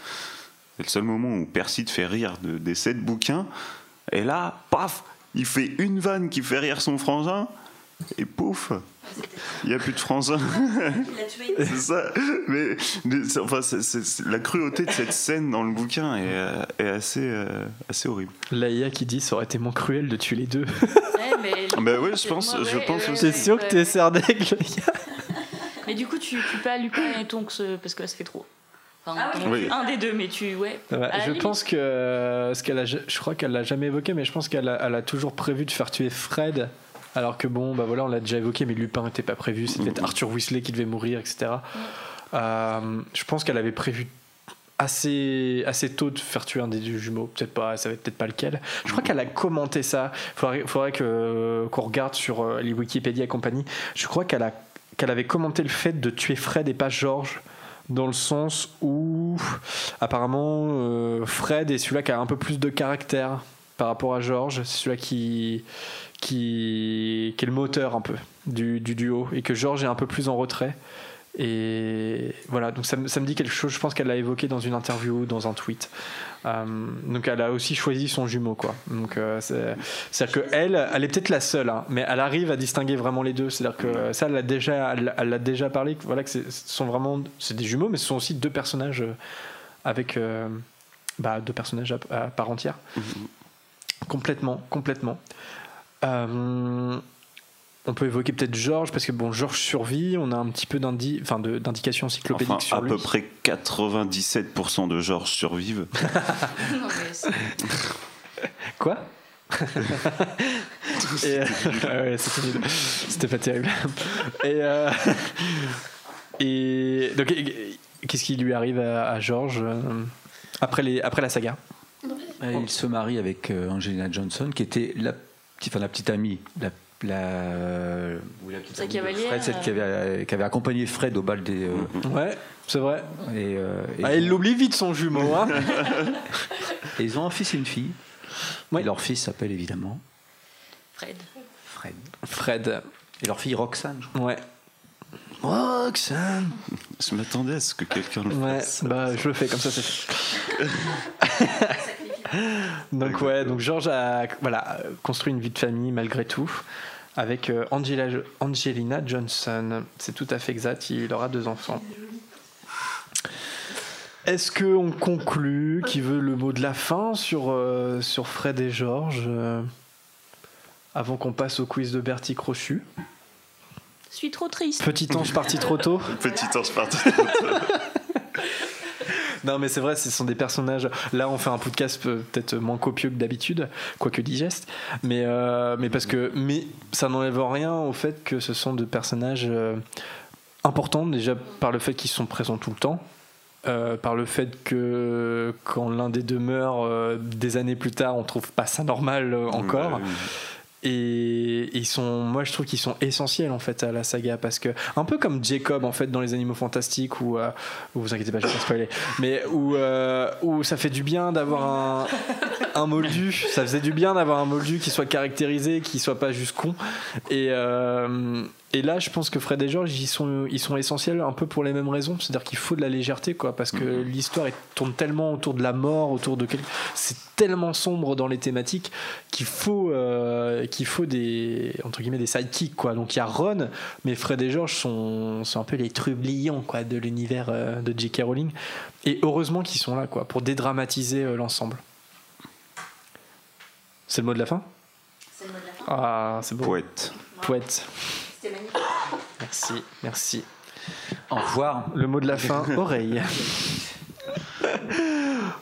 c'est le seul moment où Percy te fait rire de, des sept bouquins et là paf il fait une vanne qui fait rire son frangin et pouf il n'y a plus de frangin *laughs* c'est ça mais, mais c'est- enfin c'est- c'est- c'est- la cruauté de cette scène dans le bouquin est, euh, est assez euh, assez horrible Laïa qui dit ça aurait été moins cruel de tuer les deux. Ouais, mais, *laughs* Bah ouais, je pense- moi, je ouais, pense ouais, aussi. T'es ouais, sûr que t'es. Serdaigle, Laïa *laughs* Mais du coup, tu tu pas Lupin et Tonks euh, parce que là, ça fait trop. Enfin, Ah Oui. un des deux, mais tu. Ouais. Ouais, je limite. pense que ce qu'elle a, je crois qu'elle l'a jamais évoqué, mais je pense qu'elle a, elle a toujours prévu de faire tuer Fred. Alors que bon, bah voilà, on l'a déjà évoqué, mais Lupin n'était pas prévu. C'était Arthur Weasley qui devait mourir, etc. Euh, je pense qu'elle avait prévu assez assez tôt de faire tuer un des deux jumeaux. Peut-être pas, ça va être peut-être pas lequel. Je crois qu'elle a commenté ça. Faudrait, faudrait que qu'on regarde sur euh, les Wikipédia et compagnie. Je crois qu'elle a qu'elle avait commenté le fait de tuer Fred et pas George dans le sens où apparemment euh, Fred est celui-là qui a un peu plus de caractère par rapport à George, c'est celui-là qui, qui, qui est le moteur un peu du, du duo et que George est un peu plus en retrait. Et voilà, donc ça, ça me dit quelque chose, je pense qu'elle l'a évoqué dans une interview, dans un tweet. Euh, donc elle a aussi choisi son jumeau, quoi. Donc euh, c'est- c'est-à-dire qu'elle, elle est peut-être la seule, hein, mais elle arrive à distinguer vraiment les deux. C'est-à-dire que ça, elle l'a déjà, elle, déjà parlé, voilà, que ce sont vraiment, c'est des jumeaux, mais ce sont aussi deux personnages avec euh, bah, deux personnages à, à part entière. Complètement, complètement. Euh, on peut évoquer peut-être Georges, parce que bon, Georges survit, on a un petit peu enfin, d'indications encyclopédiques Enfin, sur à lui. peu près 97% de Georges survivent. *laughs* Quoi? *laughs* Euh, ouais, c'était pas terrible. Et, euh, et donc, qu'est-ce qui lui arrive à, à Georges euh, après, les, après la saga? Il se marie avec euh, Angelina Johnson, qui était la, petite- enfin, la petite amie, la, la, ou la petite Fred, celle qui avait, qui avait accompagné Fred au bal des. euh, Ouais, c'est vrai. Et, euh, et Ah, il l'oublie vite son jumeau. Hein *laughs* *laughs* et ils ont un fils et une fille. Et leur fils s'appelle évidemment Fred. Fred. Fred. Et leur fille Roxane. je crois. Ouais. Roxane. Je m'attendais à ce que quelqu'un le Ouais, fasse. bah je le fais comme ça, c'est *laughs* fait. *laughs* donc ouais, donc George a voilà, construit une vie de famille malgré tout avec euh, Angela, Angelina Johnson. C'est tout à fait exact, il aura deux enfants. Est-ce qu'on conclut Qui veut le mot de la fin sur, euh, sur Fred et George euh, avant qu'on passe au quiz de Bertie Crochu Je suis trop triste. Petit ange parti trop tôt Petit ange parti. *laughs* Non, mais c'est vrai, ce sont des personnages. Là, on fait un podcast peut- peut-être moins copieux que d'habitude, quoique digeste. Mais, euh, mais parce que. Mais ça n'enlève rien au fait que ce sont des personnages euh, importants, déjà par le fait qu'ils sont présents tout le temps. euh, par le fait que quand l'un des deux meurt euh, des années plus tard, on trouve pas ça normal euh, encore. Et ils sont, moi je trouve qu'ils sont essentiels en fait à la saga parce que un peu comme Jacob en fait dans les Animaux Fantastiques où, euh, vous inquiétez pas, je vais pas spoiler, mais où, euh, où ça fait du bien d'avoir un, un moldu, ça faisait du bien d'avoir un moldu qui soit caractérisé, qui soit pas juste con. Et, euh, et là je pense que Fred et George ils sont, ils sont essentiels un peu pour les mêmes raisons, c'est-à-dire qu'il faut de la légèreté quoi, parce que l'histoire elle tourne tellement autour de la mort, autour de quelque, c'est tellement sombre dans les thématiques qu'il faut euh, qu'il faut des entre guillemets des sidekicks quoi. Donc il y a Ron mais Fred et George sont, sont un peu les trublions quoi de l'univers euh, de J.K. Rowling. Et heureusement qu'ils sont là quoi pour dédramatiser euh, l'ensemble. C'est le mot de la fin? C'est le mot de la fin. ah c'est beau. Poète. poète C'était magnifique. merci merci Au revoir. le mot de la fin *laughs* oreille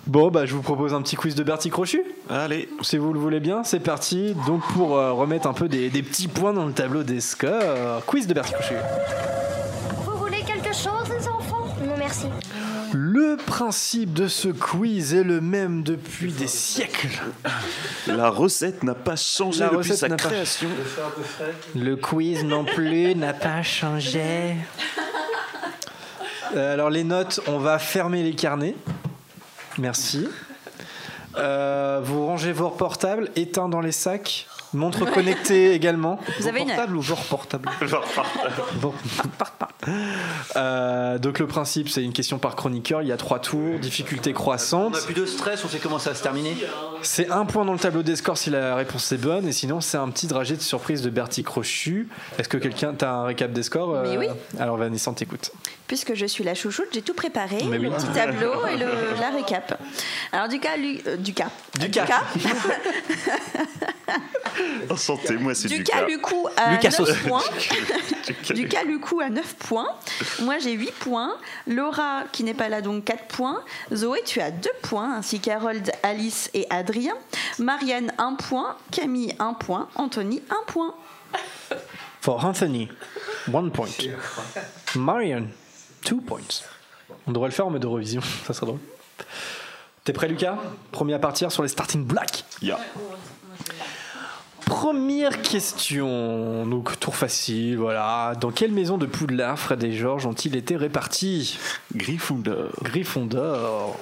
Bon, bah, je vous propose un petit quiz de Bertie Crochu. Allez. Si vous le voulez bien, c'est parti. Donc, pour euh, remettre un peu des, des petits points dans le tableau des scores, quiz de Bertie Crochu. Le principe de ce quiz est le même depuis des siècles. La recette n'a pas changé La depuis recette sa n'a pas- création. Le quiz non plus n'a pas changé. Euh, alors les notes, on va fermer les carnets. Merci. Euh, vous rangez vos portables, éteints dans les sacs, montre connectée également. Vous avez une heure. portable ou genre portable Bon. *laughs* Euh, donc le principe, c'est une question par chroniqueur. Il y a trois tours, difficulté On croissante. n'a plus de stress, on sait comment ça va se terminer. C'est un point dans le tableau des scores si la réponse est bonne, et sinon c'est un petit dragé de surprise de Bertie Crochu. Est-ce que quelqu'un t'as un récap des scores euh, Mais oui. Alors Vanessa, on t'écoute. Puisque je suis la chouchoute, j'ai tout préparé, Mais le oui. petit tableau et le, la récap. Alors du cas, Lu- euh, du cas, Du cas. Enchanté, moi c'est du du cas cas. Lucou à Lucas 9 Sauce. points. *laughs* Du Du cas Lucou à 9 points. Moi j'ai 8 points. Laura qui n'est pas là donc 4 points. Zoé tu as 2 points ainsi qu'Harold, Alice et Adrien. Marianne 1 point. Camille 1 point. Anthony 1 point. For Anthony, one point. Marion, two points. On devrait le faire en mode revision, *laughs* ça serait drôle. T'es prêt Lucas? Premier à partir sur les starting blocks. Ya. Première question, donc tour facile, voilà. Dans quelle maison de Poudlard Fred et Georges ont-ils été répartis? Gryffondor. Gryffondor.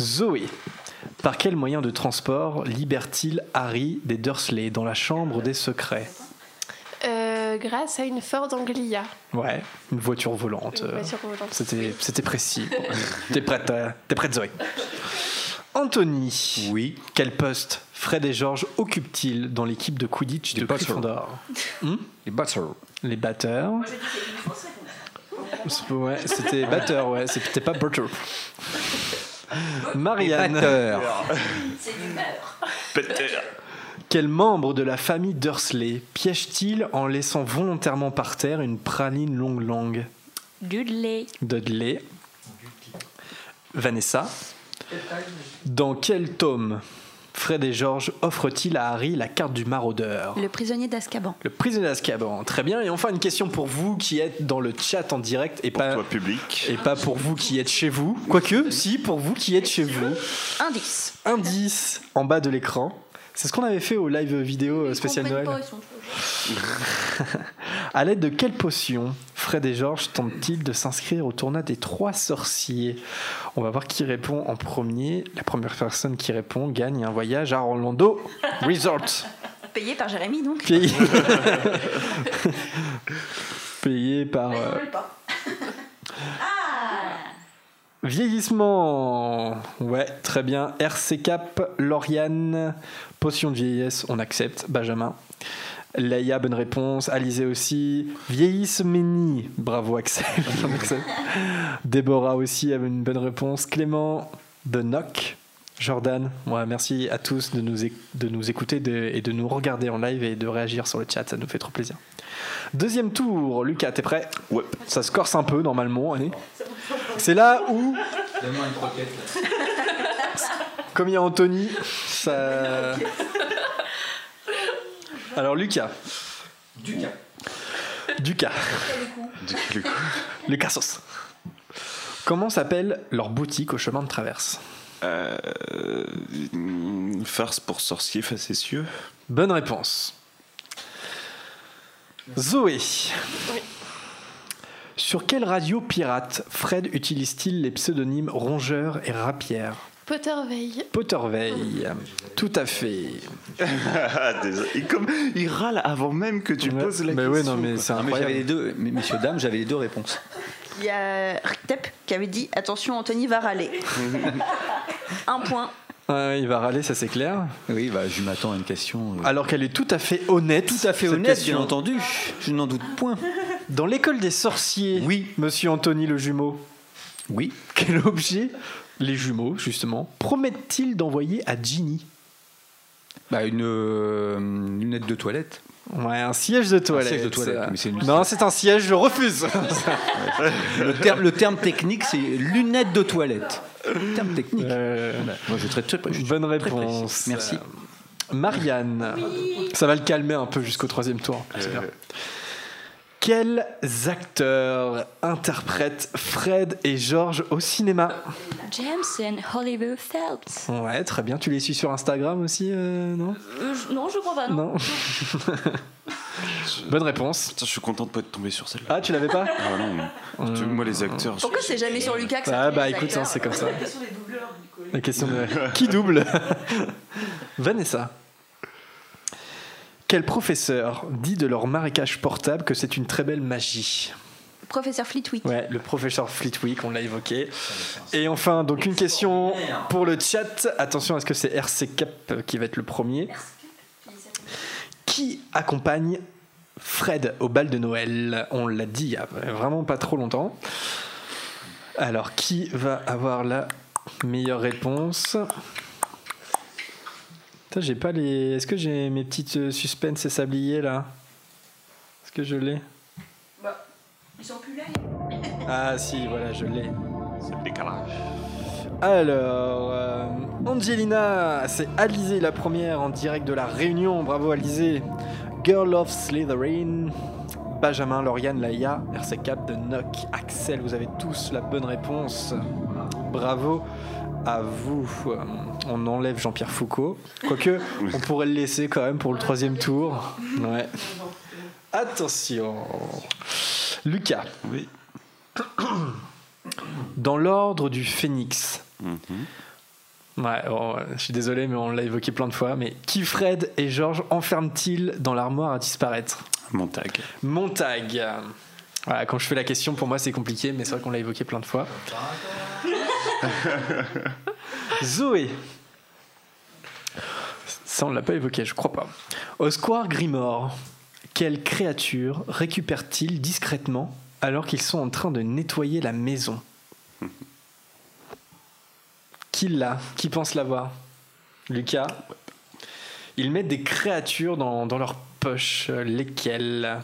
Zoé. Par quel moyen de transport libère-t-il Harry des Dursley dans la chambre des secrets? Euh, grâce à une Ford Anglia. Ouais, une voiture volante. Une voiture volante. C'était, c'était précis. T'es prête, euh, t'es prête Zoé? Anthony. Oui. Quel poste Fred et Georges occupent-ils dans l'équipe de Quidditch de batteurs. Gryffondor Hmm Les batters. Les batteurs. C'est- Ouais, c'était batteur, ouais, c'était pas butter. Marianne. Batteurs. Peter. Quel membre de la famille Dursley piège-t-il en laissant volontairement par terre une praline longue langue? Dudley. Dudley. Vanessa. Dans quel tome? Fred et Georges offrent-ils à Harry la carte du maraudeur? Le prisonnier d'Azkaban. Le prisonnier d'Azkaban. Très bien. Et enfin, une question pour vous qui êtes dans le chat en direct et pas, Toi public. et pas pour vous qui êtes chez vous. Quoique, si, pour vous qui êtes chez vous. Indice. Indice en bas de l'écran. C'est ce qu'on avait fait au live vidéo euh, spécial Noël. *laughs* À l'aide de quelle potion Fred et Georges tentent-ils de s'inscrire au tournoi des trois sorciers? On va voir qui répond en premier. La première personne qui répond gagne un voyage à Orlando *laughs* Resort. Payé par Jérémy donc. Payé, *laughs* Payé par. euh, Vieillissement. Ouais, très bien. RC Cap, Lauriane, potion de vieillesse, on accepte. Benjamin. Leia, bonne réponse. Alizé aussi. Vieillissemenie. *laughs* Bravo Axel. Déborah aussi avait une bonne réponse. Clément, de Noc. Jordan, ouais, merci à tous de nous, éc- de nous écouter de- et de nous regarder en live et de réagir sur le chat, ça nous fait trop plaisir. Deuxième tour, Lucas, t'es prêt? Ouais. Ça se corse un peu normalement, allez. C'est là où, Donne-moi une croquette. là. *laughs* comme il y a Anthony, ça. *laughs* Alors Lucas. Ducas. Lucas. *laughs* Lucas Sauce. Comment s'appelle leur boutique au chemin de traverse Euh, une farce pour sorciers facétieux. Bonne réponse. Zoé. Sur quelle radio pirate Fred utilise-t-il les pseudonymes Rongeur et Rapière Potterveil. Potterveil. Tout à fait. *laughs* Et comme il râle avant même que tu poses la mais question. ouais, non, mais c'est Non, mais incroyable. j'avais les deux, mais messieurs, dames, j'avais les deux réponses. Il y a Rtep qui avait dit attention, Anthony va râler. *laughs* Un point. Ouais, il va râler, ça c'est clair. Oui, bah, je m'attends à une question. euh, Alors qu'elle est tout à fait honnête. tout à fait cette honnête, question. bien entendu. Je n'en doute point. Dans l'école des sorciers, Oui. monsieur Anthony le jumeau, Oui. quel objet les jumeaux, justement, promettent-ils d'envoyer à Ginny? Bah, une euh, lunette de toilette. Ouais, un siège de toilette. siège de toilette, mais c'est une- Non, c'est un siège, je refuse. *laughs* Le terme, le terme technique, c'est lunette de toilette. Le terme technique. Euh, Moi, je traite très, bonne très précis. réponse. Merci. Euh, Marianne, ça va le calmer un peu jusqu'au troisième tour. Bien. Quels acteurs interprètent Fred et George au cinéma James and Oliver Phelps. Ouais, très bien. Tu les suis sur Instagram aussi, euh, non Euh, je- non, je crois pas, non. Non. *laughs* Bonne réponse. Putain, je suis content de pas être tombé sur celle-là. Ah, tu l'avais pas Ah non, Tu- moi les acteurs. Pourquoi c'est jamais sur Lucas que ça Ah bah écoute, hein, c'est comme ça. La question des doubleurs, du coup. La question de qui double? *laughs* Vanessa. Quel professeur dit de leur marécage portable que c'est une très belle magie Professeur Fleetwick. Ouais, le professeur Fleetwick, on l'a évoqué. Et enfin, donc une question pour le chat. Attention, est-ce que c'est RC Cap qui va être le premier Qui accompagne Fred au bal de Noël? On l'a dit il y a vraiment pas trop longtemps. Alors, qui va avoir la meilleure réponse? Putain, j'ai pas les. Est-ce que j'ai mes petites euh, suspens et sabliers là? Est-ce que je l'ai? Bah, ils sont plus là. Ah si, voilà, je l'ai. C'est le décalage. Alors, euh, Angelina, c'est Alizé la première en direct de la Réunion. Bravo Alizé. Girl of Slytherin. Benjamin, Lauriane, Laïa, RC4 de Nock, Axel, vous avez tous la bonne réponse. Bravo à vous. Euh, On enlève Jean-Pierre Foucault. Quoique, on pourrait le laisser quand même pour le troisième tour. Ouais. Attention. Lucas. Oui. Dans l'ordre du phénix. Mhm. Ouais, oh, je suis désolé, mais on l'a évoqué plein de fois. Mais qui Fred et Georges enferment-ils dans l'armoire à disparaître? Montag. Montag. Voilà, quand je fais la question, pour moi c'est compliqué, mais c'est vrai qu'on l'a évoqué plein de fois. *laughs* Zoé. Ça, on l'a pas évoqué, je crois pas. Au square Grimore, quelle créature récupère-t-il discrètement alors qu'ils sont en train de nettoyer la maison? *laughs* Qui l'a? Qui pense l'avoir? Lucas? Ils mettent des créatures dans, dans leur poche. Lesquelles?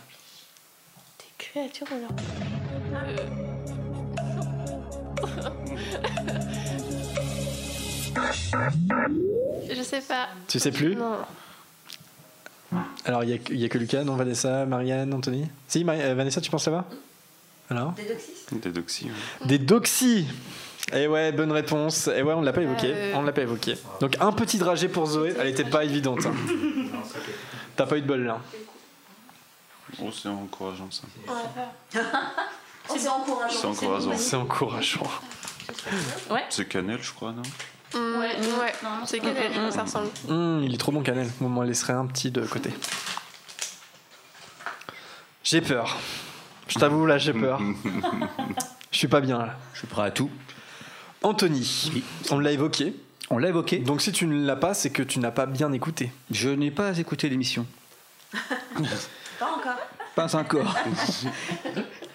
Des créatures dans leur. Je sais pas. Tu sais plus Non. Alors, il n'y a, que Lucas, non Vanessa, Marianne, Anthony? Si, euh, Vanessa, tu penses là-bas Alors? Des doxys? ouais. Des doxys Et ouais, bonne réponse. Et ouais, on ne l'a pas évoqué. Euh. On l'a pas évoqué. Donc, un petit dragé pour Zoé. Elle était pas évidente. hein. T'as pas eu de bol là. Oh, c'est encourageant ça. *laughs* C'est encourageant. C'est encourageant. C'est encourageant. C'est cannelle, je crois, non Mm, ouais, c'est quel ça ressemble. Hum, il est trop bon, Canel. On m'en laisserait un petit de côté. J'ai peur. Je t'avoue, là, j'ai peur. *laughs* Je suis pas bien, là. Je suis prêt à tout. Anthony, on l'a évoqué. On l'a évoqué. Donc si tu ne l'as pas, c'est que tu n'as pas bien écouté. Je n'ai pas écouté l'émission. Pas encore. Pas encore.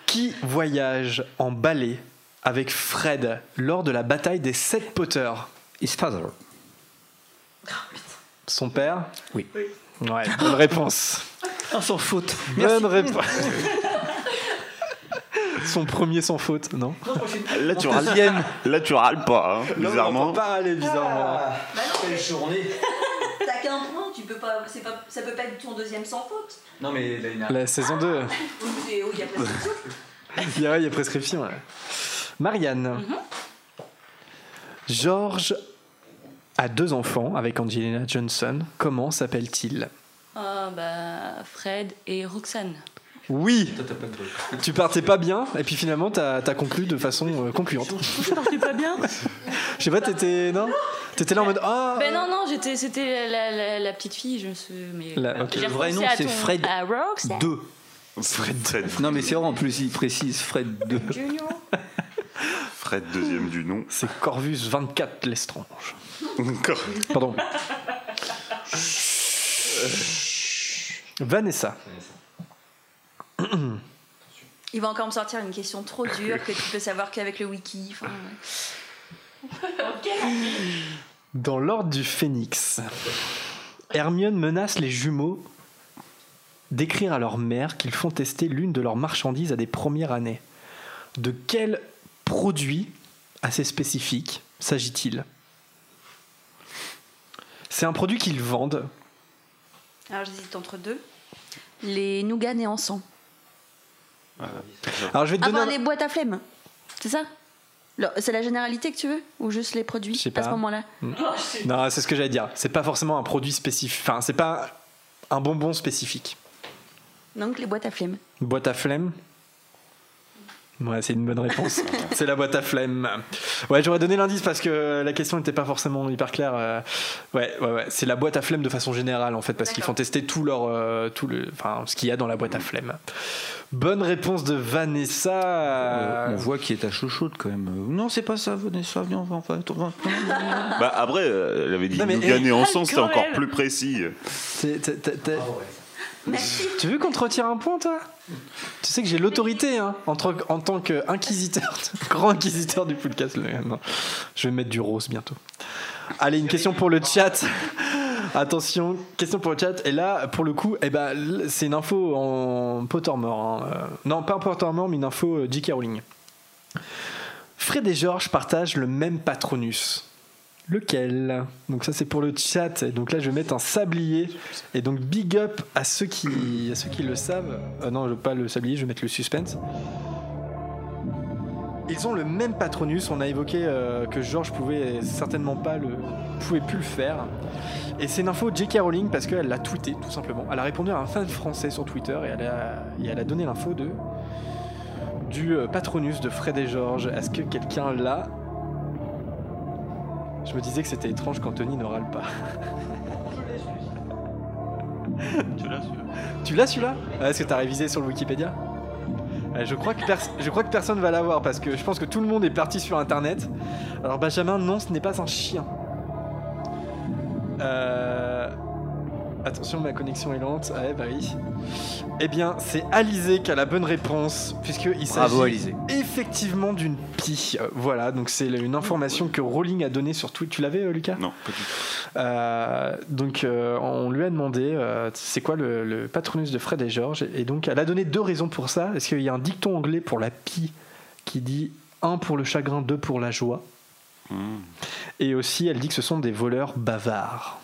Qui voyage en balai avec Fred lors de la bataille des sept Potter His father. Son père Oui. Ouais, bonne réponse. Ah, sans faute. Bonne réponse. Son premier sans faute, non Là, tu râles, là, tu râles pas, hein, bizarrement. Non, on peut pas aller bizarrement. Quelle journée T'as qu'un point, tu peux pas, c'est pas, ça peut pas être ton deuxième sans faute. Non, mais La saison 2. Ou c'est- ou il y a prescription. *laughs* Il y a, il y a prescription. ouais. Marianne. George a deux enfants avec Angelina Johnson. Comment s'appelle-t-il? Ah, bah, Fred et Roxane. Oui Tu partais pas bien, et puis finalement, t'as as conclu de façon euh, concluante. *laughs* Je partais pas bien? Je sais pas, t'étais. Non? T'étais là en mode. Ah Ben non, non, j'étais, c'était la, la, la petite fille, je me suis. Mais La- ok. J'ai Le vrai nom, c'est ton- Fred à Roxane 2. Fred, Non, mais c'est vrai, en plus, il précise Fred 2. Junior. *laughs* Fred deuxième du nom. C'est Corvus 24 Lestrange. *laughs* Encore. Pardon. Vanessa. Il va encore me sortir une question trop dure que tu peux savoir qu'avec le wiki. Enfin. Dans l'ordre du Phénix, Hermione menace les jumeaux d'écrire à leur mère qu'ils font tester l'une de leurs marchandises à des premières années. De quel produit assez spécifique s'agit-il C'est un produit qu'ils vendent. Alors j'hésite entre deux. Les nougats nés en sang. Alors je vais te donner Avant un- les boîtes à flemme. C'est ça? Le- C'est la généralité que tu veux? Ou juste les produits Je sais à ce pas. moment-là Non, c'est ce que j'allais dire. C'est pas forcément un produit spécifique. Enfin, c'est pas un bonbon spécifique. Donc les boîtes à flemme. Boîte à flemme Ouais, c'est une bonne réponse. *laughs* c'est la boîte à flemme. Ouais, j'aurais donné l'indice parce que la question n'était pas forcément hyper claire. Euh, Ouais, ouais, ouais. C'est la boîte à flemme de façon générale en fait, parce qu'ils font tester tout leur, euh, tout le, enfin, ce qu'il y a dans la boîte à flemme. Bonne réponse de Vanessa. Euh, on voit qu'il est à chaud chaude quand même. Euh, Non, c'est pas ça, Vanessa, viens, on va, on Bah après, elle avait dit Non, mais- nous gagner en sang, c'était encore plus précis. T'as- Tu veux qu'on te retire un point, toi? Tu sais que j'ai l'autorité hein, en, tant- en tant qu'inquisiteur, *laughs* grand inquisiteur du podcast. non. Je vais mettre du rose bientôt. Allez, une question pour le chat. Attention, question pour le chat. Et là, pour le coup, eh ben, c'est une info en Pottermore. hein. Euh, non, pas en Pottermore, mais une info euh, J.K. Rowling. Fred et George partagent le même patronus. Lequel? Donc ça c'est pour le chat. Et donc là je vais mettre un sablier. Et donc big up à ceux qui, à ceux qui le savent. Euh, non, je pas le sablier, je vais mettre le suspense. Ils ont le même patronus. On a évoqué euh, que George pouvait certainement pas le, pouvait plus le faire. Et c'est une info J.K. Rowling parce qu'elle l'a tweeté tout simplement. Elle a répondu à un fan français sur Twitter et elle a, donné l'info de du euh, patronus de Fred et George. Est-ce que quelqu'un l'a? Je me disais que c'était étrange qu'Anthony ne râle pas. Tu l'as celui-là Tu l'as celui-là? Ah, Est-ce que t'as révisé sur le Wikipédia? Euh, je crois, que je crois que personne va l'avoir parce que je pense que tout le monde est parti sur internet. Alors Benjamin, non, ce n'est pas un chien. Euh, Attention, ma connexion est lente. Ouais, bah oui. Eh bien, c'est Alizé qui a la bonne réponse, puisqu'il s'agit effectivement d'une pie. Euh, Voilà, donc c'est une information que Rowling a donnée sur Twitter. Tu l'avais, euh, Lucas? Non, pas du tout. Euh, donc euh, on lui a demandé euh, c'est quoi le, le patronus de Fred et George et donc elle a donné deux raisons pour ça est-ce qu'il y a un dicton anglais pour la pie qui dit un pour le chagrin deux pour la joie? Et aussi elle dit que ce sont des voleurs bavards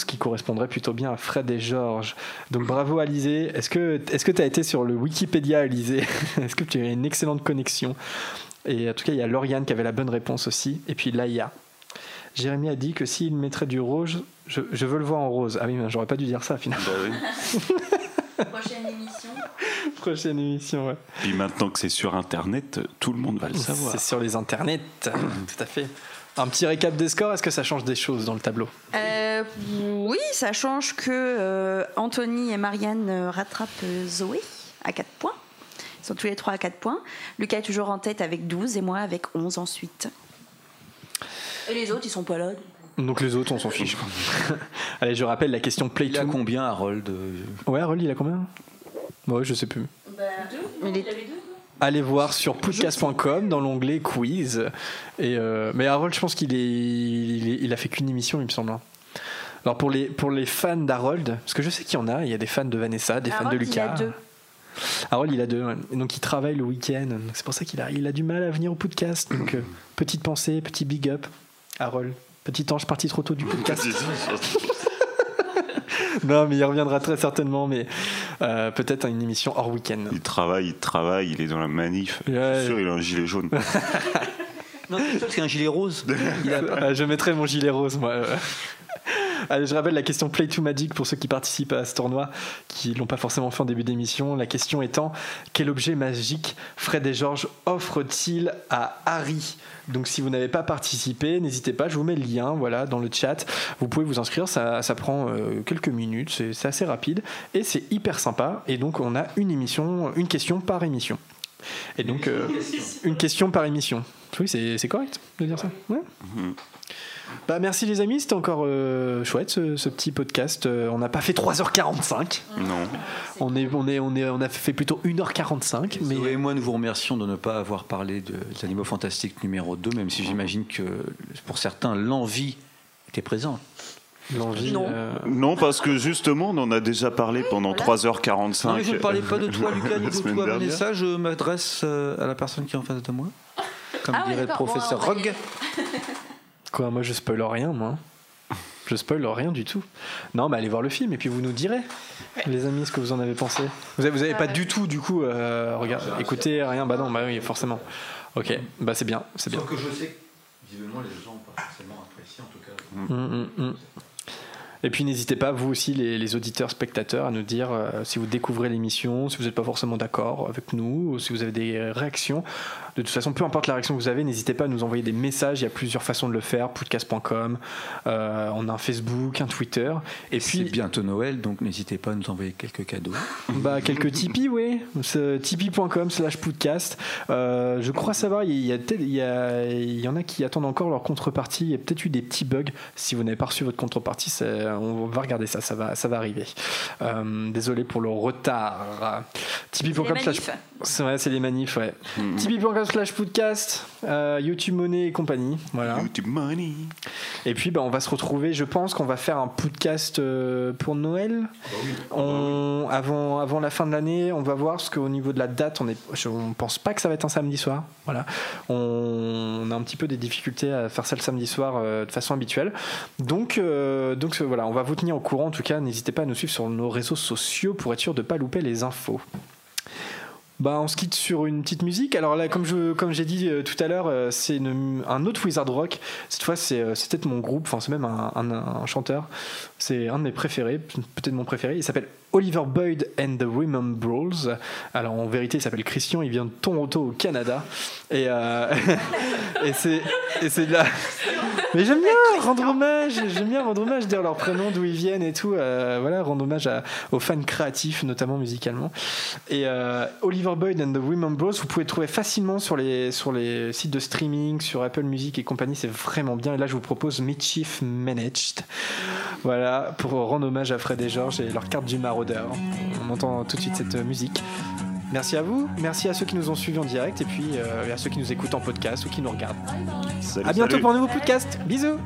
ce qui correspondrait plutôt bien à Fred et George. Donc bravo Alizé. Est-ce que est-ce que tu as été sur le Wikipédia Alizé? *laughs* Est-ce que tu as une excellente connexion? Et en tout cas, il y a Lauriane qui avait la bonne réponse aussi. Et puis Laïa. Jérémy a dit que s'il mettrait du rose, je, je veux le voir en rose. Ah oui, mais j'aurais pas dû dire ça finalement. *laughs* Prochaine émission. Prochaine émission, ouais. Puis maintenant que c'est sur Internet, tout le monde va le savoir. C'est sur les internets, *clears throat* tout à fait. Un petit récap des scores, est-ce que ça change des choses dans le tableau Euh, oui, ça change que euh, Anthony et Marianne euh, rattrapent Zoé à 4 points. Ils sont tous les trois à 4 points. Lucas est toujours en tête avec 12 et moi avec 11 ensuite. Et les autres, ils sont pas là. Donc les autres, on s'en fiche. *laughs* Allez, je rappelle la question play Il a combien, Harold Ouais, Harold, il a combien? Ouais, je sais plus. Mais les- Allez voir sur podcast.com dans l'onglet quiz. Et euh, mais Harold, je pense qu'il est, il, est- il a fait qu'une émission, il me semble. hein. Alors pour les, pour les fans d'Harold, parce que je sais qu'il y en a, il y a des fans de Vanessa, des fans de il Lucas. a deux. Harold, il a deux. ouais. Donc il travaille le week-end. C'est pour ça qu'il a, il a du mal à venir au podcast. Donc euh, petite pensée, petit big up. Harold, petit ange parti trop tôt du *laughs* podcast. *laughs* *laughs* non, mais il reviendra très certainement, mais euh, peut-être à une émission hors week-end. Il travaille, il travaille, il est dans la manif. Je suis sûr, il a un gilet jaune. *laughs* Non, c'est un gilet rose. *laughs* Il a Euh, je mettrai mon gilet rose, moi. Allez, je rappelle la question Play to Magic pour ceux qui participent à ce tournoi, qui l'ont pas forcément fait en début d'émission. La question étant quel objet magique Fred et Georges offrent-ils à Harry? Donc, si vous n'avez pas participé, n'hésitez pas. Je vous mets le lien, voilà, dans le chat. Vous pouvez vous inscrire. Ça, ça prend euh, quelques minutes. C'est assez rapide et c'est hyper sympa. Et donc, on a une émission, une question par émission. Et donc, euh, une question par émission. Oui, c'est correct de dire ça. Ouais. Bah, merci les amis, c'était encore euh, chouette ce, ce petit podcast. Euh, on n'a pas fait 3h45. Non. On, est, on, est, on, est, on a fait plutôt 1h45. Mais Zoé et moi, nous vous remercions de ne pas avoir parlé de, des Animaux Fantastiques numéro 2, même si j'imagine que pour certains, l'envie était présente. L'envie. Non. euh, Non, parce que justement, on en a déjà parlé pendant 3h45. Non, mais je ne parlais pas de toi, *laughs* Lucas, ni de toi, dernière. Vanessa. Je m'adresse à la personne qui est en face de moi. Comme Ah ouais, dirait le professeur bon, Rogue. *laughs* Quoi, moi je spoil rien, moi. Je spoil rien du tout. Non, mais allez voir le film et puis vous nous direz, les amis, ce que vous en avez pensé. Vous avez, vous avez pas du tout, du coup, euh, regarde, écoutez, rien, bah non, bah oui, forcément. Ok, bah c'est bien, c'est bien. Sauf que je sais que, visiblement, les gens n'ont pas forcément apprécié, en tout cas. Mm, mm, mm. Et puis n'hésitez pas, vous aussi, les, les auditeurs, spectateurs, à nous dire euh, si vous découvrez l'émission, si vous n'êtes pas forcément d'accord avec nous, ou si vous avez des euh, réactions. De toute façon, peu importe la réaction que vous avez, n'hésitez pas à nous envoyer des messages. Il y a plusieurs façons de le faire. Podcast.com, euh, on a un Facebook, un Twitter. Et C'est puis, bientôt Noël, donc n'hésitez pas à nous envoyer quelques cadeaux. bah, quelques Tipeee, oui. C'est Tipeee.com slash podcast. Euh, je crois savoir, il y, a peut-être- il y, a- il y en a qui attendent encore leur contrepartie. Il y a peut-être eu des petits bugs. Si vous n'avez pas reçu votre contrepartie, c'est- on va regarder ça. Ça va, ça va arriver. Euh, désolé pour le retard. Tipeee.com C'est slash. C'est vrai, c'est les manifs, ouais. Mhm. Tipeee.com slash podcast, euh, YouTube Money et compagnie. Voilà. YouTube money. Et puis, bah, on va se retrouver. Je pense qu'on va faire un podcast euh, pour Noël. On, avant, avant la fin de l'année, on va voir parce qu'au niveau de la date, on est, je- on pense pas que ça va être un samedi soir. Voilà. On, on a un petit peu des difficultés à faire ça le samedi soir euh, de façon habituelle. Donc, donc voilà, on va vous tenir au courant. En tout cas, n'hésitez pas à nous suivre sur nos réseaux sociaux pour être sûr de ne pas louper les infos. Bah, on se quitte sur une petite musique. Alors là, comme j'ai dit euh, tout à l'heure, euh, c'est un autre Wizard Rock. Cette fois, c'est euh, peut-être mon groupe. Enfin, c'est même un, un- un chanteur. C'est un de mes préférés, peut-être mon préféré. Il s'appelle Oliver Boyd and the Women Brawls. Alors en vérité, il s'appelle Christian. Il vient de Toronto au Canada. Et, euh, *laughs* et c'est de la. Mais j'aime bien rendre hommage. J'aime bien rendre hommage, dire leur prénom, d'où ils viennent et tout. Euh, voilà, rendre hommage à- aux fans créatifs, notamment musicalement. Et euh, Oliver Boyd and the Women Bros, vous pouvez le trouver facilement sur les, sur les sites de streaming, sur Apple Music et compagnie, c'est vraiment bien. Et là, je vous propose Mischief Managed. Voilà, pour rendre hommage à Fred et George et leur carte du On entend tout de suite cette musique. Merci à vous, merci à ceux qui nous ont suivis en direct et puis euh, à ceux qui nous écoutent en podcast ou qui nous regardent. Salut, à bientôt salut. pour un nouveau podcast. Bisous.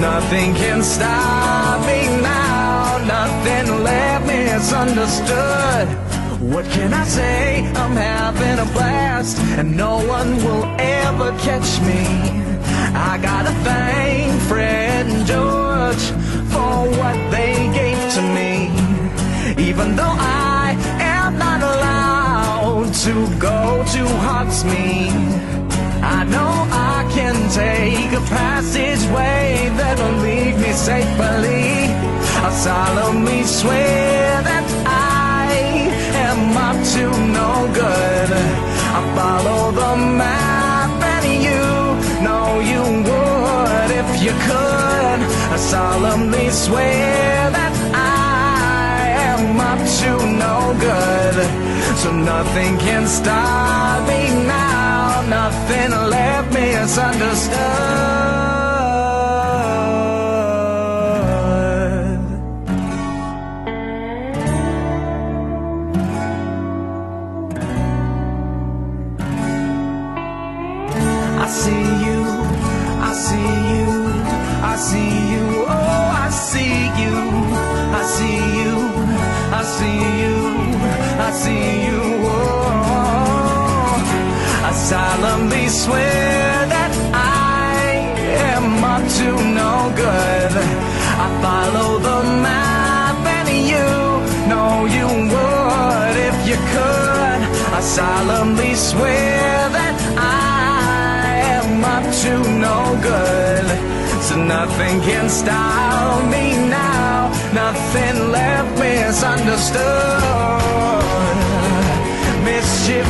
Nothing can stop me now. Nothing left misunderstood. What can I say? I'm having a blast, and no one will ever catch me. I gotta thank Fred and George for what they gave to me. Even though I am not allowed to go to Hogsmeade, I know I can take a passageway that'll lead me safely. I solemnly swear that I am up to no good. I follow the map and you know you would if you could. I solemnly swear that I am up to no good. So nothing can stop me. Nothing left misunderstood. I see you, I see you, I see you, oh, I see you, I see you, I see you, I see you, solemnly swear that I am up to no good. I follow the map and you know you would if you could. I solemnly swear that I am up to no good. So nothing can stop me now. Nothing left misunderstood. Mischief